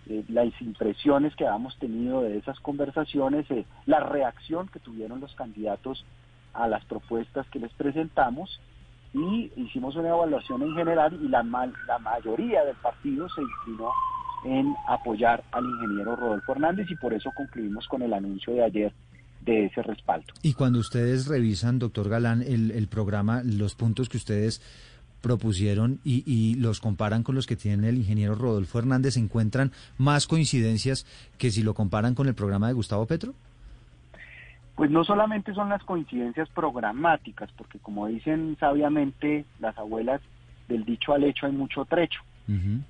eh, las impresiones que habíamos tenido de esas conversaciones, eh, la reacción que tuvieron los candidatos a las propuestas que les presentamos y hicimos una evaluación en general y la, la mayoría del partido se inclinó en apoyar al ingeniero Rodolfo Hernández y por eso concluimos con el anuncio de ayer de ese respaldo. Y cuando ustedes revisan, doctor Galán, el, el programa, los puntos que ustedes propusieron y, y, los comparan con los que tiene el ingeniero Rodolfo Hernández, ¿encuentran más coincidencias que si lo comparan con el programa de Gustavo Petro? Pues no solamente son las coincidencias programáticas, porque como dicen sabiamente las abuelas, del dicho al hecho hay mucho trecho.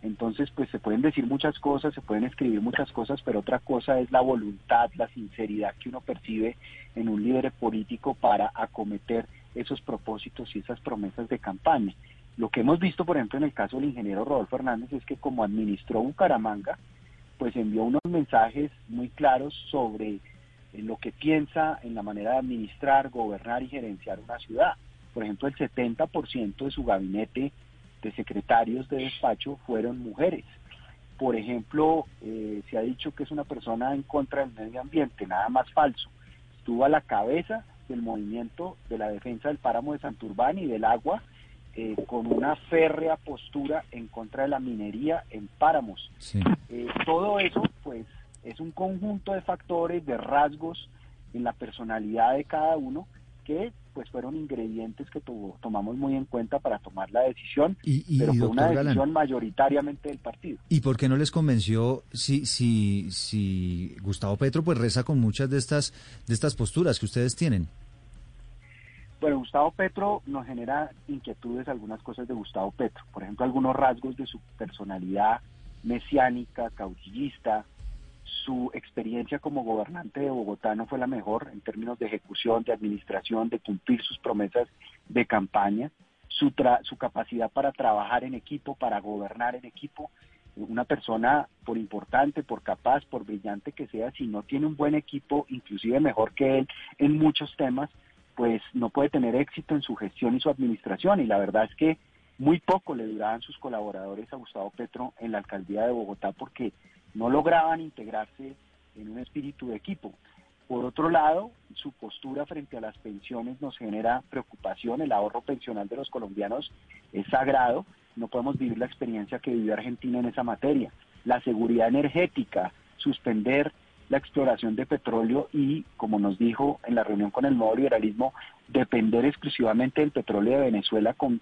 Entonces, pues se pueden decir muchas cosas, se pueden escribir muchas cosas, pero otra cosa es la voluntad, la sinceridad que uno percibe en un líder político para acometer esos propósitos y esas promesas de campaña. Lo que hemos visto, por ejemplo, en el caso del ingeniero Rodolfo Hernández es que como administró Bucaramanga, pues envió unos mensajes muy claros sobre eh, lo que piensa en la manera de administrar, gobernar y gerenciar una ciudad. Por ejemplo, el 70% de su gabinete de secretarios de despacho fueron mujeres. Por ejemplo, eh, se ha dicho que es una persona en contra del medio ambiente, nada más falso. Estuvo a la cabeza del movimiento de la defensa del páramo de Santurbán y del agua eh, con una férrea postura en contra de la minería en páramos. Eh, todo eso, pues, es un conjunto de factores, de rasgos en la personalidad de cada uno que pues fueron ingredientes que tomamos muy en cuenta para tomar la decisión, pero fue una decisión mayoritariamente del partido. ¿Y por qué no les convenció si si si Gustavo Petro pues reza con muchas de estas de estas posturas que ustedes tienen? Bueno, Gustavo Petro nos genera inquietudes algunas cosas de Gustavo Petro. Por ejemplo, algunos rasgos de su personalidad mesiánica, caudillista. Su experiencia como gobernante de Bogotá no fue la mejor en términos de ejecución, de administración, de cumplir sus promesas de campaña. Su, su capacidad para trabajar en equipo, para gobernar en equipo. Una persona, por importante, por capaz, por brillante que sea, si no tiene un buen equipo, inclusive mejor que él en muchos temas, pues no puede tener éxito en su gestión y su administración. Y la verdad es que muy poco le duraban sus colaboradores a Gustavo Petro en la alcaldía de Bogotá porque no lograban integrarse en un espíritu de equipo. Por otro lado, su postura frente a las pensiones nos genera preocupación. El ahorro pensional de los colombianos es sagrado. No podemos vivir la experiencia que vivió Argentina en esa materia. La seguridad energética, suspender la exploración de petróleo y, como nos dijo en la reunión con el nuevo liberalismo, depender exclusivamente del petróleo de Venezuela con,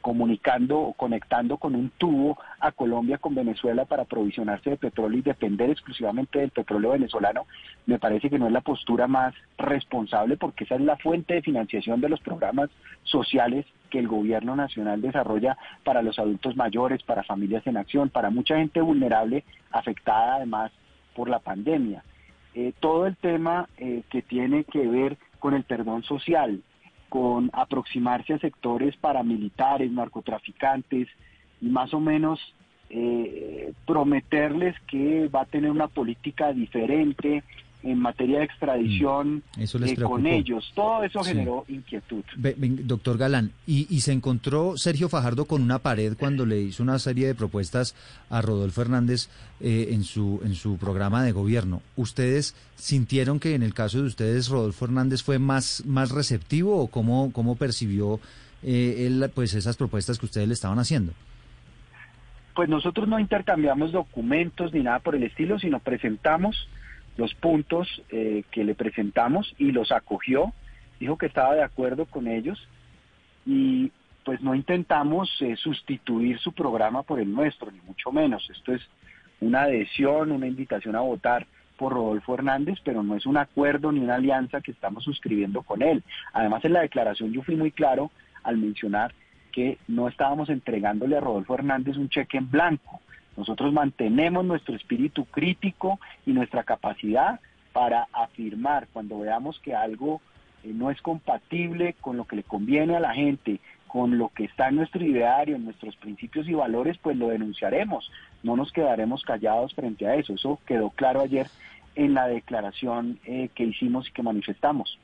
comunicando o conectando con un tubo a Colombia con Venezuela para provisionarse de petróleo y depender exclusivamente del petróleo venezolano, me parece que no es la postura más responsable porque esa es la fuente de financiación de los programas sociales que el gobierno nacional desarrolla para los adultos mayores, para familias en acción, para mucha gente vulnerable, afectada además por la pandemia. Eh, todo el tema eh, que tiene que ver con el perdón social, con aproximarse a sectores paramilitares, narcotraficantes, y más o menos eh, prometerles que va a tener una política diferente, en materia de extradición mm, eh, con ellos. Todo eso generó inquietud. doctor Galán, ¿y, se encontró Sergio Fajardo con una pared cuando le hizo una serie de propuestas a Rodolfo Hernández eh, en, su, en su programa de gobierno. ¿Ustedes sintieron que en el caso de ustedes Rodolfo Hernández fue más, más receptivo o cómo, cómo percibió eh, él, pues esas propuestas que ustedes le estaban haciendo? Pues nosotros no intercambiamos documentos ni nada por el estilo, sino presentamos los puntos eh, que le presentamos y los acogió, dijo que estaba de acuerdo con ellos y pues no intentamos eh, sustituir su programa por el nuestro, ni mucho menos. Esto es una adhesión, una invitación a votar por Rodolfo Hernández, pero no es un acuerdo ni una alianza que estamos suscribiendo con él. Además, en la declaración yo fui muy claro al mencionar que no estábamos entregándole a Rodolfo Hernández un cheque en blanco. Nosotros mantenemos nuestro espíritu crítico y nuestra capacidad para afirmar cuando veamos que algo eh, no es compatible con lo que le conviene a la gente, con lo que está en nuestro ideario, en nuestros principios y valores, pues lo denunciaremos. No nos quedaremos callados frente a eso. Eso quedó claro ayer en la declaración eh, que hicimos y que manifestamos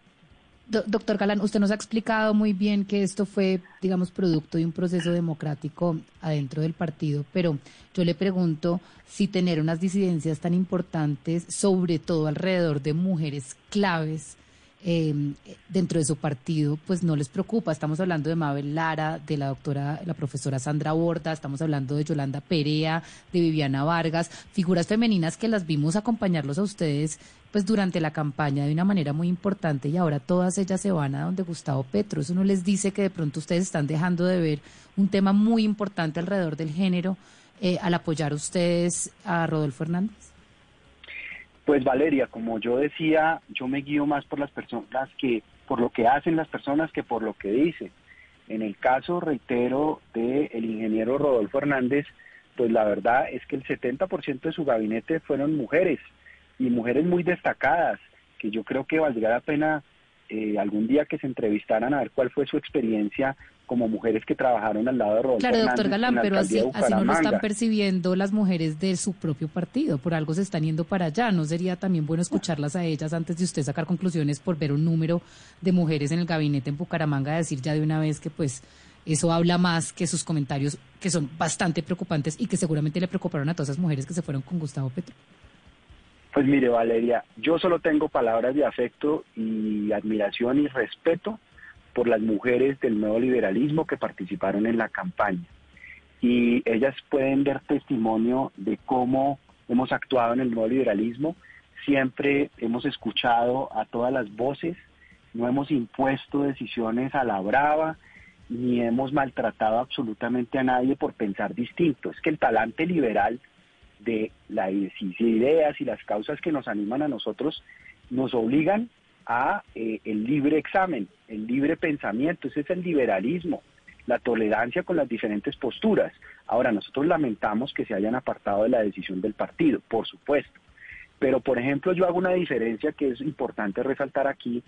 doctor Galán, usted nos ha explicado muy bien que esto fue, digamos, producto de un proceso democrático adentro del partido, pero yo le pregunto si tener unas disidencias tan importantes, sobre todo alrededor de mujeres claves eh, dentro de su partido, pues no les preocupa. Estamos hablando de Mabel Lara, de la doctora, la profesora Sandra Borda, estamos hablando de Yolanda Perea, de Viviana Vargas, figuras femeninas que las vimos acompañarlos a ustedes pues durante la campaña de una manera muy importante y ahora todas ellas se van a donde Gustavo Petro. Eso no les dice que de pronto ustedes están dejando de ver un tema muy importante alrededor del género eh, al apoyar ustedes a Rodolfo Hernández. Pues Valeria, como yo decía, yo me guío más por las personas que, por lo que hacen las personas que por lo que dicen. En el caso, reitero, del el ingeniero Rodolfo Hernández, pues la verdad es que el 70% de su gabinete fueron mujeres y mujeres muy destacadas, que yo creo que valdría la pena eh, algún día que se entrevistaran a ver cuál fue su experiencia como mujeres que trabajaron al lado de Rodolfo Claro, doctor Galán, pero así, así no lo están percibiendo las mujeres de su propio partido, por algo se están yendo para allá. ¿No sería también bueno escucharlas a ellas antes de usted sacar conclusiones por ver un número de mujeres en el gabinete en Bucaramanga, decir ya de una vez que pues eso habla más que sus comentarios que son bastante preocupantes y que seguramente le preocuparon a todas esas mujeres que se fueron con Gustavo Petro? Pues mire, Valeria, yo solo tengo palabras de afecto y admiración y respeto por las mujeres del nuevo liberalismo que participaron en la campaña. Y ellas pueden dar testimonio de cómo hemos actuado en el nuevo liberalismo. Siempre hemos escuchado a todas las voces, no hemos impuesto decisiones a la brava, ni hemos maltratado absolutamente a nadie por pensar distinto. Es que el talante liberal de las ideas y las causas que nos animan a nosotros nos obligan a eh, el libre examen, el libre pensamiento, ese es el liberalismo, la tolerancia con las diferentes posturas. Ahora, nosotros lamentamos que se hayan apartado de la decisión del partido, por supuesto. Pero, por ejemplo, yo hago una diferencia que es importante resaltar aquí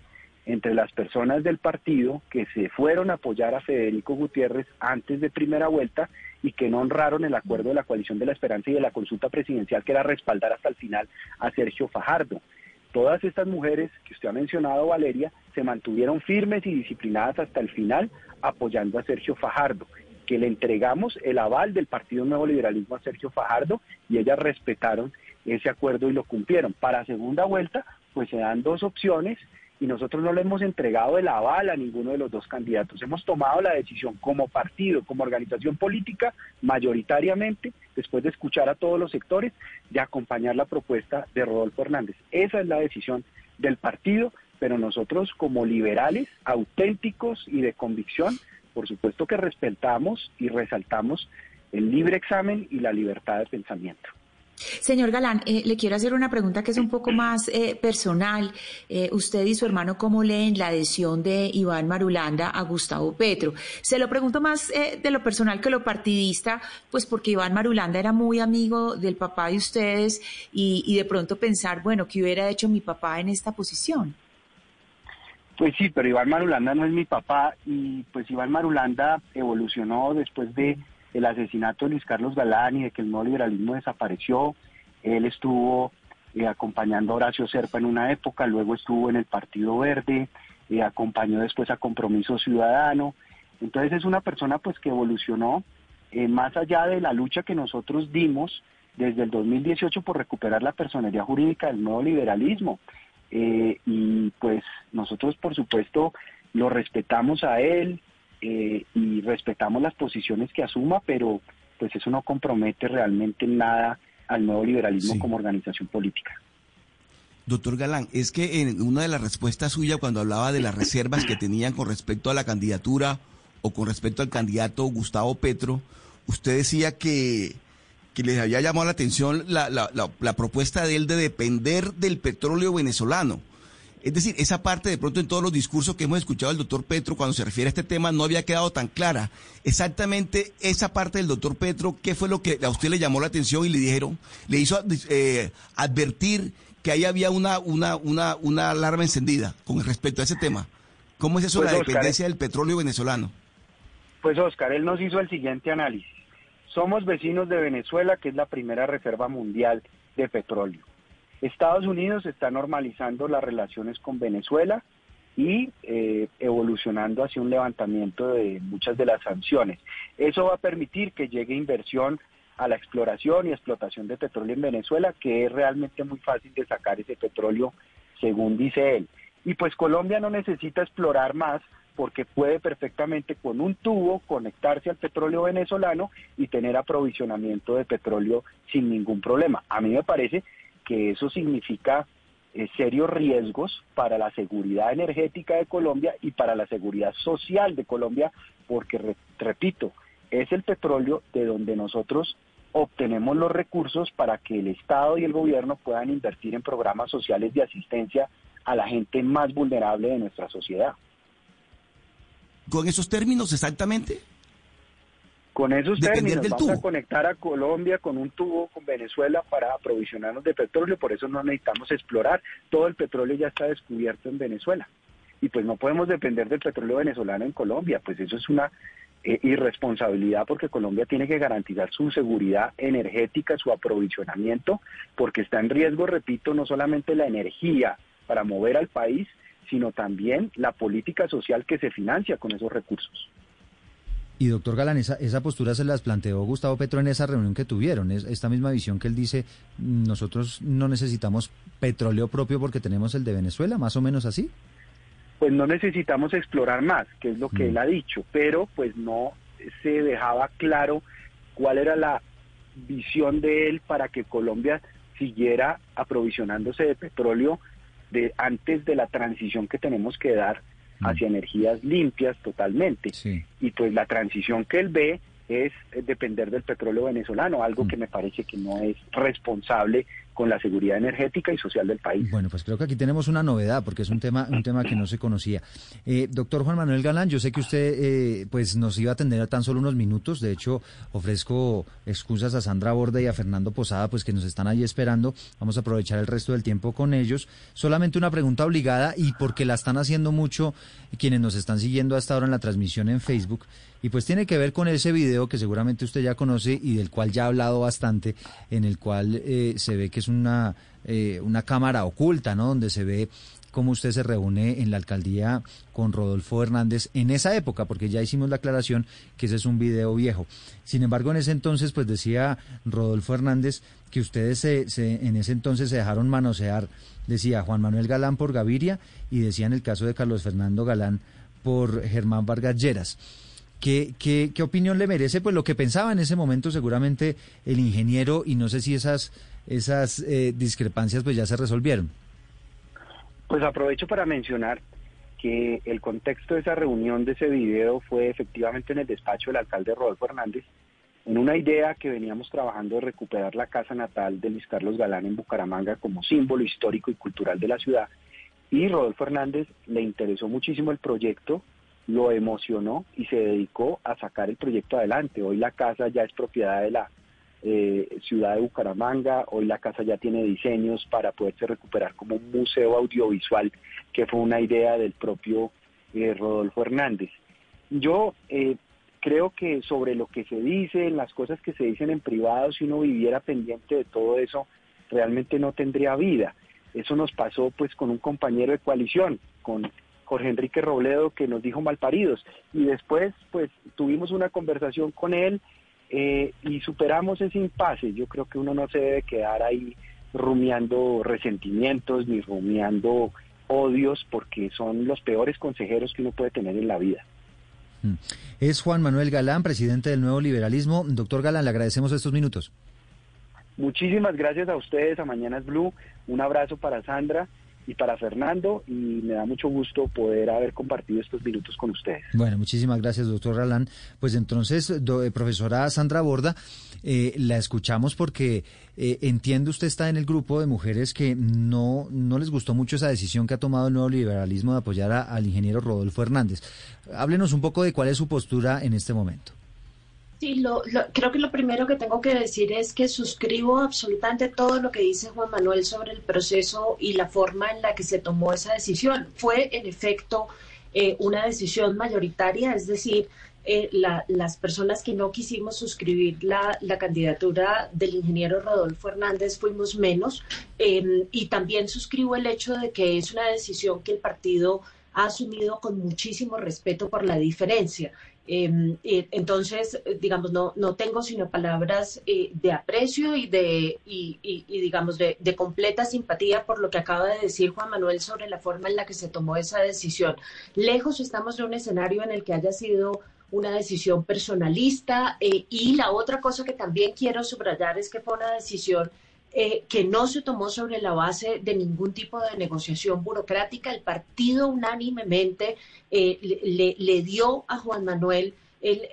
entre las personas del partido que se fueron a apoyar a Federico Gutiérrez antes de primera vuelta y que no honraron el acuerdo de la coalición de la esperanza y de la consulta presidencial que era respaldar hasta el final a Sergio Fajardo. Todas estas mujeres que usted ha mencionado, Valeria, se mantuvieron firmes y disciplinadas hasta el final apoyando a Sergio Fajardo, que le entregamos el aval del Partido Nuevo Liberalismo a Sergio Fajardo y ellas respetaron ese acuerdo y lo cumplieron. Para segunda vuelta, pues se dan dos opciones y nosotros no le hemos entregado el aval a ninguno de los dos candidatos. Hemos tomado la decisión como partido, como organización política, mayoritariamente, después de escuchar a todos los sectores, de acompañar la propuesta de Rodolfo Hernández. Esa es la decisión del partido, pero nosotros como liberales, auténticos y de convicción, por supuesto que respetamos y resaltamos el libre examen y la libertad de pensamiento. Señor Galán, eh, le quiero hacer una pregunta que es un poco más eh, personal. Eh, usted y su hermano, ¿cómo leen la adhesión de Iván Marulanda a Gustavo Petro? Se lo pregunto más de lo personal que lo partidista, pues porque Iván Marulanda era muy amigo del papá de ustedes y, y de pronto pensar, bueno, ¿qué hubiera hecho mi papá en esta posición? Pues sí, pero Iván Marulanda no es mi papá y pues Iván Marulanda evolucionó después de el asesinato de Luis Carlos Galán y de que el nuevo liberalismo desapareció. Él estuvo eh, acompañando a Horacio Serpa en una época, luego estuvo en el Partido Verde, eh, acompañó después a Compromiso Ciudadano. Entonces es una persona pues que evolucionó eh, más allá de la lucha que nosotros dimos desde el 2018 por recuperar la personería jurídica del nuevo liberalismo. y pues nosotros por supuesto lo respetamos a él, eh, y respetamos las posiciones que asuma, pero pues eso no compromete realmente nada al nuevo liberalismo como organización política. Doctor Galán, es que en una de las respuestas suyas cuando hablaba de las reservas que tenían con respecto a la candidatura o con respecto al candidato Gustavo Petro, usted decía que, que les había llamado la atención la, la, la propuesta de él de depender del petróleo venezolano. Es decir, esa parte de pronto en todos los discursos que hemos escuchado del doctor Petro cuando se refiere a este tema no había quedado tan clara. Exactamente esa parte del doctor Petro, ¿qué fue lo que a usted le llamó la atención y le dijeron? Le hizo eh, advertir que ahí había una, una, una, una alarma encendida con respecto a ese tema. ¿Cómo es eso de pues, la dependencia del petróleo venezolano? Pues Oscar, él nos hizo el siguiente análisis. Somos vecinos de Venezuela, que es la primera reserva mundial de petróleo. Estados Unidos está normalizando las relaciones con Venezuela y eh, evolucionando hacia un levantamiento de muchas de las sanciones. Eso va a permitir que llegue inversión a la exploración y explotación de petróleo en Venezuela, que es realmente muy fácil de sacar ese petróleo, según dice él. Y pues Colombia no necesita explorar más porque puede perfectamente con un tubo conectarse al petróleo venezolano y tener aprovisionamiento de petróleo sin ningún problema. A mí me parece que eso significa eh, serios riesgos para la seguridad energética de Colombia y para la seguridad social de Colombia, porque, repito, es el petróleo de donde nosotros obtenemos los recursos para que el Estado y el gobierno puedan invertir en programas sociales de asistencia a la gente más vulnerable de nuestra sociedad. ¿Con esos términos exactamente? Con esos términos vamos a conectar a Colombia con un tubo con Venezuela para aprovisionarnos de petróleo, por eso no necesitamos explorar, todo el petróleo ya está descubierto en Venezuela. Y pues no podemos depender del petróleo venezolano en Colombia, pues eso es una eh, irresponsabilidad porque Colombia tiene que garantizar su seguridad energética, su aprovisionamiento, porque está en riesgo, repito, no solamente la energía para mover al país, sino también la política social que se financia con esos recursos. Y doctor Galán, esa, esa postura se las planteó Gustavo Petro en esa reunión que tuvieron, es esta misma visión que él dice, nosotros no necesitamos petróleo propio porque tenemos el de Venezuela, más o menos así. Pues no necesitamos explorar más, que es lo que él mm. ha dicho, pero pues no se dejaba claro cuál era la visión de él para que Colombia siguiera aprovisionándose de petróleo de antes de la transición que tenemos que dar. Hacia energías limpias totalmente. Y pues la transición que él ve es depender del petróleo venezolano, algo mm. que me parece que no es responsable con la seguridad energética y social del país. Bueno, pues creo que aquí tenemos una novedad porque es un tema un tema que no se conocía. Eh, doctor Juan Manuel Galán, yo sé que usted eh, pues nos iba a atender a tan solo unos minutos. De hecho, ofrezco excusas a Sandra Borda y a Fernando Posada, pues que nos están ahí esperando. Vamos a aprovechar el resto del tiempo con ellos. Solamente una pregunta obligada y porque la están haciendo mucho quienes nos están siguiendo hasta ahora en la transmisión en Facebook. Y pues tiene que ver con ese video que seguramente usted ya conoce y del cual ya ha hablado bastante, en el cual eh, se ve que es una, eh, una cámara oculta, ¿no? Donde se ve cómo usted se reúne en la alcaldía con Rodolfo Hernández en esa época, porque ya hicimos la aclaración que ese es un video viejo. Sin embargo, en ese entonces, pues decía Rodolfo Hernández que ustedes se, en ese entonces se dejaron manosear, decía Juan Manuel Galán por Gaviria y decía en el caso de Carlos Fernando Galán por Germán Vargas Lleras. ¿Qué, qué, opinión le merece? Pues lo que pensaba en ese momento seguramente el ingeniero y no sé si esas, esas eh, discrepancias pues ya se resolvieron. Pues aprovecho para mencionar que el contexto de esa reunión, de ese video, fue efectivamente en el despacho del alcalde Rodolfo Hernández, en una idea que veníamos trabajando de recuperar la casa natal de Luis Carlos Galán en Bucaramanga como símbolo histórico y cultural de la ciudad. Y Rodolfo Hernández le interesó muchísimo el proyecto, lo emocionó y se dedicó a sacar el proyecto adelante. Hoy la casa ya es propiedad de la eh, ciudad de Bucaramanga, hoy la casa ya tiene diseños para poderse recuperar como un museo audiovisual, que fue una idea del propio eh, Rodolfo Hernández. Yo eh, creo que sobre lo que se dice, las cosas que se dicen en privado, si uno viviera pendiente de todo eso, realmente no tendría vida. Eso nos pasó pues con un compañero de coalición, con Jorge Enrique Robledo, que nos dijo malparidos. Y después, pues, tuvimos una conversación con él eh, y superamos ese impasse. Yo creo que uno no se debe quedar ahí rumiando resentimientos ni rumiando odios, porque son los peores consejeros que uno puede tener en la vida. Mm. Es Juan Manuel Galán, presidente del Nuevo Liberalismo. Doctor Galán, le agradecemos estos minutos. Muchísimas gracias a ustedes, a Mañanas Blue. Un abrazo para Sandra y para Fernando y me da mucho gusto poder haber compartido estos minutos con ustedes. Bueno, muchísimas gracias, doctor Ralán. Pues entonces, eh, profesora Sandra Borda, eh, la escuchamos porque eh, entiendo usted está en el grupo de mujeres que no, no les gustó mucho esa decisión que ha tomado el nuevo liberalismo de apoyar al ingeniero Rodolfo Hernández. Háblenos un poco de cuál es su postura en este momento. Sí, lo, creo que lo primero que tengo que decir es que suscribo absolutamente todo lo que dice Juan Manuel sobre el proceso y la forma en la que se tomó esa decisión. Fue, en efecto, eh, una decisión mayoritaria, es decir, eh, las personas que no quisimos suscribir la, candidatura del ingeniero Rodolfo Hernández fuimos menos. Em, y también suscribo el hecho de que es una decisión que el partido ha asumido con muchísimo respeto por la diferencia. Em, entonces, digamos, no, no tengo sino palabras eh, de aprecio y de, y, digamos, de, completa simpatía por lo que acaba de decir Juan Manuel sobre la forma en la que se tomó esa decisión. Lejos estamos de un escenario en el que haya sido una decisión personalista eh, y la otra cosa que también quiero subrayar es que fue una decisión eh, que no se tomó sobre la base de ningún tipo de negociación burocrática. El partido unánimemente eh, le, dio a Juan Manuel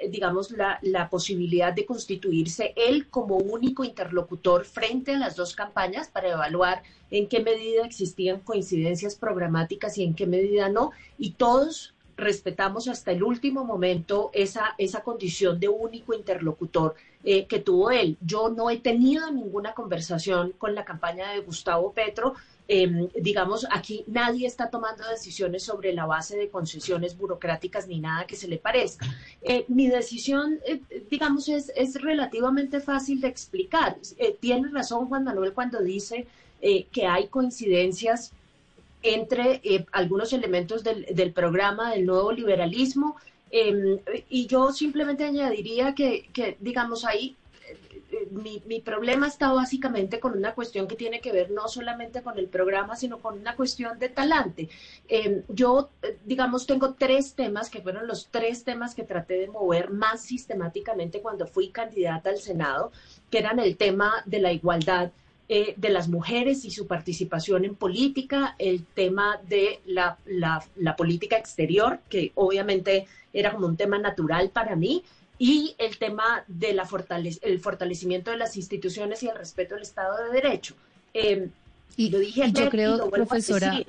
digamos, la, la, posibilidad de constituirse él como único interlocutor frente a las dos campañas para evaluar en qué medida existían coincidencias programáticas y en qué medida no. Y todos respetamos hasta el último momento esa, esa condición de único interlocutor eh, que tuvo él. Yo no he tenido ninguna conversación con la campaña de Gustavo Petro. Em, digamos, aquí nadie está tomando decisiones sobre la base de concesiones burocráticas ni nada que se le parezca. Eh, mi decisión, eh, digamos, es, es, relativamente fácil de explicar. tiene razón Juan Manuel cuando dice que hay coincidencias entre algunos elementos del, del, programa del nuevo liberalismo. Em, y yo simplemente añadiría que, que digamos, ahí eh, eh, mi, problema está básicamente con una cuestión que tiene que ver no solamente con el programa, sino con una cuestión de talante. Em, yo, digamos, tengo tres temas que fueron los tres temas que traté de mover más sistemáticamente cuando fui candidata al Senado, que eran el tema de la igualdad eh, de las mujeres y su participación en política, el tema de la, la, política exterior, que obviamente era como un tema natural para mí, y el tema del el fortalecimiento de las instituciones y el respeto al Estado de Derecho. Em, y, lo dije yo creo, profesora,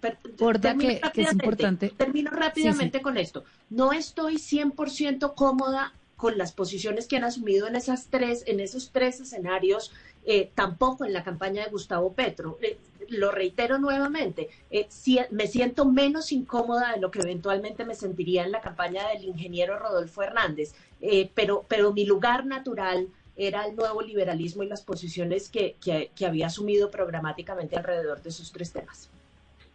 que, es importante. Termino rápidamente con esto. No estoy 100% cómoda con las posiciones que han asumido en esas tres, en esos tres escenarios eh, tampoco en la campaña de Gustavo Petro. Eh, lo reitero nuevamente, eh, me siento menos incómoda de lo que eventualmente me sentiría en la campaña del ingeniero Rodolfo Hernández, pero, pero mi lugar natural era el nuevo liberalismo y las posiciones que había asumido programáticamente alrededor de esos tres temas.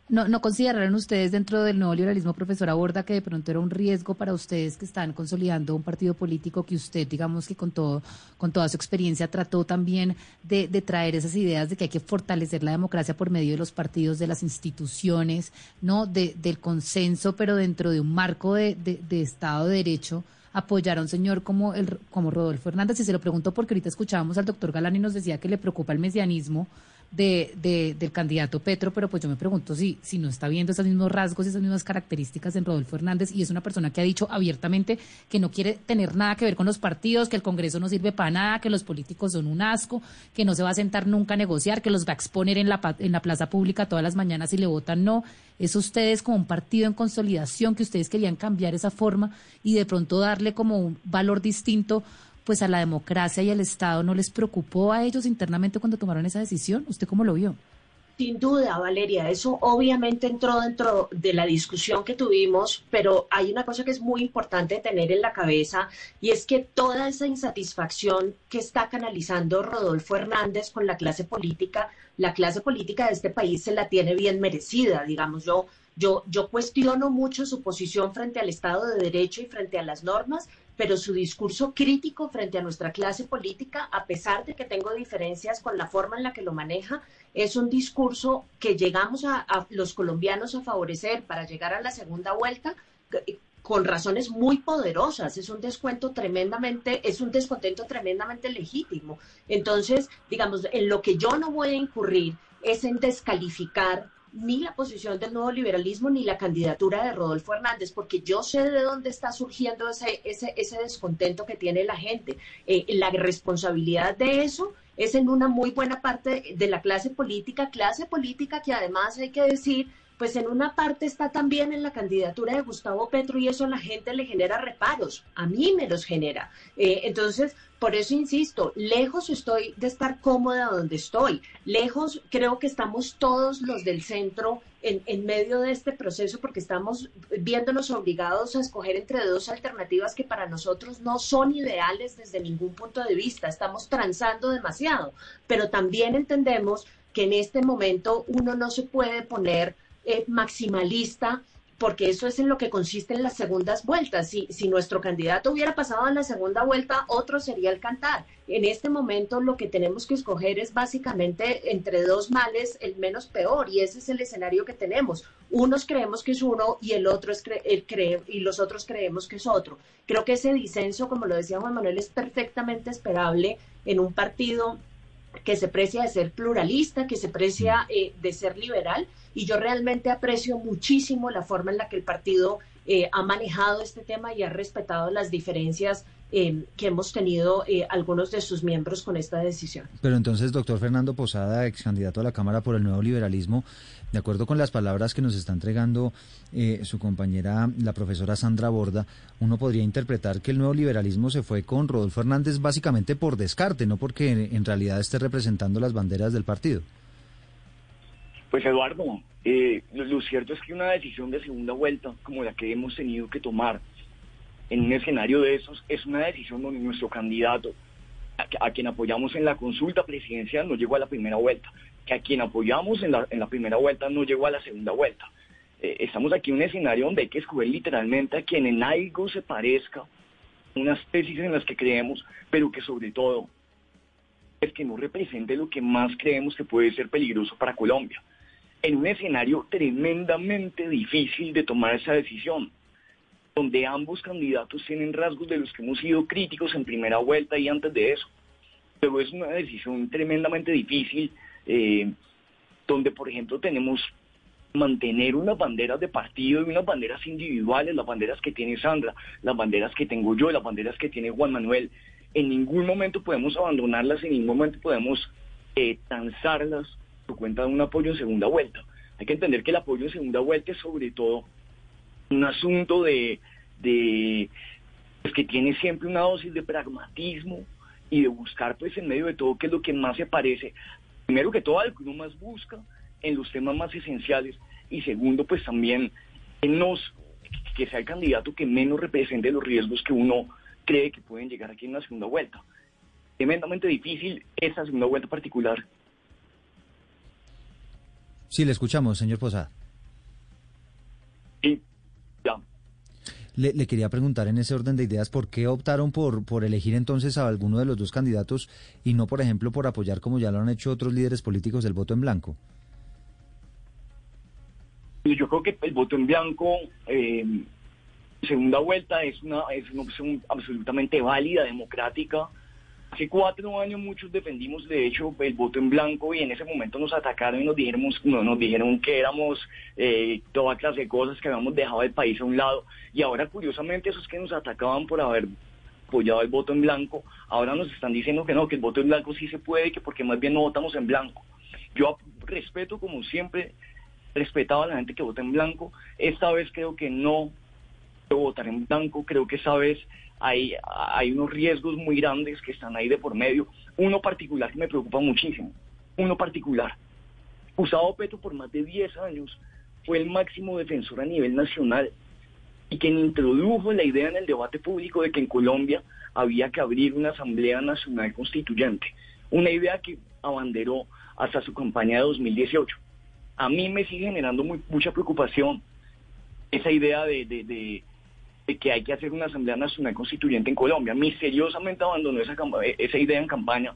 ¿No, ¿No consideraron ustedes dentro del nuevo liberalismo, profesor Aborda, que de pronto era un riesgo para ustedes que están consolidando un partido político que usted, digamos que con todo, con toda su experiencia, trató también de, traer esas ideas de que hay que fortalecer la democracia por medio de los partidos, de las instituciones, no, de, del consenso, pero dentro de un marco de, de Estado de Derecho? apoyar a un señor como el como Rodolfo Hernández y se lo pregunto porque ahorita escuchábamos al doctor Galán y nos decía que le preocupa el mesianismo de, de, del candidato Petro, pero pues yo me pregunto si, si no está viendo esos mismos rasgos, esas mismas características en Rodolfo Hernández y es una persona que ha dicho abiertamente que no quiere tener nada que ver con los partidos, que el Congreso no sirve para nada, que los políticos son un asco, que no se va a sentar nunca a negociar, que los va a exponer en la, en la plaza pública todas las mañanas y le votan no. Es ustedes como un partido en consolidación que ustedes querían cambiar esa forma y de pronto darle como un valor distinto pues a la democracia y al Estado no les preocupó a ellos internamente cuando tomaron esa decisión? ¿Usted cómo lo vio? Sin duda, Valeria, eso obviamente entró dentro de la discusión que tuvimos, pero hay una cosa que es muy importante tener en la cabeza y es que toda esa insatisfacción que está canalizando Rodolfo Hernández con la clase política, la clase política de este país se la tiene bien merecida, digamos yo. Yo, yo cuestiono mucho su posición frente al Estado de Derecho y frente a las normas, pero su discurso crítico frente a nuestra clase política, a pesar de que tengo diferencias con la forma en la que lo maneja, es un discurso que llegamos a, los colombianos a favorecer para llegar a la segunda vuelta con razones muy poderosas. Es un descuento tremendamente, es un descontento tremendamente legítimo. Entonces, digamos, en lo que yo no voy a incurrir es en descalificar ni la posición del nuevo liberalismo ni la candidatura de Rodolfo Hernández, porque yo sé de dónde está surgiendo ese, ese, ese descontento que tiene la gente. Eh, la responsabilidad de eso es en una muy buena parte de la clase política, clase política que además hay que decir pues en una parte está también en la candidatura de Gustavo Petro y eso a la gente le genera reparos, a mí me los genera. Eh, entonces, por eso insisto, lejos estoy de estar cómoda donde estoy, lejos creo que estamos todos los del centro en, en medio de este proceso porque estamos viéndonos obligados a escoger entre dos alternativas que para nosotros no son ideales desde ningún punto de vista, estamos transando demasiado, pero también entendemos que en este momento uno no se puede poner eh, maximalista porque eso es en lo que consiste en las segundas vueltas. Si, si nuestro candidato hubiera pasado en la segunda vuelta, otro sería el cantar. En este momento lo que tenemos que escoger es básicamente entre dos males el menos peor y ese es el escenario que tenemos. Unos creemos que es uno y el otro es el cree y los otros creemos que es otro. Creo que ese disenso, como lo decía Juan Manuel, es perfectamente esperable en un partido que se precia de ser pluralista, que se precia eh, de ser liberal y yo realmente aprecio muchísimo la forma en la que el partido eh, ha manejado este tema y ha respetado las diferencias eh, que hemos tenido eh, algunos de sus miembros con esta decisión. Pero entonces, doctor Fernando Posada, ex candidato a la Cámara por el Nuevo Liberalismo, de acuerdo con las palabras que nos está entregando su compañera, la profesora Sandra Borda, uno podría interpretar que el nuevo liberalismo se fue con Rodolfo Hernández básicamente por descarte, no porque en realidad esté representando las banderas del partido. Pues Eduardo, eh, lo, cierto es que una decisión de segunda vuelta, como la que hemos tenido que tomar en un escenario de esos, es una decisión donde nuestro candidato, a, quien apoyamos en la consulta presidencial, no llegó a la primera vuelta, que a quien apoyamos en la, en la primera vuelta no llegó a la segunda vuelta. Eh, estamos aquí en un escenario donde hay que escoger literalmente a quien en algo se parezca, unas tesis en las que creemos, pero que sobre todo es que no represente lo que más creemos que puede ser peligroso para Colombia en un escenario tremendamente difícil de tomar esa decisión, donde ambos candidatos tienen rasgos de los que hemos sido críticos en primera vuelta y antes de eso. Pero es una decisión tremendamente difícil, eh, donde por ejemplo tenemos mantener unas banderas de partido y unas banderas individuales, las banderas que tiene Sandra, las banderas que tengo yo, las banderas que tiene Juan Manuel. En ningún momento podemos abandonarlas, en ningún momento podemos eh, transarlas por cuenta de un apoyo en segunda vuelta. Hay que entender que el apoyo en segunda vuelta es sobre todo un asunto de, de pues, que tiene siempre una dosis de pragmatismo y de buscar pues en medio de todo qué es lo que más se parece, primero que todo al que uno más busca en los temas más esenciales y segundo pues también en los, que sea el candidato que menos represente los riesgos que uno cree que pueden llegar aquí en la segunda vuelta. Tremendamente difícil esa segunda vuelta particular Sí, le escuchamos, señor Posada. Sí, ya. Le, quería preguntar en ese orden de ideas, ¿por qué optaron por, por elegir entonces a alguno de los dos candidatos y no, por ejemplo, por apoyar como ya lo han hecho otros líderes políticos del voto en blanco? Yo creo que el voto en blanco, eh, segunda vuelta, es una, es una opción absolutamente válida, democrática, Hace cuatro años muchos defendimos, de hecho, el voto en blanco y en ese momento nos atacaron y nos dijeron, no, nos dijeron que éramos eh, toda clase de cosas, que habíamos dejado el país a un lado. Y ahora, curiosamente, esos que nos atacaban por haber apoyado el voto en blanco, ahora nos están diciendo que no, que el voto en blanco sí se puede, que porque más bien no votamos en blanco. Yo respeto, como siempre, respetaba a la gente que vota en blanco. Esta vez creo que no votar en blanco, creo que esta vez hay, unos riesgos muy grandes que están ahí de por medio. Uno particular que me preocupa muchísimo, uno particular. Gustavo Petro por más de 10 años fue el máximo defensor a nivel nacional y quien introdujo la idea en el debate público de que en Colombia había que abrir una Asamblea Nacional Constituyente, una idea que abanderó hasta su campaña de 2018. A mí me sigue generando mucha preocupación esa idea de, de que hay que hacer una Asamblea Nacional Constituyente en Colombia. Misteriosamente abandonó esa, esa idea en campaña,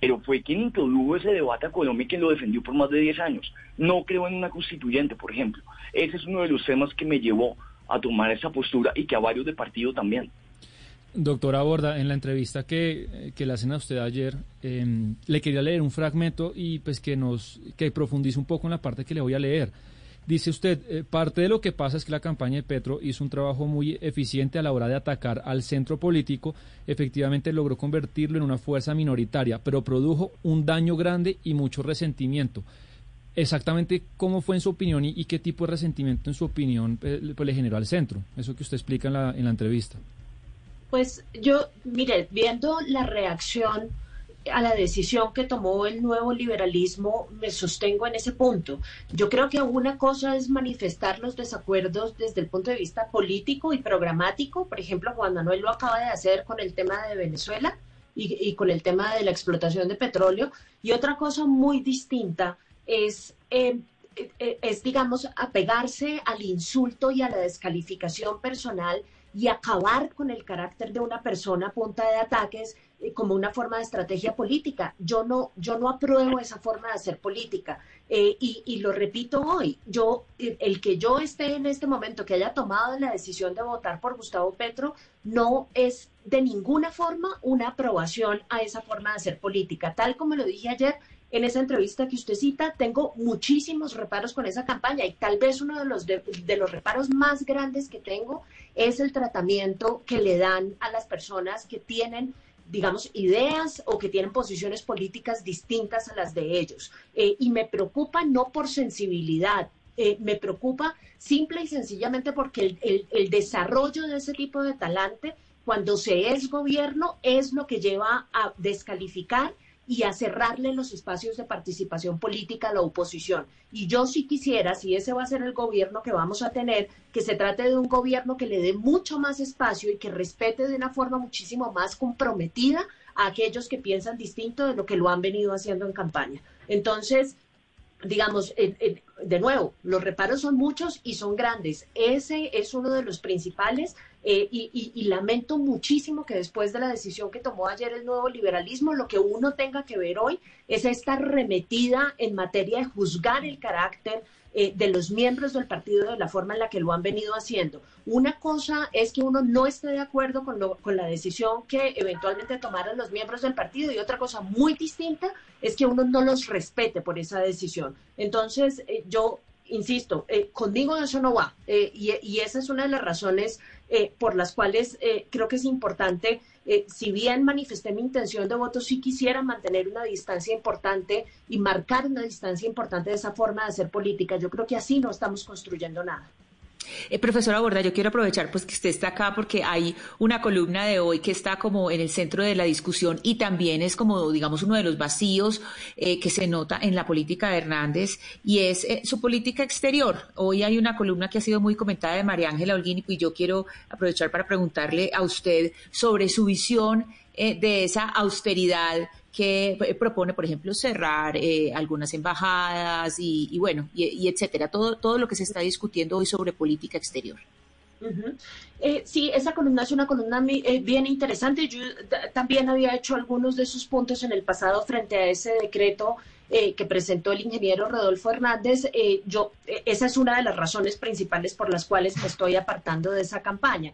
pero fue quien introdujo ese debate a Colombia y quien lo defendió por más de 10 años. No creo en una constituyente, por ejemplo. Ese es uno de los temas que me llevó a tomar esa postura y que a varios de partido también. Doctora Borda, en la entrevista que, que le hacen a usted ayer, em, le quería leer un fragmento y pues que nos que profundice un poco en la parte que le voy a leer. Dice usted, eh, parte de lo que pasa es que la campaña de Petro hizo un trabajo muy eficiente a la hora de atacar al centro político, efectivamente logró convertirlo en una fuerza minoritaria, pero produjo un daño grande y mucho resentimiento. Exactamente cómo fue en su opinión y, qué tipo de resentimiento en su opinión eh, pues, le generó al centro, eso que usted explica en la, en la entrevista. Pues yo, mire, viendo la reacción a la decisión que tomó el nuevo liberalismo, me sostengo en ese punto. Yo creo que una cosa es manifestar los desacuerdos desde el punto de vista político y programático. Por ejemplo, Juan Manuel lo acaba de hacer con el tema de Venezuela y, con el tema de la explotación de petróleo. Y otra cosa muy distinta es eh, es, digamos, apegarse al insulto y a la descalificación personal y acabar con el carácter de una persona a punta de ataques eh, como una forma de estrategia política. Yo no, yo no apruebo esa forma de hacer política. Eh, y, lo repito hoy, yo, el que yo esté en este momento, que haya tomado la decisión de votar por Gustavo Petro, no es de ninguna forma una aprobación a esa forma de hacer política. Tal como lo dije ayer, en esa entrevista que usted cita, tengo muchísimos reparos con esa campaña y tal vez uno de los, de, los reparos más grandes que tengo es el tratamiento que le dan a las personas que tienen digamos, ideas o que tienen posiciones políticas distintas a las de ellos. Eh, y me preocupa no por sensibilidad, eh, me preocupa simple y sencillamente porque el, el, desarrollo de ese tipo de talante, cuando se es gobierno, es lo que lleva a descalificar y a cerrarle los espacios de participación política a la oposición. Y yo sí quisiera, si ese va a ser el gobierno que vamos a tener, que se trate de un gobierno que le dé mucho más espacio y que respete de una forma muchísimo más comprometida a aquellos que piensan distinto de lo que lo han venido haciendo en campaña. Entonces, digamos, de nuevo, los reparos son muchos y son grandes. Ese es uno de los principales eh, y, lamento muchísimo que después de la decisión que tomó ayer el nuevo liberalismo, lo que uno tenga que ver hoy es esta remetida en materia de juzgar el carácter eh, de los miembros del partido de la forma en la que lo han venido haciendo. Una cosa es que uno no esté de acuerdo con, con la decisión que eventualmente tomaran los miembros del partido y otra cosa muy distinta es que uno no los respete por esa decisión. Entonces, eh, yo insisto, eh, conmigo eso no va. y, y, esa es una de las razones por las cuales creo que es importante eh, si bien manifesté mi intención de voto, sí quisiera mantener una distancia importante y marcar una distancia importante de esa forma de hacer política. Yo creo que así no estamos construyendo nada. Eh, profesora Borda, yo quiero aprovechar pues que usted está acá porque hay una columna de hoy que está como en el centro de la discusión y también es como, digamos, uno de los vacíos eh, que se nota en la política de Hernández y es eh, su política exterior. Hoy hay una columna que ha sido muy comentada de María Ángela Holguín y yo quiero aprovechar para preguntarle a usted sobre su visión de esa austeridad que eh, propone, por ejemplo, cerrar eh, algunas embajadas y, bueno, y, etcétera, todo, todo lo que se está discutiendo hoy sobre política exterior. Eh, sí, esa columna es una columna bien interesante. Yo también había hecho algunos de esos puntos en el pasado frente a ese decreto eh, que presentó el ingeniero Rodolfo Hernández, eh, yo, eh, esa es una de las razones principales por las cuales me estoy apartando de esa campaña.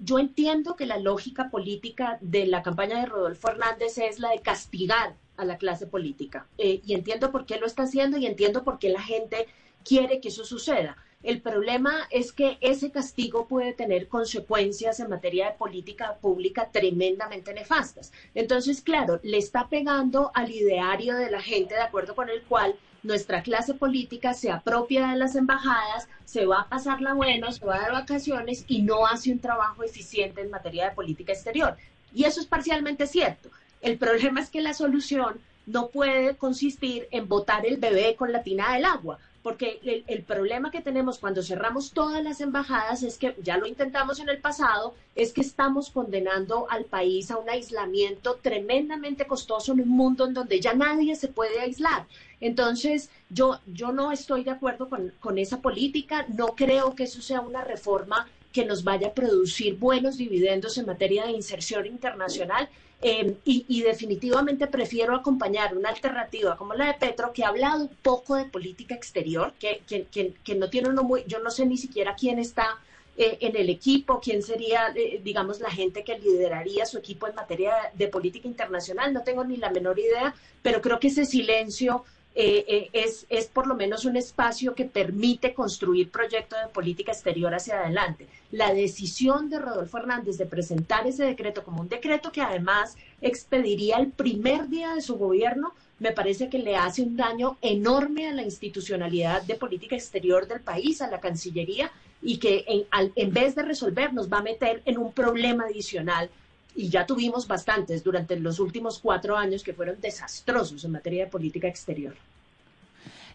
yo entiendo que la lógica política de la campaña de Rodolfo Hernández es la de castigar a la clase política. y entiendo por qué lo está haciendo y entiendo por qué la gente quiere que eso suceda. El problema es que ese castigo puede tener consecuencias en materia de política pública tremendamente nefastas. Entonces, claro, le está pegando al ideario de la gente de acuerdo con el cual nuestra clase política se apropia de las embajadas, se va a pasar la buena, se va a dar vacaciones y no hace un trabajo eficiente en materia de política exterior. Y eso es parcialmente cierto. El problema es que la solución no puede consistir en botar el bebé con la tina del agua porque el, problema que tenemos cuando cerramos todas las embajadas es que, ya lo intentamos en el pasado, es que estamos condenando al país a un aislamiento tremendamente costoso en un mundo en donde ya nadie se puede aislar. Entonces, yo, yo no estoy de acuerdo con, con esa política, no creo que eso sea una reforma que nos vaya a producir buenos dividendos en materia de inserción internacional Em, y, definitivamente prefiero acompañar una alternativa como la de Petro, que ha hablado un poco de política exterior, que, que, no tiene uno muy, yo no sé ni siquiera quién está eh, en el equipo, quién sería, eh, digamos, la gente que lideraría su equipo en materia de política internacional, no tengo ni la menor idea, pero creo que ese silencio eh, eh, es, es por lo menos un espacio que permite construir proyectos de política exterior hacia adelante. La decisión de Rodolfo Hernández de presentar ese decreto como un decreto que además expediría el primer día de su gobierno, me parece que le hace un daño enorme a la institucionalidad de política exterior del país, a la Cancillería, y que en, en vez de resolver nos va a meter en un problema adicional y ya tuvimos bastantes durante los últimos cuatro años que fueron desastrosos en materia de política exterior.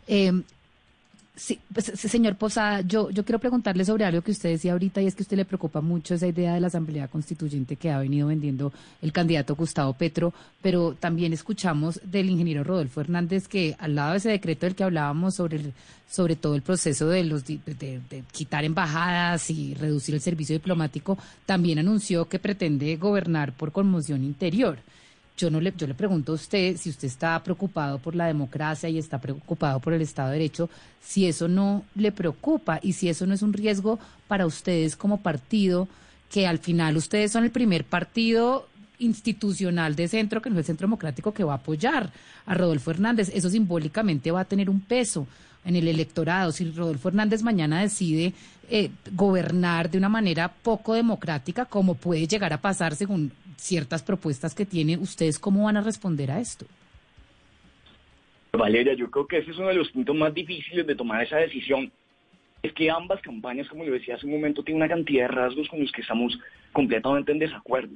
Em, Sí, pues, señor Posada, yo, yo quiero preguntarle sobre algo que usted decía ahorita y es que a usted le preocupa mucho esa idea de la Asamblea Constituyente que ha venido vendiendo el candidato Gustavo Petro, pero también escuchamos del ingeniero Rodolfo Hernández que al lado de ese decreto del que hablábamos sobre, sobre todo el proceso de, los, de, de quitar embajadas y reducir el servicio diplomático, también anunció que pretende gobernar por conmoción interior. Yo, no le, yo le pregunto a usted si usted está preocupado por la democracia y está preocupado por el Estado de Derecho, si eso no le preocupa y si eso no es un riesgo para ustedes como partido, que al final ustedes son el primer partido institucional de centro, que no es el Centro Democrático, que va a apoyar a Rodolfo Hernández. Eso simbólicamente va a tener un peso en el electorado. Si Rodolfo Hernández mañana decide eh, gobernar de una manera poco democrática, como puede llegar a pasar según ciertas propuestas que tiene, ¿ustedes cómo van a responder a esto? Valeria, yo creo que ese es uno de los puntos más difíciles de tomar esa decisión. Es que ambas campañas, como le decía hace un momento, tienen una cantidad de rasgos con los que estamos completamente en desacuerdo.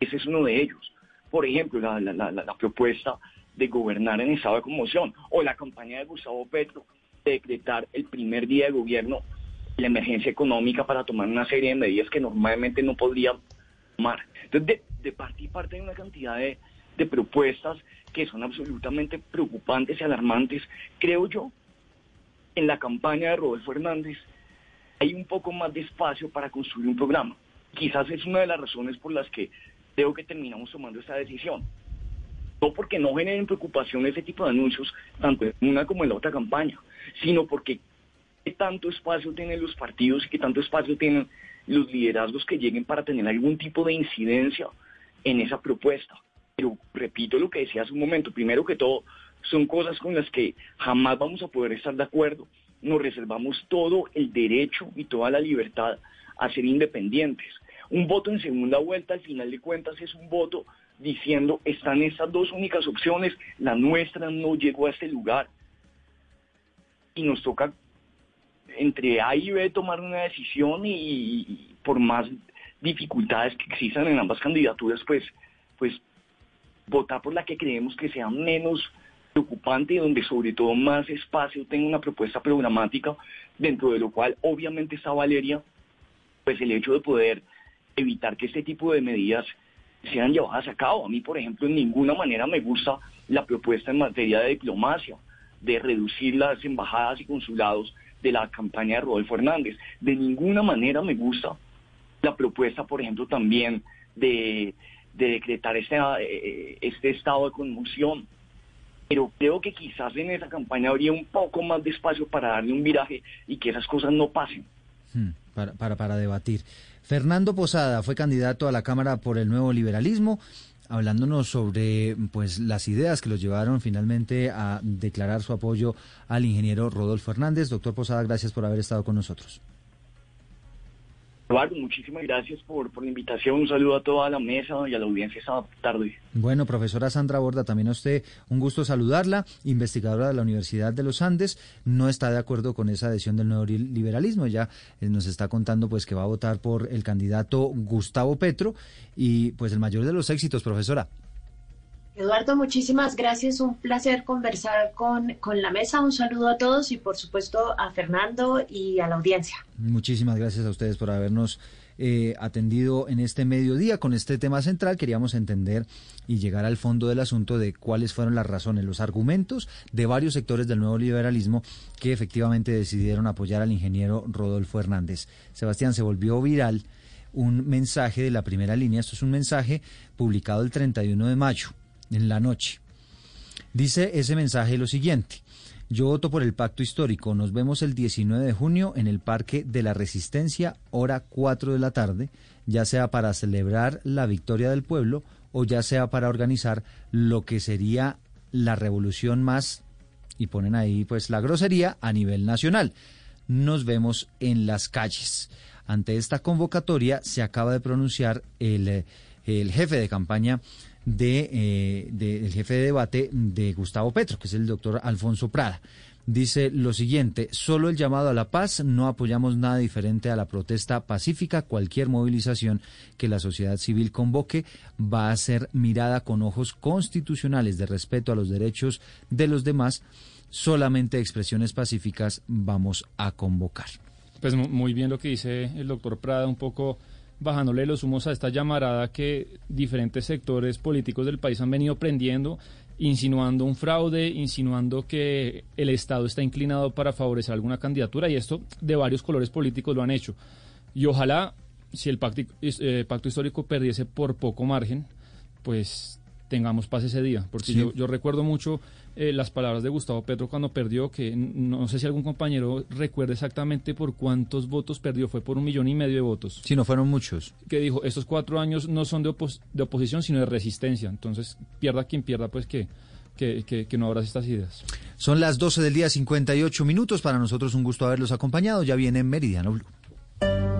Ese es uno de ellos. Por ejemplo, la, la propuesta de gobernar en estado de conmoción o la campaña de Gustavo Petro de decretar el primer día de gobierno la emergencia económica para tomar una serie de medidas que normalmente no podría tomar. Entonces, de, y parte hay una cantidad de, de propuestas que son absolutamente preocupantes y alarmantes. Creo yo, en la campaña de Rodolfo Hernández hay un poco más de espacio para construir un programa. Quizás es una de las razones por las que creo que terminamos tomando esta decisión. No porque no generen preocupación ese tipo de anuncios, tanto en una como en la otra campaña, sino porque qué tanto espacio tienen los partidos y qué tanto espacio tienen los liderazgos que lleguen para tener algún tipo de incidencia en esa propuesta. Pero repito lo que decía hace un momento, primero que todo, son cosas con las que jamás vamos a poder estar de acuerdo. Nos reservamos todo el derecho y toda la libertad a ser independientes. Un voto en segunda vuelta, al final de cuentas, es un voto diciendo, están estas dos únicas opciones, la nuestra no llegó a este lugar. Y nos toca entre A y B tomar una decisión y, por más dificultades que existan en ambas candidaturas, pues, pues votar por la que creemos que sea menos preocupante y donde sobre todo más espacio tenga una propuesta programática, dentro de lo cual obviamente está Valeria, pues el hecho de poder evitar que este tipo de medidas sean llevadas a cabo. A mí, por ejemplo, en ninguna manera me gusta la propuesta en materia de diplomacia, de reducir las embajadas y consulados de la campaña de Rodolfo Hernández. De ninguna manera me gusta la propuesta, por ejemplo, también de, decretar este, este estado de conmoción. Pero creo que quizás en esa campaña habría un poco más de espacio para darle un viraje y que esas cosas no pasen. Hmm, para, para, para debatir. Fernando Posada fue candidato a la Cámara por el Nuevo Liberalismo hablándonos sobre pues las ideas que los llevaron finalmente a declarar su apoyo al ingeniero Rodolfo Hernández. Doctor Posada, gracias por haber estado con nosotros. Eduardo, muchísimas gracias por, por la invitación. Un saludo a toda la mesa y a la audiencia esta tarde. Bueno, profesora Sandra Borda, también a usted un gusto saludarla, investigadora de la Universidad de los Andes. No está de acuerdo con esa adhesión del nuevo liberalismo. Ya eh, nos está contando pues que va a votar por el candidato Gustavo Petro y pues el mayor de los éxitos, profesora. Eduardo, muchísimas gracias. Un placer conversar con, con, la mesa. Un saludo a todos y por supuesto a Fernando y a la audiencia. Muchísimas gracias a ustedes por habernos eh, atendido en este mediodía con este tema central. Queríamos entender y llegar al fondo del asunto de cuáles fueron las razones, los argumentos de varios sectores del nuevo liberalismo que efectivamente decidieron apoyar al ingeniero Rodolfo Hernández. Sebastián, se volvió viral un mensaje de la primera línea. Esto es un mensaje publicado el 31 de mayo en la noche. Dice ese mensaje lo siguiente. Yo voto por el pacto histórico. Nos vemos el 19 de junio en el Parque de la Resistencia, hora 4 de la tarde, ya sea para celebrar la victoria del pueblo o ya sea para organizar lo que sería la revolución más, y ponen ahí pues la grosería, a nivel nacional. Nos vemos en las calles. Ante esta convocatoria se acaba de pronunciar el, el jefe de campaña de, eh, del jefe de debate de Gustavo Petro, que es el doctor Alfonso Prada. Dice lo siguiente, solo el llamado a la paz, no apoyamos nada diferente a la protesta pacífica, cualquier movilización que la sociedad civil convoque va a ser mirada con ojos constitucionales de respeto a los derechos de los demás solamente expresiones pacíficas vamos a convocar. Pues muy bien lo que dice el doctor Prada, un poco bajándole los humos a esta llamarada que diferentes sectores políticos del país han venido prendiendo, insinuando un fraude, insinuando que el Estado está inclinado para favorecer alguna candidatura y esto de varios colores políticos lo han hecho. Y ojalá, si el pacto, eh, pacto histórico perdiese por poco margen, pues tengamos paz ese día. Porque yo, yo, recuerdo mucho eh, las palabras de Gustavo Petro cuando perdió, que no sé si algún compañero recuerda exactamente por cuántos votos perdió, fue por un millón y medio de votos. Sí, no fueron muchos. Que dijo, estos cuatro años no son de, de oposición, sino de resistencia. Entonces, pierda quien pierda, pues que... Que, que, no abras estas ideas. Son las 12 del día, 58 minutos. Para nosotros un gusto haberlos acompañado. Ya viene Meridiano Blue.